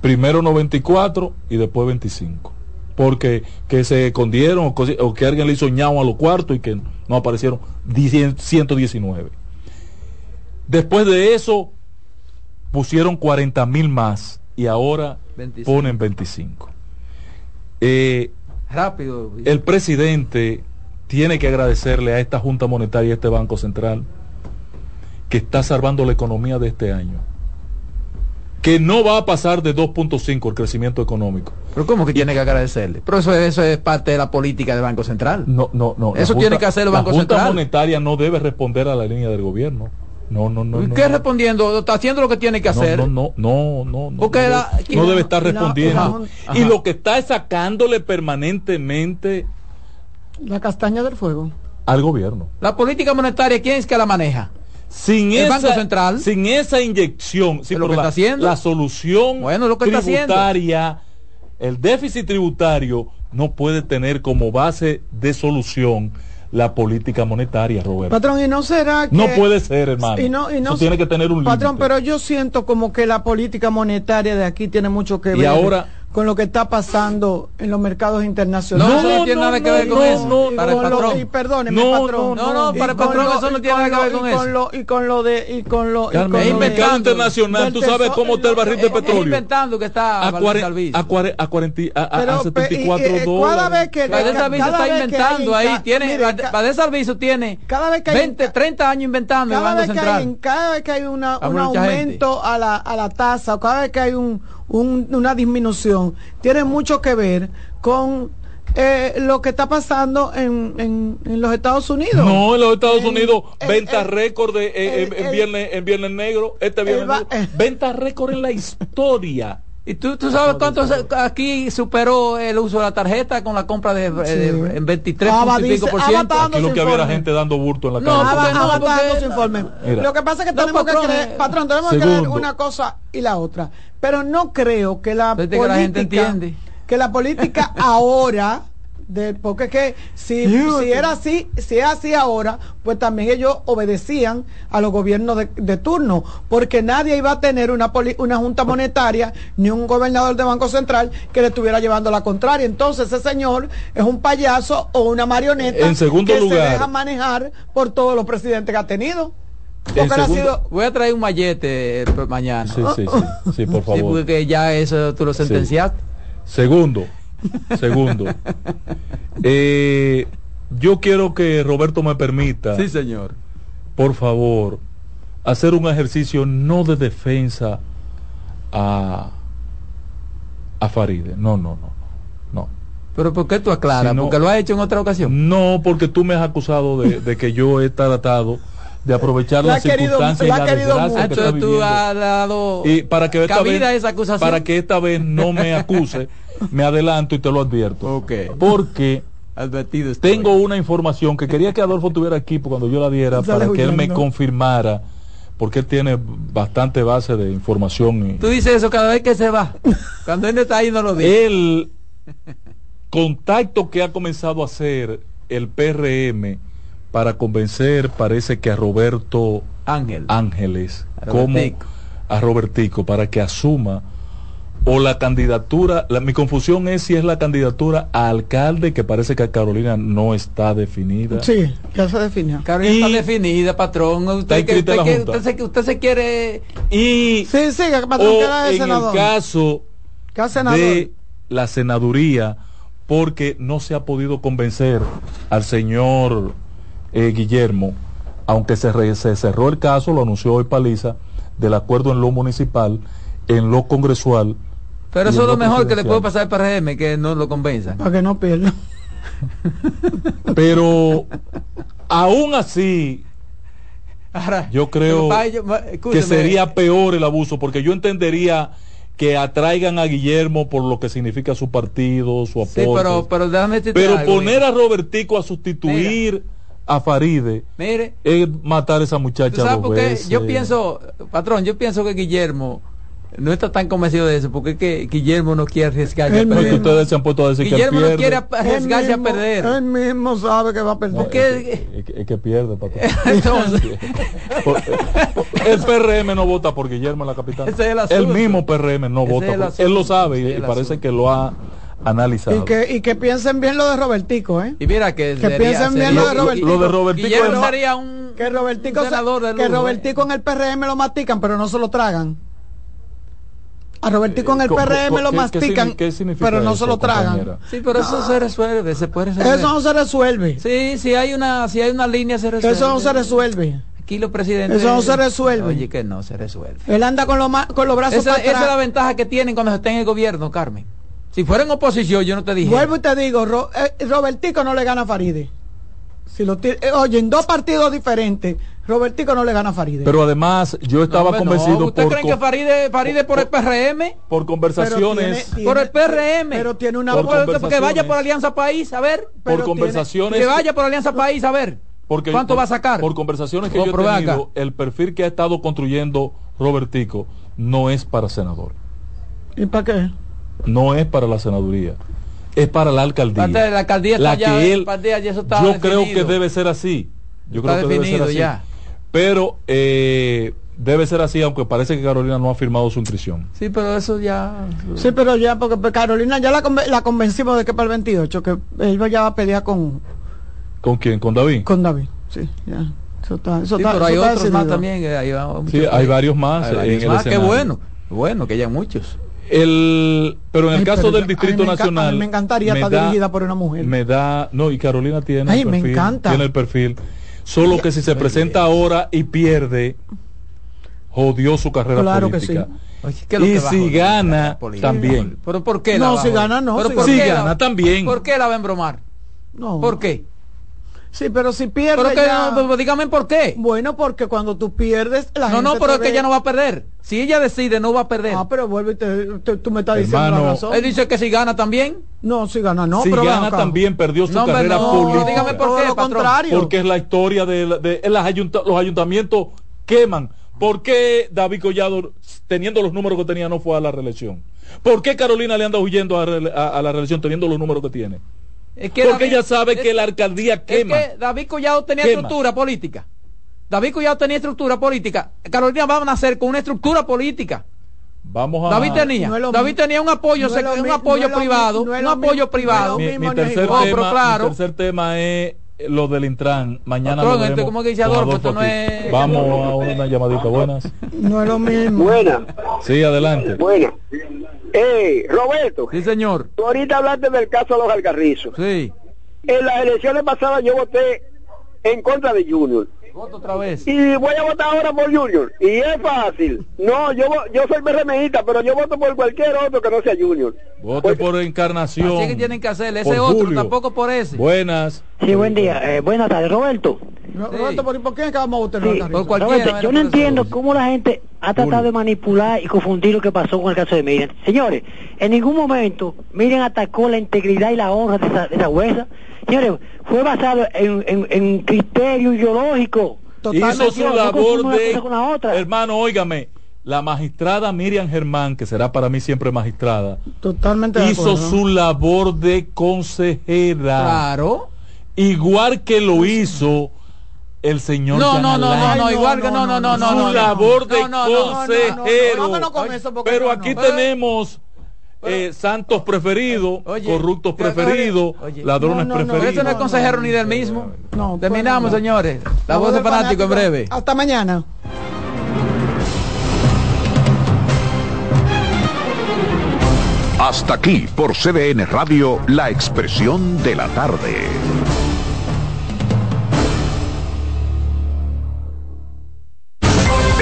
Primero 94 y después 25. Porque que se escondieron o, que alguien le hizo ñao a los cuartos y que no aparecieron 10 119. Después de eso pusieron 40 mil más y ahora 25. ponen 25. Eh, Rápido. el presidente tiene que agradecerle a esta Junta Monetaria y a este Banco Central que está salvando la economía de este año. Que no va a pasar de 2.5 el crecimiento económico. Pero ¿cómo que tiene que agradecerle? Pero eso, eso es parte de la política del Banco Central. No, no, no. Eso Junta- tiene que hacer el Banco La Junta Central. Monetaria no debe responder a la línea del gobierno. No, no, no. ¿Y no, ¿Qué no. respondiendo? Está haciendo lo que tiene que No, hacer. No, no, no, no, no. Porque no, la- debe, no debe estar respondiendo. la- y lo que está es sacándole permanentemente La castaña del fuego. al gobierno. La política monetaria, ¿quién es que la maneja? Sin El esa, Banco Central. Sin esa inyección, sí, lo que la, está haciendo. la solución Bueno, lo que está haciendo. tributaria, el déficit tributario no puede tener como base de solución la política monetaria, Roberto. Patrón, y no será que... no puede ser, hermano. Y no, y no Eso tiene que tener un Patrón, límite. pero yo siento como que la política monetaria de aquí tiene mucho que Y ver ahora- con lo que está pasando en los mercados internacionales. No, eso no tiene nada que ver con eso. Para el patrón. y perdóneme, No, patrón. no, no, para el patrón eso no tiene nada que ver con eso. Y con lo de... Y con lo, el mercado internacional, tú sabes cómo está el barril de petróleo. inventando que está A, Valencia cuare- Albizu. a, cuare- a, 40 a, a- Pero, a pe- y- 74 y- cada dólares. vez que está inventando ahí, tiene, tiene cada vez que hay 20, 30 años inventando cada vez, que hay, cada vez que hay una, un aumento a la, a la tasa o cada vez que hay un, un- una disminución, tiene mucho que ver con eh, lo que está pasando en, en, en los Estados Unidos. No, en los Estados En- Unidos, el- venta el- récord de, eh, en, el- viernes, en Viernes Negro, este Viernes Negro, venta récord en la historia. ¿Y tú, tú sabes cuánto se- aquí superó el uso de la tarjeta con la compra de, de- en 23 Aba punto y pico dice- por ciento? Aquí lo que había era gente dando burto en la No, calle. no, va porque- dando su informe. Mira. Lo que pasa es que No, tenemos que creer, eh, patrón, tenemos que creer una cosa y la otra. Pero no creo que la Desde que política, la gente entiende. que la política ahora, de, porque es que si, si era así, si es así ahora, pues también ellos obedecían a los gobiernos de, de turno, porque nadie iba a tener una, poli- una junta monetaria ni un gobernador de Banco Central que le estuviera llevando la contraria. Entonces ese señor es un payaso o una marioneta En segundo que lugar- se deja manejar por todos los presidentes que ha tenido. Segundo- sido- Voy a traer un mallete eh, mañana. Sí, sí, sí, sí, por Sí, favor. porque ya eso tú lo sentenciaste. Segundo, segundo. Eh, yo quiero que Roberto me permita, Sí, señor. por favor, hacer un ejercicio no de defensa a, a Faride. No, no, no, no. Pero ¿por qué tú aclaras? Si no- porque lo has hecho en otra ocasión. No, porque tú me has acusado de, de que yo he tratado de aprovechar La las querido- circunstancias y la ha la querido desgracia mucho. que está viviendo. has dado Y para que esta cabida a vez, esa acusación. para que esta vez no me acuse, me adelanto y te lo advierto. Ok. Porque Advertido estoy. tengo una información que quería que Adolfo tuviera aquí cuando yo la diera para que él me confirmara, porque él tiene bastante base de información. y- Tú dices eso cada vez que se va. Cuando él no está ahí no lo dice. el contacto que ha comenzado a hacer el PRM para convencer, parece que a Roberto Ángel. Ángeles, A como a Robertico, para que asuma o la candidatura, la- mi confusión es si es la candidatura a alcalde, que parece que a Carolina no está definida. Sí, ya se definió. Carolina Y- está definida, patrón. Usted, que, que- se, usted se quiere... Y Sí, sí, patrón o queda de en senador. el caso de la senaduría, porque no se ha podido convencer al señor eh, Guillermo, aunque se, re- se cerró el caso, lo anunció hoy Paliza, del acuerdo en lo municipal, en lo congresual. Pero eso es lo mejor que le puede pasar al PRM, que no lo convenzan. Para que no pierda. Pero aún así, Ahora, yo creo pero, pa, yo- ma- que sería peor el abuso, porque yo entendería que atraigan a Guillermo por lo que significa su partido, su apoyo. Sí, pero, pero déjame decirte Pero algo, poner a Robertico a sustituir a Faride Mire, es matar a esa ¿tú muchacha sabes dos veces. Yo pienso, patrón, yo pienso que Guillermo no está tan convencido de eso, porque es que Guillermo no quiere arriesgarse a Él que perder. ustedes se han puesto a decir Guillermo que no quiere arriesgarse a Él mismo- perder. Él mismo sabe que va a perder. No, porque- es, que, es que- es que pierde, patrón. Entonces, el PRM no vota por Guillermo en la capital. Ese es el el mismo PRM no Ese vota. por- él lo sabe y, parece que lo ha analizado. Y que, y que piensen bien lo de Robertico, ¿eh? y mira que, Que sería- piensen bien lo de Robertico. Lo de Robertico Guillermo es más- sería un Que Robertico, un se- que lujo, Robertico en el PRM lo mastican, pero no se lo tragan. A Robertico en el Eh, PRM lo ¿qué- qué mastican, qué pero no eso, se lo tragan. compañera? Sí, pero eso se resuelve, se puede resolver. Eso no se resuelve. Sí, si hay una, si hay una línea se resuelve. Eso no se resuelve. Aquí los presidentes. Eso no se resuelve. Oye, que no se resuelve. Él anda con, los ma- con los brazos Esa, para esa es la ventaja que tienen cuando estén en el gobierno, Carmen. Si fuera en oposición, yo no te dije. Vuelvo y te digo, Ro- eh, Robertico no le gana a Faride. Si lo ti- eh, oye, en dos partidos diferentes, Robertico no le gana a Faride. Pero además, yo estaba hombre, no. convencido ¿Usted por, creen que Faride, Faride por el PRM? por conversaciones, tiene- por el PRM. Pero tiene una Por que- vaya por Alianza País, a ver. por conversaciones Que vaya por Alianza País, a ver. Porque ¿Cuánto por- va a sacar? Por conversaciones que yo he tenido, acá. el perfil que ha estado construyendo Robertico no es para senador, ¿Y para qué? No es para la senaduría, es para la alcaldía. Parte de la alcaldía está La ya, que él, parte de- ya eso está yo creo que debe ser así. Yo Está creo que debe ser así. ya. Pero eh, debe ser así, aunque parece que Carolina no ha firmado su inscripción. Sí, pero eso ya... Sí, pero ya, porque pues, Carolina ya la, conven- la convencimos de que para el 28, que él ya va a pelear con, ¿Con quién? ¿Con David? con David. Sí, ya. Eso está, eso Sí, está- pero hay otros más también. que hay, Sí, hay varios más Hay en varios el más, qué bueno. Bueno, que hayan muchos. El, pero en el Ay, caso del Distrito me Nacional. me encantaría estar da- dirigida por una mujer. Me da. No, y Carolina tiene Ay, el me perfil. encanta. Tiene el perfil. Solo que si se presenta ahora y pierde, jodió su carrera Claro que política. sí. Oye, ¿qué es lo Y que va a si gana, también. ¿Pero por qué? No, la si gana, no, ¿Pero si la- gana, también. ¿Por qué la va a embromar? No. ¿Por qué? Sí, pero si pierde ¿Pero qué? ya- No, pues dígame por qué. Bueno, porque cuando tú pierdes, la No, gente no, pero es que ella no va a perder. Si ella decide, no va a perder. Ah, pero vuelve y te, te- tú me estás diciendo la razón. Él dice que si gana también. No, si gana, no, si pero gana también perdió su No, carrera no, política. dígame por qué, lo patrón. contrario. Porque es la historia de, la- de- las ayunta- los ayuntamientos queman. ¿Por qué David Collado, teniendo los números que tenía, no fue a la reelección? ¿Por qué Carolina le anda huyendo a, a- a la reelección teniendo los números que tiene? Es que Porque David- ella sabe es- que la alcaldía Es quema. que David Collado tenía Quema. estructura política. David Collado tenía estructura política. Carolina va a nacer con una estructura política. Vamos a... David tenía. no David tenía un apoyo, No un apoyo no privado, mi- no es un apoyo mi- privado. mi, mi tercer tema, pero claro. mi tercer tema es lo del Intran. Mañana lo este, no es- Vamos a una llamadita. Buenas. No es lo mismo. Buena, Sí, adelante. buena. Hey, Roberto, Sí, señor. tú ahorita hablaste del caso de los alcarrizos. Sí. En las elecciones pasadas yo voté en contra de Junior. Voto otra vez. Y voy a votar ahora por Junior. Y es fácil. No, yo yo soy PRMista, pero yo voto por cualquier otro que no sea Junior. Vote por encarnación. Así que tienen que hacer. Ese otro, Julio. tampoco por ese. Buenas. Sí, buen día. Eh, buenas tardes, Roberto. Roberto, ¿por, ¿por qué vamos a votar Sí, en la carrizo? por cualquiera. Roberto, mira, yo no entiendo cómo la gente ha tratado de manipular y confundir lo que pasó con el caso de Miriam. Señores, en ningún momento Miriam atacó la integridad y la honra de esa, de esa jueza. Señores, fue basado en, en, en criterio ideológico. Hizo su labor de... cosa con la otra. Hermano, óigame. La magistrada Miriam Germán, que será para mí siempre magistrada, Totalmente hizo acuerdo. su labor de consejera. Claro. Igual que lo hizo el señor No, no, no, no, no, igual no, que no, no, no, su no, no. labor de consejero. Pero aquí no. Eh, santos preferidos, corruptos preferidos, ladrones no, no, preferidos. ese no es consejero ni del mismo. No, Terminamos, señores. La La voz de del fanático en breve. Hasta mañana. Hasta aquí por CDN Radio, la expresión de la tarde.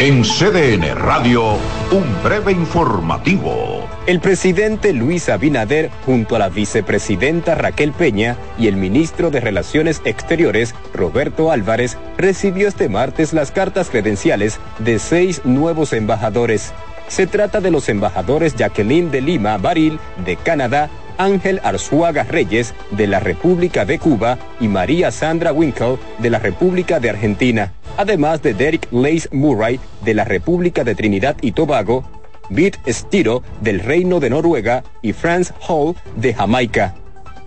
En CDN Radio, un breve informativo. El presidente Luis Abinader, junto a la vicepresidenta Raquel Peña y el ministro de Relaciones Exteriores, Roberto Álvarez, recibió este martes las cartas credenciales de seis nuevos embajadores. Se trata de los embajadores Jacqueline de Lima Baril, de Canadá, Ángel Arzuaga Reyes, de la República de Cuba, y María Sandra Winkle, de la República de Argentina, además de Derek Lace Murray, de la República de Trinidad y Tobago, Bit Stiro, del Reino de Noruega, y Franz Hall, de Jamaica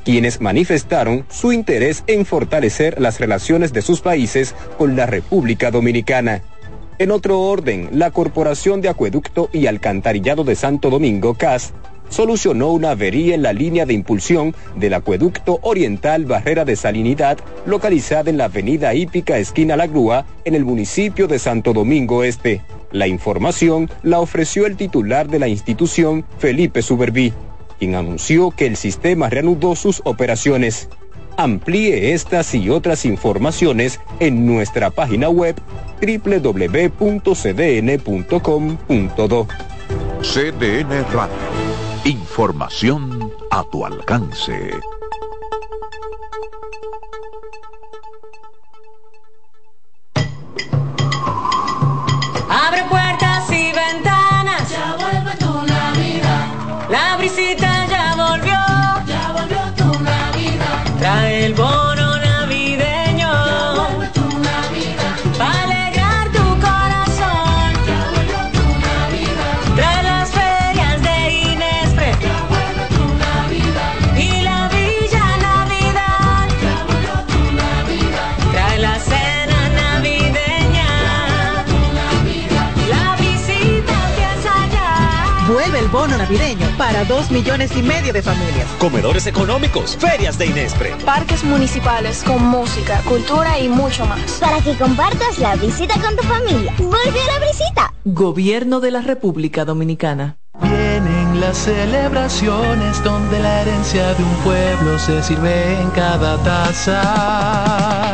quienes manifestaron su interés en fortalecer las relaciones de sus países con la República Dominicana. En otro orden, la Corporación de Acueducto y Alcantarillado de Santo Domingo, CAS, solucionó una avería en la línea de impulsión del Acueducto Oriental Barrera de Salinidad, localizada en la avenida Hípica Esquina La Grúa, en el municipio de Santo Domingo Este. La información la ofreció el titular de la institución, Felipe Suberví, quien anunció que el sistema reanudó sus operaciones. Amplíe estas y otras informaciones en nuestra página web www.cdn.com.do. CDN Radio. Información a tu alcance. Navideño para dos millones y medio de familias. Comedores económicos, ferias de Inespre. Parques municipales con música, cultura y mucho más. Para que compartas la visita con tu familia. Vuelve a la visita. Gobierno de la República Dominicana. Vienen las celebraciones donde la herencia de un pueblo se sirve en cada taza.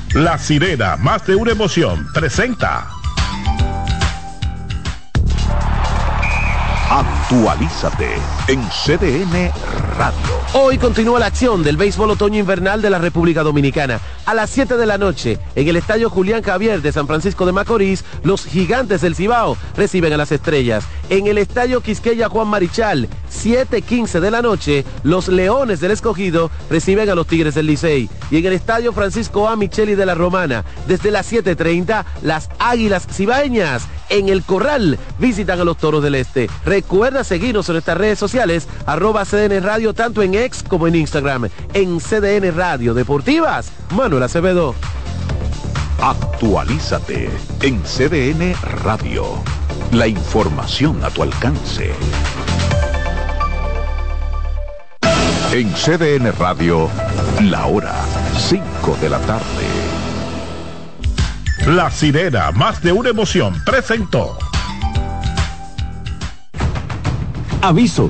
La sirena, más de una emoción, presenta. Actualízate en CDN Radio. Hoy continúa la acción del béisbol otoño invernal de la República Dominicana. A las 7 de la noche, en el Estadio Julián Javier de San Francisco de Macorís, los gigantes del Cibao reciben a las estrellas. En el Estadio Quisqueya Juan Marichal, 7.15 de la noche, los Leones del Escogido reciben a los Tigres del Licey. Y en el Estadio Francisco A. Micheli de la Romana, desde las 7.30, las Águilas Cibaeñas en el Corral visitan a los Toros del Este. Recuerda seguirnos en nuestras redes sociales, arroba CDN Radio, tanto en X como en Instagram. En CDN Radio Deportivas, Manuel Acevedo. Actualízate en CDN Radio. La información a tu alcance. En CDN Radio, la hora 5 de la tarde. La sirena, más de una emoción, presentó. Aviso,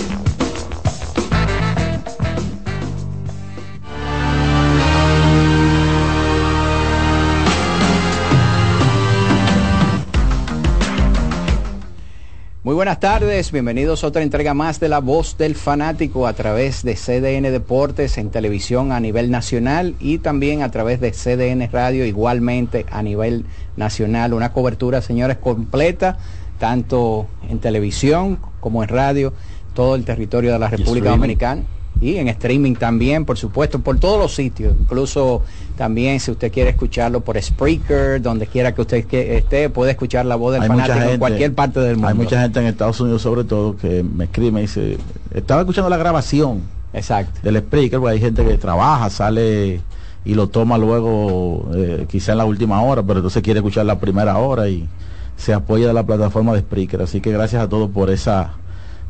Muy buenas tardes, bienvenidos a otra entrega más de La Voz del Fanático a través de CDN Deportes en televisión a nivel nacional y también a través de CDN Radio igualmente a nivel nacional. Una cobertura, señores, completa, tanto en televisión como en radio, todo el territorio de la República. Dominicana y en streaming también, por supuesto, por todos los sitios, incluso también si usted quiere escucharlo por Spreaker, donde quiera que usted que esté, puede escuchar la voz del Hay fanático en cualquier parte del mundo. Hay mucha gente en Estados Unidos sobre todo que me escribe y me dice, estaba escuchando la grabación Exacto. del Spreaker, porque hay gente que trabaja, sale y lo toma luego eh, quizá en la última hora, pero entonces quiere escuchar la primera hora y se apoya de la plataforma de Spreaker. Así que gracias a todos por esa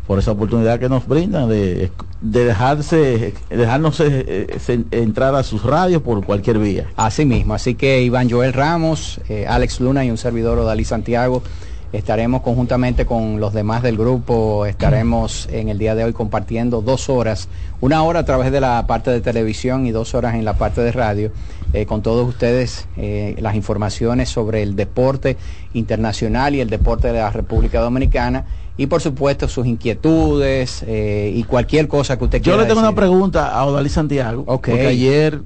por esa oportunidad que nos brindan de, de dejarse dejarnos eh, eh, entrar a sus radios por cualquier vía. Así mismo, así que Iván Joel Ramos, eh, Alex Luna y un servidor Odalí Santiago estaremos conjuntamente con los demás del grupo, estaremos en el día de hoy compartiendo dos horas, una hora a través de la parte de televisión y dos horas en la parte de radio, con todos ustedes las informaciones sobre el deporte internacional y el deporte de la República Dominicana y por supuesto sus inquietudes eh, y cualquier cosa que usted Yo quiera le tengo una pregunta a Odalí Santiago, porque ayer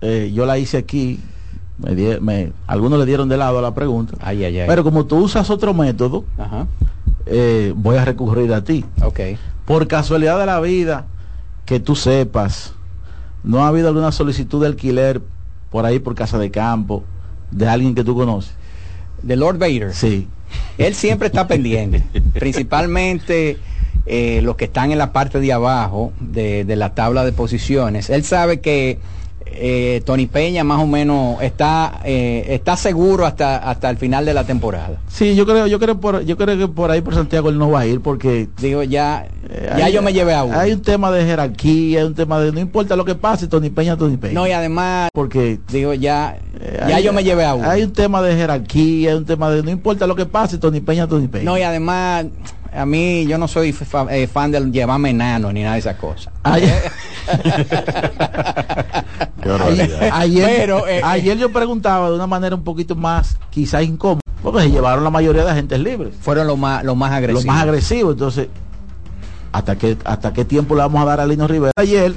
eh, yo la hice aquí, me di- me- algunos le dieron de lado a la pregunta, Ay, ay, ay. pero como tú usas otro método, Ajá. eh, voy a recurrir a ti. Por casualidad de la vida, que tú sepas, ¿no ha habido alguna solicitud de alquiler por ahí por casa de campo de alguien que tú conoces? De Lord Vader. Sí. Él siempre está pendiente, principalmente eh, los que están en la parte de abajo de, de la tabla de posiciones. Él sabe que eh, Tony Peña más o menos está eh, está seguro hasta hasta el final de la temporada. Sí, yo creo, yo creo por, yo creo que por ahí por Santiago él no va a ir porque digo ya, ya hay- yo me llevé a uno. Hay un tema de jerarquía, hay un tema de no importa lo que pase, Tony Peña, Tony Peña. No y además porque digo ya, ya hay- yo me llevé a uno. Hay un tema de jerarquía, hay un tema de no importa lo que pase, Tony Peña, Tony Peña. No y además a mí yo no soy fa- eh, fan del llevarme enano ni nada de esas cosas. Ayer, ayer, ayer- Pero, eh, ayer yo preguntaba de una manera un poquito más quizás incómoda, porque se llevaron la mayoría de agentes libres. Fueron los más los más agresivos. Los más agresivos, entonces, ¿hasta qué, hasta qué tiempo le vamos a dar a Lino Rivera? Ayer